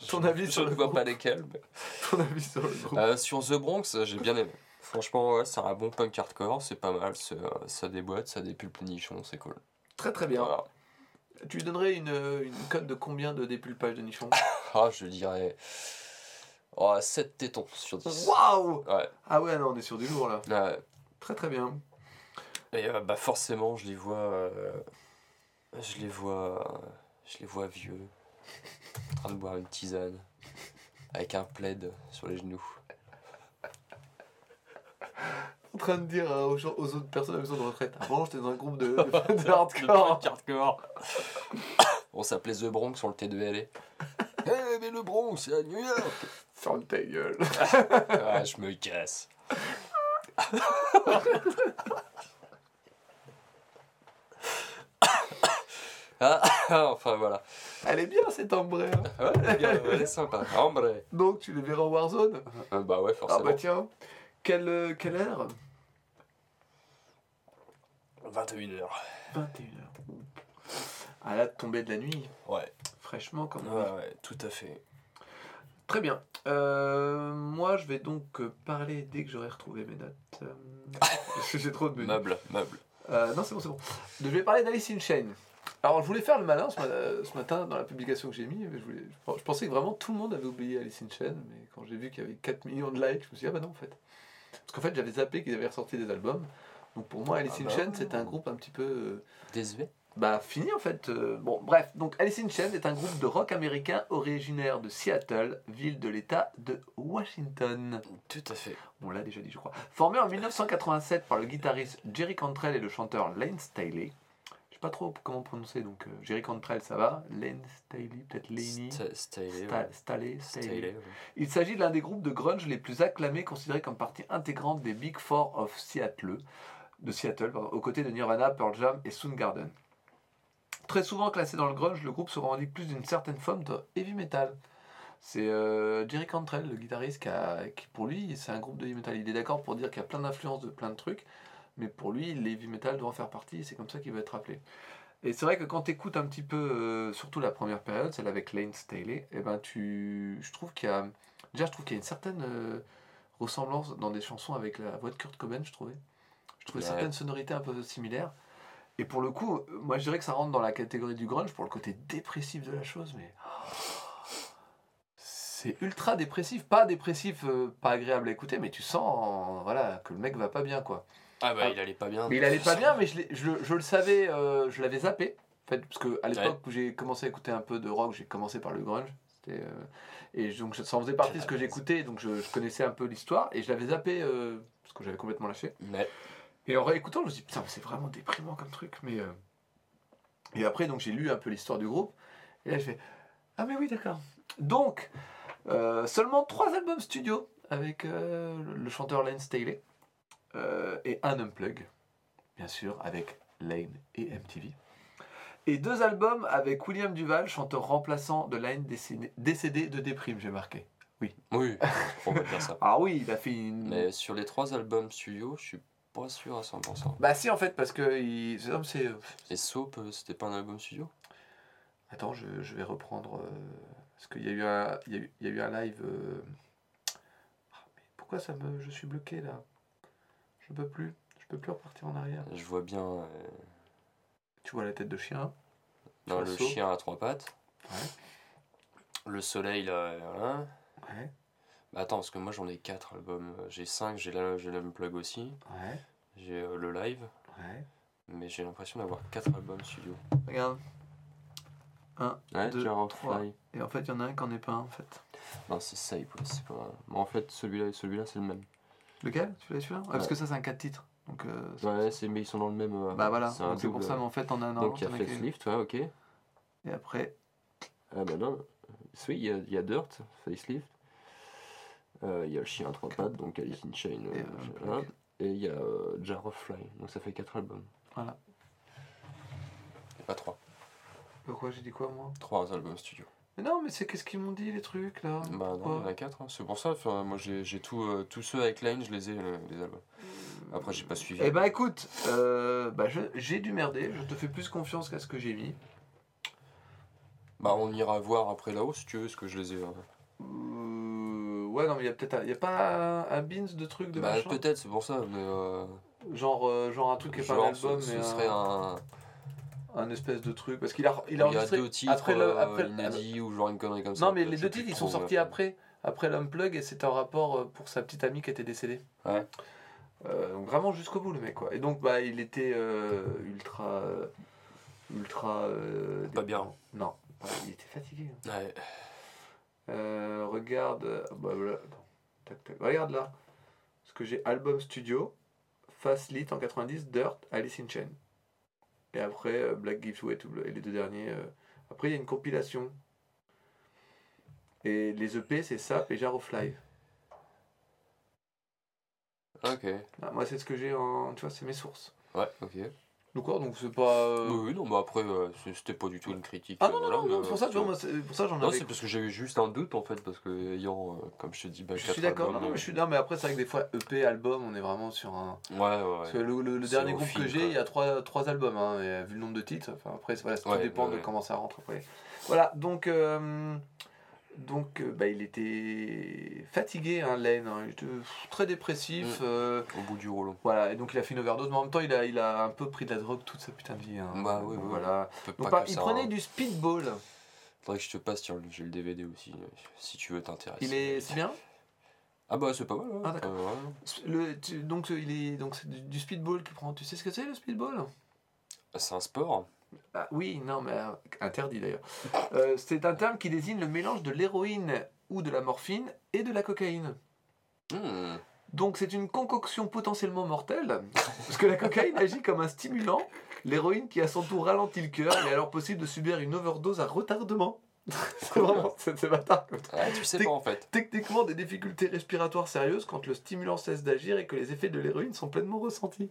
ton avis Je sur ne le vois groupe pas lesquels. mais- Ton avis sur le groupe Euh, sur The Bronx, j'ai bien aimé. Franchement, ouais, c'est un bon punk hardcore, c'est pas mal, euh, ça déboîte, ça dépulpe nichons, c'est cool. Très très bien. Voilà. Tu lui donnerais une, une cote de combien de dépulpage de nichon Ah, je dirais. Oh, 7 tétons sur 10. Waouh Ouais, Ah ouais, non, on est sur du lourd là. ouais. Très très bien. Et euh, bah forcément, je les vois. euh, je les vois. je les vois vieux. En train de boire une tisane. Avec un plaid sur les genoux. En train de dire euh, aux, gens- aux autres personnes à la maison de retraite Avant, j'étais dans un groupe de, de, hardcore. hardcore. On s'appelait The Bronx sur le T2LA. Eh mais le Bronx, c'est à New York Ferme ta gueule. Ah, je me casse. ah, enfin voilà. Elle est bien cette ambrée. hein. Ouais, elle est sympa. Hombre. Donc, tu les verras en Warzone Euh, bah ouais, Ah forcément. bah tiens. Quelle, euh, quelle heure? 21h. 21h. À la tombée de la nuit. Ouais. Fraîchement, comme on Ouais, ouais, tout à fait. Très bien. Euh, moi, je vais donc parler dès que j'aurai retrouvé mes notes. Euh, parce que j'ai trop de menus. Meuble, meuble. Euh, non, c'est bon, c'est bon. Je vais parler d'Alice in Chains. Alors, je voulais faire le malin ce, ma- ce matin dans la publication que j'ai mis. mais Je, voulais- je pensais que vraiment tout le monde avait oublié Alice in Chains, mais quand j'ai vu qu'il y avait 4 millions de likes, je me suis dit, ah bah non, en fait. Parce qu'en fait, j'avais zappé qu'ils avaient ressorti des albums. Donc pour moi, Alice Ah in bah. Chains, c'est un groupe un petit peu. euh, Désuet bah, fini en fait. Euh, bon, bref. Donc, Alice in Chains est un groupe de rock américain originaire de Seattle, ville de l'État de Washington. Tout à fait. On l'a déjà dit, je crois. Formé en 1987 par le guitariste Jerry Cantrell et le chanteur Lane Staley. Sais pas trop comment prononcer, donc euh, Jerry Cantrell, ça va. Lane Staley, peut-être Laney. Sta- ouais. Staley, Staley. Ouais. Il s'agit de l'un des groupes de grunge les plus acclamés, considérés comme partie intégrante des Big Four of Seattle, de Seattle, pardon, aux côtés de Nirvana, Pearl Jam et Soundgarden. Très souvent classé dans le grunge, le groupe se revendique plus d'une certaine forme de heavy metal. C'est euh, Jerry Cantrell, le guitariste, qui, a- qui, pour lui, c'est un groupe de heavy metal. Il est d'accord pour dire qu'il y a plein d'influences de plein de trucs, mais pour lui, les heavy metal doit en faire partie, et c'est comme ça qu'il va être appelé. Et c'est vrai que quand tu écoutes un petit peu, euh, surtout la première période, celle avec Lane Staley, et ben tu, je trouve qu'il y a, déjà je trouve qu'il y a une certaine euh, ressemblance dans des chansons avec la voix de Kurt Cobain, je trouvais. Je trouvais Ouais. certaines sonorités un peu similaires. Et pour le coup, euh, moi je dirais que ça rentre dans la catégorie du grunge pour le côté dépressif de la chose, mais c'est ultra dépressif, pas dépressif, euh, pas agréable à écouter, mais tu sens, voilà, que le mec va pas bien quoi. Ah bah Ah. il allait pas bien. Mais il allait pas bien, mais je, l'ai- je, je le savais, euh, je l'avais zappé. En fait, parce que à l'époque où j'ai commencé à écouter un peu de rock, j'ai commencé par le grunge. Euh, et donc ça en faisait partie de ce que j'écoutais, donc je, je connaissais un peu l'histoire. Et je l'avais zappé euh, parce que j'avais complètement lâché. Mais Et en réécoutant, je me suis dit, putain, c'est vraiment déprimant comme truc. Mais, Et après, donc j'ai lu un peu l'histoire du groupe. Et là, je fais, ah mais oui, d'accord. Donc, seulement trois albums studio avec le- chanteur Lane Staley. Euh, et un unplug, bien sûr, avec Lane et MTV. Et deux albums avec William Duval, chanteur remplaçant de Lane décédé, décédé de déprime, j'ai marqué. oui, on va dire ça. Ah oui, il a fait une... Mais sur les trois albums studio, je suis pas sûr à 100%. Bah si, en fait, parce que... Il... c'est-. Et Soap, euh, c'était pas un album studio? Attends, je, je vais reprendre. euh, parce qu'il y, a eu un- il y, a eu- il y a eu un live. euh, ah, mais pourquoi ça me. Je suis bloqué là? Je peux plus. Je peux plus repartir en arrière. Je vois bien euh, Tu vois la tête de chien non, le chien à trois pattes. Ouais. Le soleil là. Voilà. Ouais. Bah attends, parce que moi j'en ai quatre albums. J'ai cinq, j'ai la- j'ai l'unplug aussi. Ouais. J'ai euh, le live. Ouais. Mais j'ai l'impression d'avoir quatre albums studio. Regarde. Ouais, Deux, trois. Fly. Et en fait, il y en a un qui en est pas un en fait. Non, c'est ouais, c'est pas. Mais en fait, celui-là et celui-là, c'est le même. Lequel Tu l'as celui-là? Ouais, Parce que ça, c'est un 4 titres. Donc, euh, Ouais, c'est... mais ils sont dans le même. euh, bah voilà, C'est donc c'est pour ça, mais en fait, on a un Donc il y a. Facelift, ouais, ok. Et après, Ah bah non. Oui, il y a, il y a Dirt, Facelift. Euh, Il y a le chien à trois pattes, donc Alice in Chain. euh, Et, euh. Et il y a euh, Jar of Fly, donc ça fait 4 albums. Voilà. Et pas 3. pourquoi j'ai dit quoi moi? 3 albums studio. Mais non, mais c'est qu'est-ce qu'ils m'ont dit les trucs là? Bah non, il y en a 4, c'est pour ça. Enfin, moi j'ai j'ai tout, euh, tous ceux avec Line, je les ai, euh, les albums. Après, j'ai pas suivi. Eh bah écoute, euh, bah, je- j'ai dû merder, je te fais plus confiance qu'à ce que j'ai mis. Bah, on ira voir après là-haut si tu veux, ce que je les ai. euh. Euh, ouais, non, mais il y a peut-être un- y a pas un, un beans de trucs de Bah, machin? peut-être, c'est pour ça, mais. euh, genre, euh, genre un truc qui est pas un genre, album, ce, mais ce serait un. Un espèce de truc. Parce qu'il a, il Il a y a enregistré deux titres après le. euh, Après, inédits ou genre une connerie comme ça. non, mais les deux titres ils sont sortis après, après l'Unplug et c'était en rapport euh, pour sa petite amie qui était décédée. Ouais. Euh, donc vraiment jusqu'au bout le mec quoi. Et donc bah il était euh, ultra euh, ultra euh, Pas bien. Non, il était fatigué. hein. Ouais. Euh, regarde euh, bah, voilà. Attends. Tac, tac. Regarde là. Ce que j'ai album studio Fast Lit en 90 Dirt Alice in Chain. Et après euh, Black Gives Way to et les deux derniers euh, après il y a une compilation. Et les EP c'est Sap et Jar of Live. Ok. Ah, moi c'est ce que j'ai en tu vois c'est mes sources. Ouais, ok. D'accord donc c'est pas euh, Oui, non, mais après, euh, c'était pas du tout une critique. Ah euh, non, non, voilà, non, non, c'est pour ça, tu vois, euh, moi, c'est pour ça j'en Non, avais. c'est parce que j'avais juste un doute en fait, parce que ayant, euh, comme je te dis, bah, Je suis d'accord, non, non, mais je suis non, mais après, c'est vrai que des fois, EP, album, on est vraiment sur un. euh, Ouais, ouais, Parce que le, le- le C'est dernier groupe que j'ai, il y a trois, trois albums, hein, et euh, vu le nombre de titres, enfin, après, voilà, ça Ouais, dépend ouais, de comment ça rentre après. Voilà, donc. Donc, euh, bah, il était fatigué, hein, Lane, hein, il était très dépressif. Mm. euh, Au bout du rouleau. voilà, et donc il a fait une overdose, mais en même temps, il a, il a un peu pris de la drogue toute sa putain de vie. hein. Bah, oui, voilà. Peut Donc, pas bah, il ça, prenait hein. du speedball. Faudrait que je te passe, tiens, j'ai le DVD aussi, euh, si tu veux t'intéresser. Il est. C'est bien? Ah bah c'est pas mal, ouais. Ah. Euh, ouais. Le, tu- donc, il est, donc c'est du, du speedball qu'il prend. Tu sais ce que c'est le speedball? C'est un sport. Ah, Oui, non, mais euh, interdit d'ailleurs. Euh, c'est un terme qui désigne le mélange de l'héroïne ou de la morphine et de la cocaïne. Hmm. Donc c'est une concoction potentiellement mortelle, parce que la cocaïne agit comme un stimulant, l'héroïne qui à son tour ralentit le cœur, il est alors possible de subir une overdose à retardement. c'est vraiment, c'est bâtard. Ouais, tu sais pas en fait. Techniquement des difficultés respiratoires sérieuses quand le stimulant cesse d'agir et que les effets de l'héroïne sont pleinement ressentis.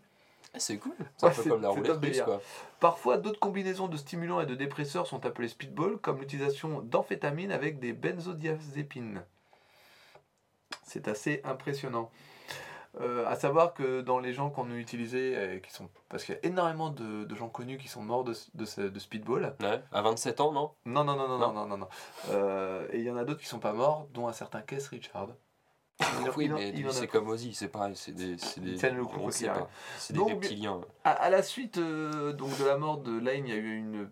Eh, C'est cool. C'est un peu comme la roulette russe quoi. Parfois, d'autres combinaisons de stimulants et de dépresseurs sont appelées speedball, comme l'utilisation d'amphétamines avec des benzodiazépines. C'est assez impressionnant. Euh, à savoir que dans les gens qu'on a utilisés, euh, qui sont, parce qu'il y a énormément de, de gens connus qui sont morts de, de, ce- de speedball. Ouais, à 27 ans, non? Non, non, non, non, non, Non. non, non. non. Euh, et il y en a d'autres qui sont pas morts, dont un certain Keith Richard. Oui, mais c'est comme Ozzy, c'est pareil, c'est des. C'est des Ils tiennent le coup, on quoi sait qu'il arrive. pas. C'est des Donc, reptiliens. À, à la suite euh, donc de la mort de Lane, il y a eu une,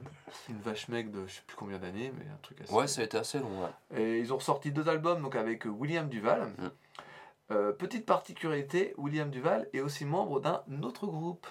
une vache mec de je sais plus combien d'années, mais un truc assez. Ouais, ça a été assez long, ouais. Et ils ont ressorti deux albums donc avec euh, William Duval. Mm. Euh, petite particularité, William Duval est aussi membre d'un autre groupe.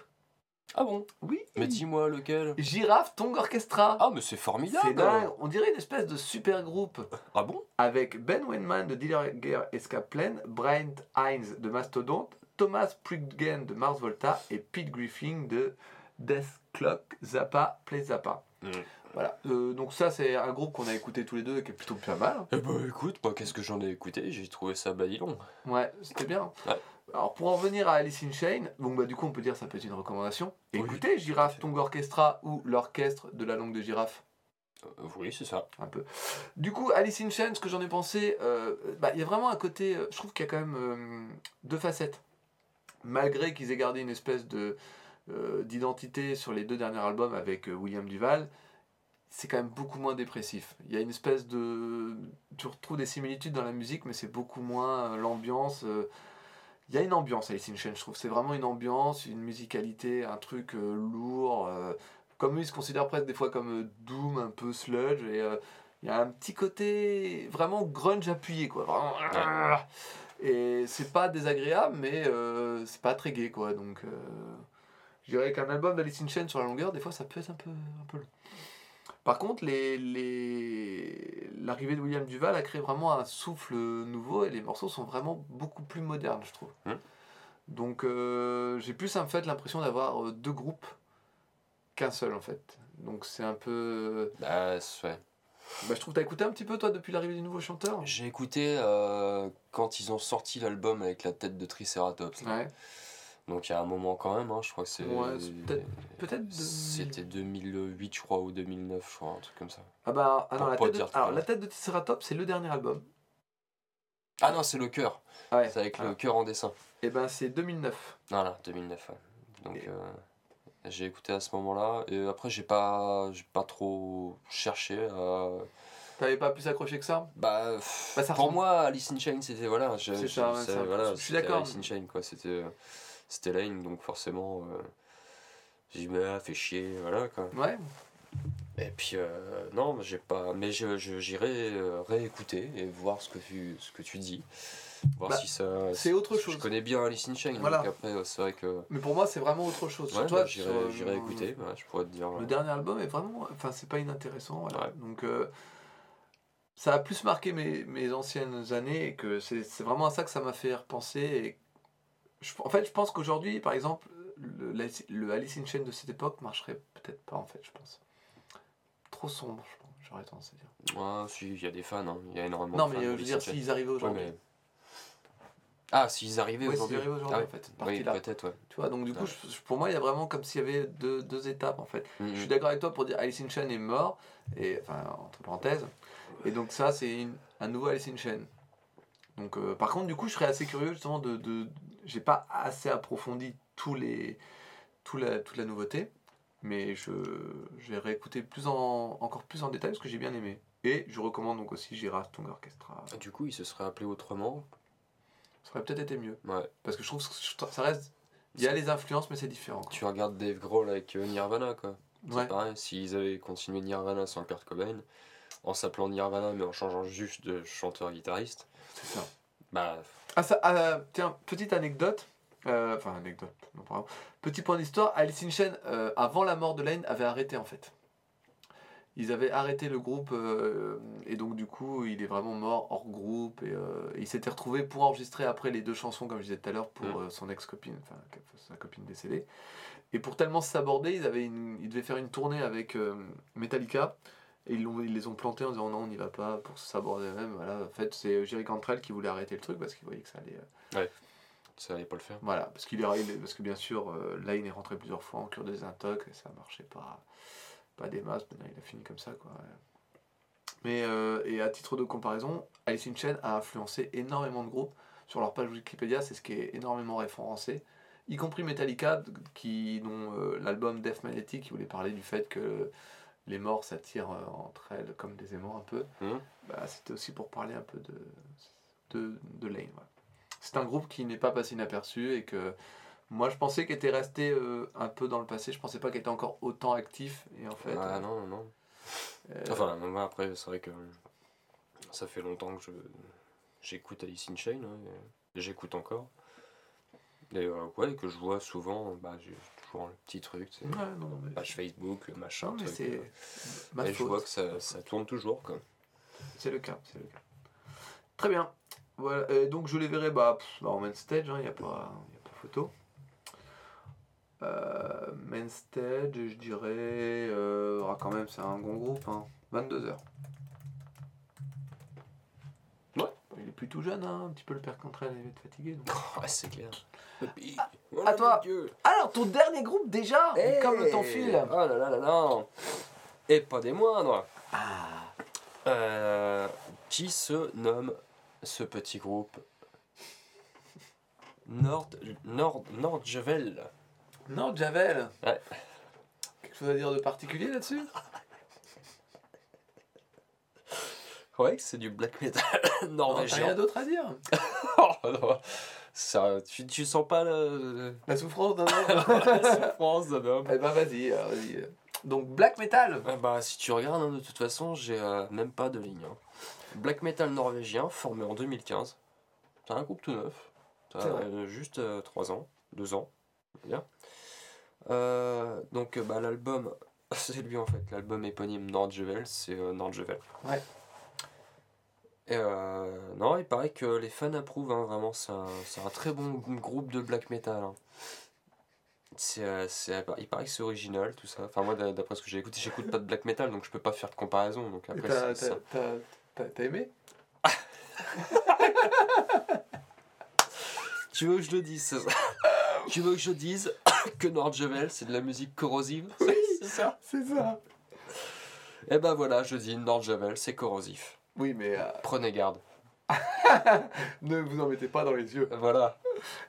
Ah bon? Oui. Mais dis-moi lequel? Giraffe Tongue Orchestra. Ah, mais c'est formidable C'est dingue. On dirait une espèce de super groupe Ah bon? Avec Ben Weinman de Dealer Gear Escaplane, Brian Hines de Mastodon, Thomas Priggen de Mars Volta et Pete Griffin de Death Clock Zappa Play Zappa. Mm. Voilà. Euh, donc ça c'est un groupe qu'on a écouté tous les deux et qui est plutôt pas mal. Eh bah écoute, moi qu'est-ce que j'en ai écouté? J'ai trouvé ça badilon. Ouais, c'était bien. Ouais. Alors pour en venir à Alice in Chain, donc bah, du coup on peut dire que ça peut être une recommandation. Écoutez Giraffe fait. Tongue Orchestra ou l'orchestre de la langue de girafe. Euh, oui, c'est ça. un peu. Du coup, Alice in Chains, ce que j'en ai pensé, euh, bah, il y a vraiment un côté, euh, je trouve qu'il y a quand même deux facettes. Malgré qu'ils aient gardé une espèce de d'identité sur les deux derniers albums avec William Duval, c'est quand même beaucoup moins dépressif. Il y a une espèce de... Tu retrouves des similitudes dans la musique, mais c'est beaucoup moins l'ambiance. Il y a une ambiance Alice in Chains, je trouve. C'est vraiment une ambiance, une musicalité, un truc euh, lourd. euh, comme ils se considèrent presque des fois comme euh, doom, un peu sludge. Et il y a un petit côté vraiment grunge appuyé, quoi. Vraiment. Et c'est pas désagréable, mais c'est pas très gay, quoi. Donc, je dirais qu'un album d'Alice in Chains sur la longueur, des fois, ça peut être un peu, un peu long. Par contre, les... l'arrivée de William Duval a créé vraiment un souffle nouveau et les morceaux sont vraiment beaucoup plus modernes, je trouve. Hmm. Donc, euh, j'ai plus en fait l'impression d'avoir euh, deux groupes qu'un seul, en fait. Donc, c'est un peu. Bah, c'est- ouais. Bah, je trouve que t'as écouté un petit peu, toi, depuis l'arrivée du nouveau chanteur? J'ai écouté euh, quand ils ont sorti l'album avec la tête de Triceratops. là. Ouais. Donc il y a un moment quand même, hein, je crois que c'est. Ouais, peut-être- 2000. C'était 2008, je crois, ou 2009, je crois, un truc comme ça. Ah bah, ah Pour la tête, de, alors, la tête de Triceratops, c'est le dernier album. Ah non, c'est le cœur. Ah ouais. C'est avec le cœur en dessin. Et ben c'est 2009. Voilà, 2009. ouais. Donc Et- euh, j'ai écouté à ce moment-là. Et après, j'ai pas, pas trop cherché à. T'avais pas pu s'accrocher que ça? Bah, pff, Bah, ça pour ressemble- moi, Alice in Chains, c'était voilà, je- je- ça, voilà, suis d'accord. Alice in Chains quoi, c'était c'était Lane, donc forcément, euh, j'ai dit mais ah, fait chier, voilà quoi. Ouais. Et puis euh, non, j'ai pas, mais je je- j'irai euh, réécouter et voir ce que tu ce que tu dis, voir Bah, si ça. c'est autre Je chose. connais bien Alice in Chains, Voilà. donc après euh, c'est vrai que Mais pour moi, c'est vraiment autre chose. Ouais, bah, j'irai euh, j'irai écouter, ouais, je pourrais te dire. Le dernier album est vraiment. Enfin, c'est pas inintéressant. Voilà. Ouais. Donc, euh, ça a plus marqué mes, mes anciennes années et que c'est c'est vraiment à ça que ça m'a fait repenser. Et je- en fait, je pense qu'aujourd'hui, par exemple, le, le Alice in Chains de cette époque marcherait peut-être pas, en fait, je pense. Trop sombre, je pense, j'aurais tendance à dire. Ouais, si, il y a des fans, hein, il y a énormément Non, de mais fans euh, je veux dire, s'ils arrivaient Ouais, aujourd'hui. mais- Ah, s'ils arrivaient Ouais, s'ils aujourd'hui. arrivaient aujourd'hui, Ah ouais. en fait, Oui, peut-être, ouais. Tu vois, donc du coup, Ouais. je- pour moi, il y a vraiment comme s'il y avait deux, deux étapes, en fait. Je suis d'accord avec toi pour dire Alice in Chains est mort, et, enfin, entre parenthèses. Et donc ça, c'est un nouveau Alice in Chains. Donc, euh, par contre, du coup, je serais assez curieux justement de... de j'ai pas assez approfondi tous les, tout la, toute la nouveauté, mais je, je vais réécouter plus en, encore plus en détail parce que j'ai bien aimé. Et je recommande donc aussi Girard Tung Orchestra. Ah, Du coup, il se serait appelé autrement. Ça aurait peut-être été mieux. Ouais. Parce que je trouve que ça reste... Il y a les influences, mais c'est différent. quoi. Tu regardes Dave Grohl avec euh, Nirvana, quoi. Ouais. C'est pareil, s'ils avaient continué Nirvana sans Kurt Cobain, en s'appelant Nirvana mais en changeant juste de chanteur-guitariste, C'est ça. bah. Ah, ça, ah, tiens, petite anecdote. euh, Enfin, anecdote, non, pardon. Petit point d'histoire. Alice in Chains, euh, avant la mort de Lane, avait arrêté en fait. Ils avaient arrêté le groupe euh, et donc du coup il est vraiment mort hors groupe et il s'était retrouvé pour enregistrer après les deux chansons comme je disais tout à l'heure pour Mm. son ex-copine, enfin sa copine décédée. Et pour tellement s'aborder, ils, avaient une- ils devaient faire une tournée avec Metallica et ils, les ont plantés en disant non on n'y va pas pour s'aborder eux-mêmes. Voilà. En fait c'est Jerry Cantrell qui voulait arrêter le truc parce qu'il voyait que ça allait... euh, Ça allait pas le faire. voilà, parce, qu'il est, parce que bien sûr, euh, là, il est rentré plusieurs fois en cure de désintox et ça marchait pas, pas des masses. Maintenant, il a fini comme ça, quoi. Mais, euh, et à titre de comparaison, Alice in Chains a influencé énormément de groupes. Sur leur page Wikipédia, c'est ce qui est énormément référencé, y compris Metallica, qui, dont euh, l'album Death Magnetic, qui voulait parler du fait que les morts s'attirent euh, entre elles comme des aimants un peu. Mhm. Bah, C'était aussi pour parler un peu de, de, de Lane. C'est un groupe qui n'est pas passé inaperçu et que moi je pensais qu'il était resté euh, un peu dans le passé. Je pensais pas qu'il était encore autant actif. Et en fait, ah euh, non, non, non. euh, Enfin, moi après, c'est vrai que ça fait longtemps que je j'écoute Alice in Chains, hein, j'écoute encore. Et ouais, que je vois souvent, bah, le petit truc, tu sais, ouais, non, mais, page Facebook, le machin, non, mais truc, c'est euh, ma et je vois que ça, ça tourne toujours, quoi. C'est le cas, c'est le cas. Très bien. Voilà, et donc je les verrai bah, pff, bah, en main stage, il n'y a, pas- y a pas photo. Euh, main stage, je dirais. euh, ah, quand même, c'est un bon groupe. Hein, 22h. Ouais. Il est plutôt jeune, hein, un petit peu le père Cantrell, il va être fatigué. donc. Ouais, c'est clair. Papy, à voilà, toi. Alors, ton dernier groupe déjà Hey Comme le temps file Oh là là là là Et pas des moindres Ah, Euh, Qui se nomme ce petit groupe? Nord... Nord... Nordjvel Non, Javel Ouais. Quelque chose à dire de particulier là-dessus? Ouais, c'est du black metal t'as rien norvégien. d'autre à dire Oh, non. Ça, tu, tu sens pas le... La souffrance d'un homme la souffrance d'un homme Eh ben vas-y, alors, vas-y. Donc, black metal Ah bah, si tu regardes, hein, de toute façon, j'ai euh, même pas de ligne. hein. Black metal norvégien, formé en 2015. C'est un groupe tout neuf. Vrai. euh, juste 3 ans, 2 ans. Euh, donc, euh, bah, l'album, c'est lui en fait, l'album éponyme Nordjvel, c'est euh, Nordjvel. Ouais. Et euh, non, il paraît que les fans approuvent, hein, vraiment, c'est un, c'est un très bon groupe de black metal. hein. C'est, euh, il paraît que c'est original, tout ça. Enfin, moi, d'a- d'après ce que j'ai écouté, j'écoute pas de black metal, donc je peux pas faire de comparaison. Donc Et après, t'as- aimé? Tu veux que je le dise ça Tu veux que je dise que Nordjvel, c'est de la musique corrosive? Oui. C'est ça? C'est ça. Eh ben voilà, je dis Nordjvel, c'est corrosif. Oui, mais euh, Prenez garde. ne vous en mettez pas dans les yeux. Voilà.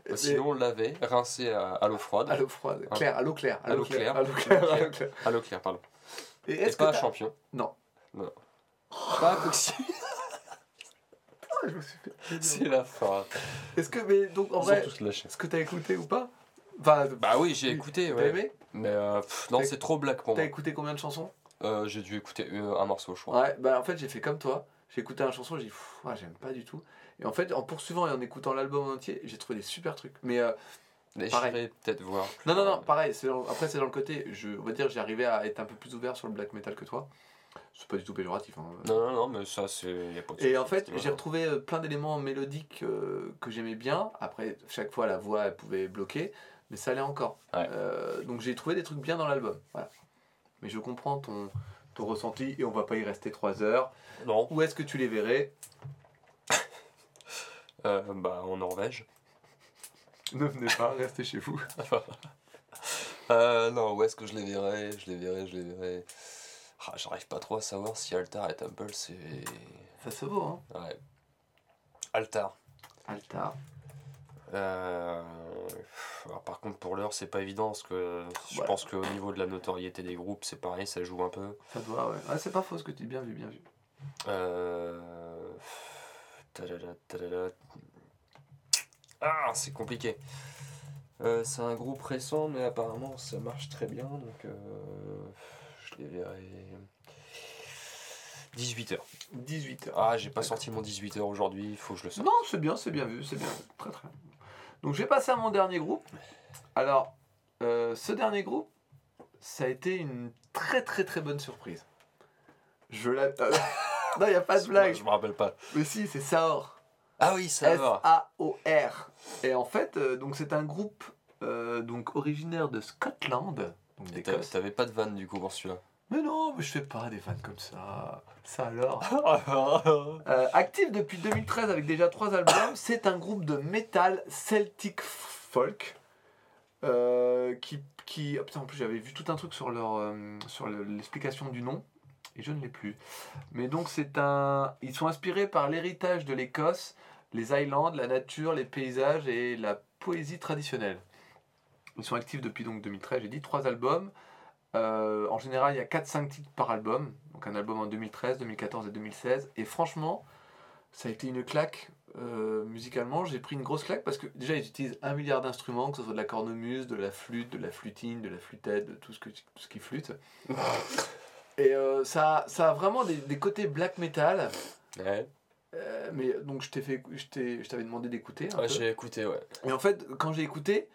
Mais- Sinon, lavez, rincez à, à l'eau froide. À l'eau froide. Claire, à l'eau claire. À l'eau claire. À l'eau claire. à l'eau claire. À l'eau claire, pardon. Et Et est-ce pas que à t'as- champion. Non. Non. Pas Coxy. Je me suis fait- C'est la fin. Est-ce que, mais donc en Ils vrai, est-ce que t'as écouté ou pas? Enfin, Bah oui, j'ai écouté, t'as ouais. aimé? Mais euh, pff, non, T'as- c'est trop black pour T'as moi. écouté combien de chansons? Euh, j'ai dû écouter un morceau, je crois. Ouais, bah en fait j'ai fait comme toi. J'ai écouté une chanson, j'ai dit ouais, j'aime pas du tout. Et en fait, en poursuivant et en écoutant l'album en entier, j'ai trouvé des super trucs. Mais euh, Pareil. peut-être voir. non, non, non, pareil. c'est dans- après, c'est dans le côté. Je, on va dire, j'ai arrivé à être un peu plus ouvert sur le black metal que toi. C'est pas du tout péjoratif. hein. Non, non, non, mais ça, c'est. Et en fait, j'ai retrouvé euh, plein d'éléments mélodiques euh, que j'aimais bien. Après, chaque fois, la voix, elle pouvait bloquer, mais ça allait encore. Ouais. Euh, donc, j'ai trouvé des trucs bien dans l'album. Voilà. Mais je comprends ton, ton ressenti et on va pas y rester trois heures. Non, Où est-ce que tu les verrais euh, bah en Norvège. Ne venez pas, restez chez vous. Euh, non, où est-ce que je les verrai Je les verrai, je les verrai. Ah, J'arrive pas trop à savoir si Altar et Temple, c'est. Ça se vaut, hein. Ouais. Altar. Altar. Euh, alors, par contre, pour l'heure, c'est pas évident parce que je Voilà. pense qu'au niveau de la notoriété des groupes, c'est pareil, ça joue un peu. Ça doit, ouais. Ah, c'est pas faux ce que tu dis, bien vu, bien vu. Euh... Ah, c'est compliqué. Euh, c'est un groupe récent, mais apparemment ça marche très bien, donc je les verrai. 18h. 18h. Ah, j'ai pas sorti mon 18h aujourd'hui, il faut que je le sorte. Non, c'est bien, c'est bien vu, c'est bien vu. Très très bien. Donc je vais passer à mon dernier groupe. Alors, euh, ce dernier groupe, ça a été une très très très bonne surprise. Je la... euh, non, il n'y a pas de blague. Je me rappelle pas. Mais si, c'est Saor. Ah oui, va. S-A-O-R. Et en fait, euh, donc c'est un groupe euh, donc originaire de Scotland. Donc. T'avais pas de vanne du coup pour celui-là? Mais non, mais je fais pas des fans comme ça. Ça alors. Euh, actif depuis 2013 avec déjà trois albums, c'est un groupe de metal celtic folk euh, qui, qui ah putain, en plus j'avais vu tout un truc sur leur euh, sur le- l'explication du nom et je ne l'ai plus. Mais donc c'est un, ils sont inspirés par l'héritage de l'Écosse, les Highlands, la nature, les paysages et la poésie traditionnelle. Ils sont actifs depuis donc 2013. J'ai dit trois albums. Euh, en général, il y a 4-5 titres par album. Donc un album en 2013, 2014 et 2016. Et franchement, ça a été une claque euh, musicalement. J'ai pris une grosse claque parce que déjà, ils utilisent un milliard d'instruments, que ce soit de la cornemuse, de la flûte, de la flutine, de la flûtette, de tout ce, que, tout ce qui flûte. Et euh, ça, ça a vraiment des, des côtés black metal. Ouais, mais donc, je t'ai fait, je t'ai- je t'avais demandé d'écouter. Ouais, j'ai écouté, ouais. Et en fait, quand j'ai écouté,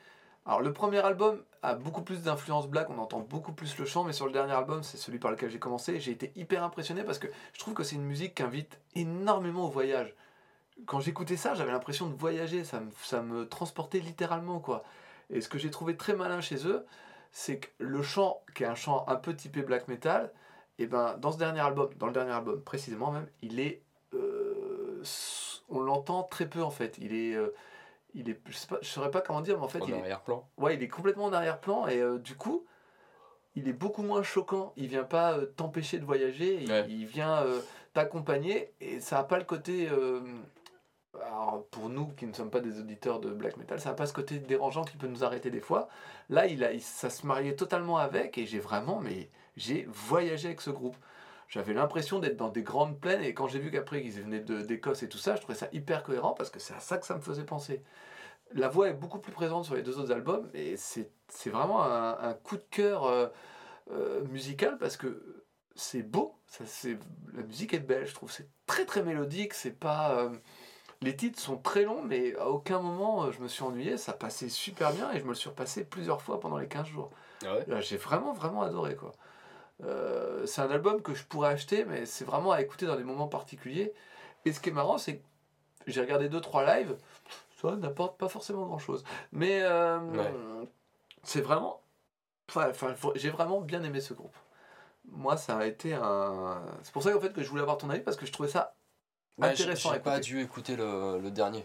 alors le premier album a beaucoup plus d'influence black, on entend beaucoup plus le chant, mais sur le dernier album, c'est celui par lequel j'ai commencé, j'ai été hyper impressionné parce que je trouve que c'est une musique qui invite énormément au voyage. Quand j'écoutais ça, j'avais l'impression de voyager, ça me, transportait littéralement, quoi. Et ce que j'ai trouvé très malin chez eux, c'est que le chant, qui est un chant un peu typé black metal, et ben dans ce dernier album, dans le dernier album précisément même, il est, euh, on l'entend très peu en fait. Il est, euh, il est, je sais pas, je saurais pas comment dire, mais en fait, En il est, arrière-plan. ouais, il est complètement en arrière-plan et euh, du coup, il est beaucoup moins choquant. Il vient pas euh, t'empêcher de voyager, il, Ouais. il vient euh, t'accompagner et ça a pas le côté. alors, pour nous qui ne sommes pas des auditeurs de black metal, ça n'a pas ce côté dérangeant qui peut nous arrêter des fois. Là, il a, il- ça se mariait totalement avec et j'ai vraiment, mais j'ai voyagé avec ce groupe. J'avais l'impression d'être dans des grandes plaines et quand j'ai vu qu'après qu'ils venaient d'Écosse et tout ça, je trouvais ça hyper cohérent parce que c'est à ça que ça me faisait penser. La voix est beaucoup plus présente sur les deux autres albums et c'est vraiment un, un coup de cœur euh, euh, musical parce que c'est beau, ça, la musique est belle, je trouve. C'est très très mélodique, c'est pas. euh, les titres sont très longs, mais à aucun moment je me suis ennuyé, ça passait super bien et je me le suis repassé plusieurs fois pendant les 15 jours. Ah ouais? Là, J'ai vraiment, vraiment adoré. quoi. Euh, c'est un album que je pourrais acheter, mais c'est vraiment à écouter dans des moments particuliers. Et ce qui est marrant, c'est que j'ai regardé 2-3 lives, ça n'apporte pas forcément grand-chose. Mais euh, Ouais. c'est vraiment... Enfin, j'ai vraiment bien aimé ce groupe. Moi, ça a été un... C'est pour ça qu'en fait que je voulais avoir ton avis, parce que je trouvais ça Ouais, intéressant j'ai pas dû écouter le, le dernier.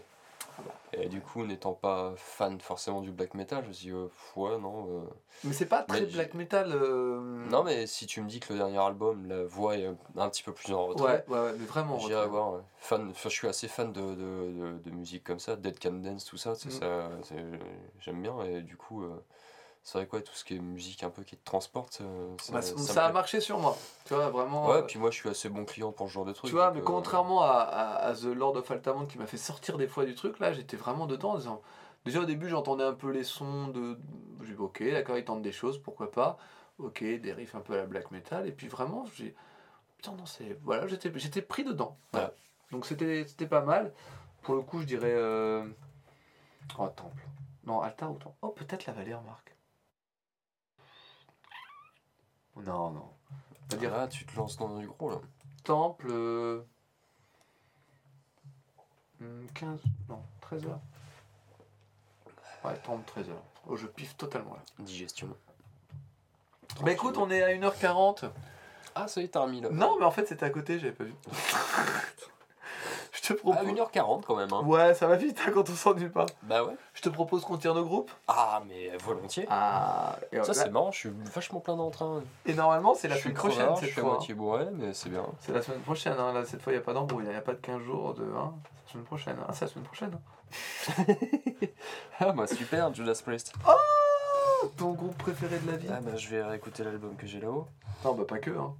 Et du coup, n'étant pas fan forcément du black metal, je me suis dit, euh, ouais, non. euh. Mais c'est pas très Mais black metal. euh, Non, mais si tu me dis que le dernier album, la voix est un petit peu plus en retrait, Ouais, ouais, ouais, mais vraiment. en j'irai voir. ouais. Fan, je suis assez fan de, de, de, de musique comme ça, Dead Can Dance, tout ça, Mm. ça c'est- j'aime bien. Et du coup, euh, c'est vrai quoi, tout ce qui est musique un peu qui te transporte, euh, ça, Bah, ça a marché sur moi. Tu vois, vraiment. Ouais, euh, puis moi je suis assez bon client pour ce genre de truc. Tu vois, mais euh, contrairement à, à- à The Lord of Altamont qui m'a fait sortir des fois du truc, là j'étais vraiment dedans en disant. Déjà au début j'entendais un peu les sons de. J'ai dit ok, d'accord, ils tentent des choses, pourquoi pas. Ok, des riffs un peu à la black metal, et puis vraiment j'ai. Putain, non, c'est. Voilà, j'étais j'étais pris dedans. Voilà. Donc c'était c'était pas mal. Pour le coup, je dirais. euh, Oh, Temple. Non, Altar ou Temple. Oh, peut-être la vallée, remarque. Non, non. On va dire Là, tu te lances dans du gros là. Temple. euh, hmm, 15. Non, 13 heures. Ouais, Temple, 13 heures. Oh, je piffe totalement là. Digestion. Bah écoute, on est à 1h40. Ah, ça y est, t'as remis là. Non, mais en fait, c'était à côté, j'avais pas vu. À propose. 1h40 quand même. Hein. Ouais, ça va vite hein, quand on s'ennuie pas. Bah ouais. Je te propose qu'on tire nos groupes. Ah, mais volontiers. Ah, et, Ça, là- c'est marrant, je suis vachement plein d'entrain. et normalement, c'est la semaine prochaine crevard, cette Je suis fois. hein. moitié bourré, mais c'est bien. C'est la semaine prochaine, hein. là, cette fois il n'y a pas d'embrouille, il n'y a pas de 15 jours de. Hein. C'est la semaine prochaine, hein. Ah, c'est la semaine prochaine. hein. Ah, bah super, Judas Priest. Ton groupe préféré de la vie Ah, bah je vais réécouter l'album que j'ai là-haut. Non, bah pas que. Hein.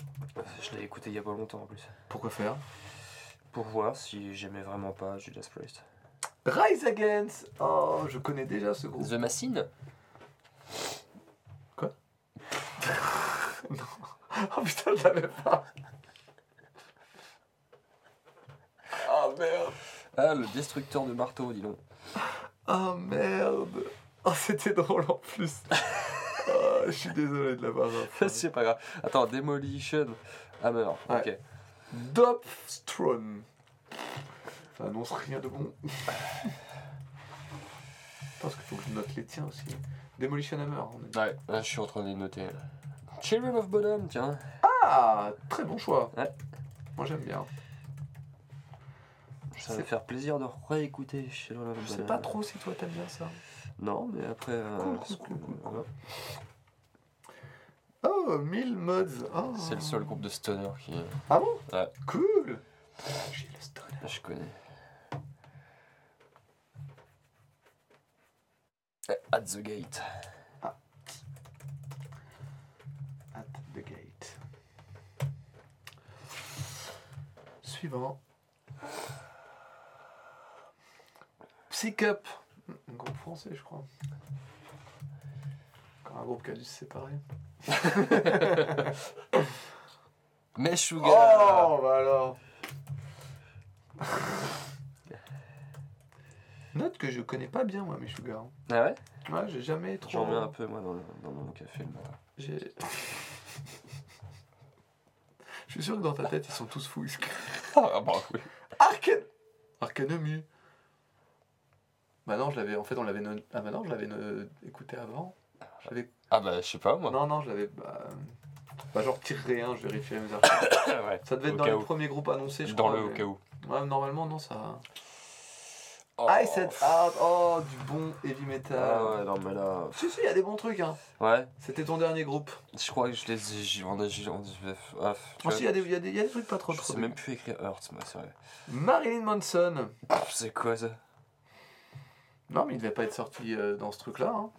Je l'ai écouté il y a pas longtemps en plus. Pourquoi faire? Pour voir si j'aimais vraiment pas Judas Priest. Rise Against Oh, je connais déjà ce groupe. The Machine Oh putain, je l'avais pas. Oh merde. Ah, le destructeur de marteau, dis donc. Oh merde. Oh, c'était drôle en plus. Oh, je suis désolé de l'avoir. raté. c'est pas grave. Attends, Demolition Hammer. Ouais. Ok. Dopstron. Ça annonce rien de bon. Parce qu'il faut que je note les tiens aussi. Demolition Hammer. On est... Ouais, là, je suis en train de les noter. Children of Bodom, tiens. Ah, très bon choix. Ouais. Moi j'aime bien. Ça va faire plaisir de réécouter Children of Je Bodom. sais pas trop si toi t'aimes bien ça. Non, mais après. euh, Cool, cool, cool, cool. Oh, 1000 mods. Oh. C'est le seul groupe de stoner qui. Ah bon? Ouais. Cool. J'ai le stoner. Je connais. Eh, At the Gate. At the gate. Suivant. Psych Up. Un groupe français, je crois. Encore un groupe qui a dû se séparer. Meshuga Oh, bah alors. Note que je connais pas bien, moi, mes Sugar. Ah ouais? Ouais, j'ai jamais trop. J'en mets un peu, moi, dans, le- dans mon café le matin. J'ai. Je suis sûr que dans ta tête, ils sont tous fous. Ah bah oui. Arcan... Bah non, je l'avais. En fait, on l'avait. Ah bah non, je l'avais écouté avant. J'avais. Ah bah, je sais pas, moi. Non, non, je l'avais. Bah... bah, genre, tire rien, je vérifierai mes archives. ouais. Ça devait être dans les où. premiers groupes annoncés, je Dans crois. le au cas où. Ouais, normalement, non, ça. Oh. I said art. Oh, du bon heavy metal. Ah ouais, non, mais là. Si, si, il y a des bons trucs, hein. Ouais, C'était ton dernier groupe. je crois que je les ai. j'y- On a. Ah, Oh, si, il y, a des- y, y a trucs pas trop je trop. sais même plus écrire Hurt, moi, c'est vrai. Marilyn Manson. C'est quoi ça? Non, mais il devait pas être sorti euh, dans ce truc-là. Hein.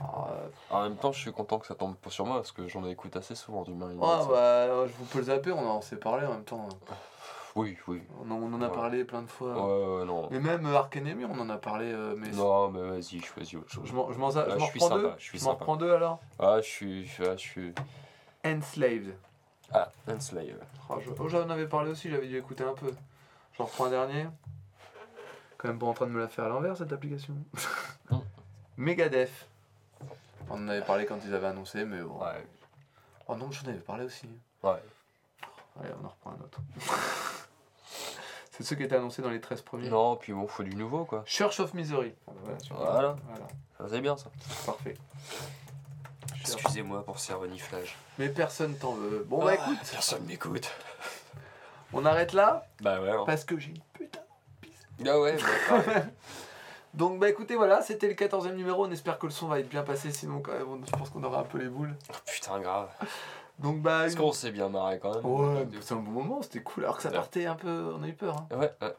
Ah, euh, En même temps, je suis content que ça tombe pas sur moi parce que j'en écoute assez souvent du Marilyn Ah bah, je vous peux le zapper, on en s'est parlé en même temps. Oui, oui. On en, on en a Ouais. parlé plein de fois. Ouais, ouais, non. Mais même euh, Ark Enemy, on en a parlé. euh, mais Non, mais vas-y, choisis autre chose. je m'en je m'en Ah, reprends deux. sympa, je m'en reprends deux alors. Ah, je suis. ah, je suis. Enslaved. Ah, Enslayer. Oh, je- oh, j'en avais parlé aussi, j'avais dû écouter un peu. J'en reprends un dernier. Quand même pas en train de me la faire à l'envers cette application. Mm. Megadeth. On en avait parlé quand ils avaient annoncé, mais bon. Ouais. Oh non, j'en avais parlé aussi. Ouais. Allez, on en reprend un autre. C'est ceux qui étaient annoncés dans les 13 premiers. Non, puis bon, faut du nouveau quoi. Church of Misery. Ah bah voilà, tu vois. Voilà. Voilà, Ça, C'est bien ça. parfait. Excusez-moi pour ces reniflages. Mais personne t'en veut. Bon bah Ah, écoute, Personne m'écoute. on arrête là Bah ouais. hein. parce que j'ai une putain de pisse. Ah ouais, bah. Donc bah écoutez voilà, c'était le 14e numéro, on espère que le son va être bien passé, sinon quand même on- je pense qu'on aura un peu les boules. Oh, putain, grave. Donc bah... Une- qu'on s'est bien marré quand même Ouais, c'est un bon moment, c'était cool, alors que ça partait un peu, on a eu peur. hein. Ouais, ouais.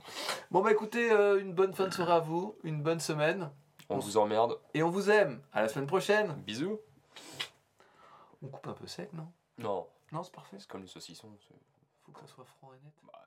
Bon bah écoutez, euh, une bonne fin de soirée à vous, une bonne semaine, On vous emmerde. et on vous aime. À la semaine prochaine. Bisous. On coupe un peu sec, non? Non, Non, c'est parfait. c'est comme le saucisson. c'est- Faut que ça soit franc et net. Bah.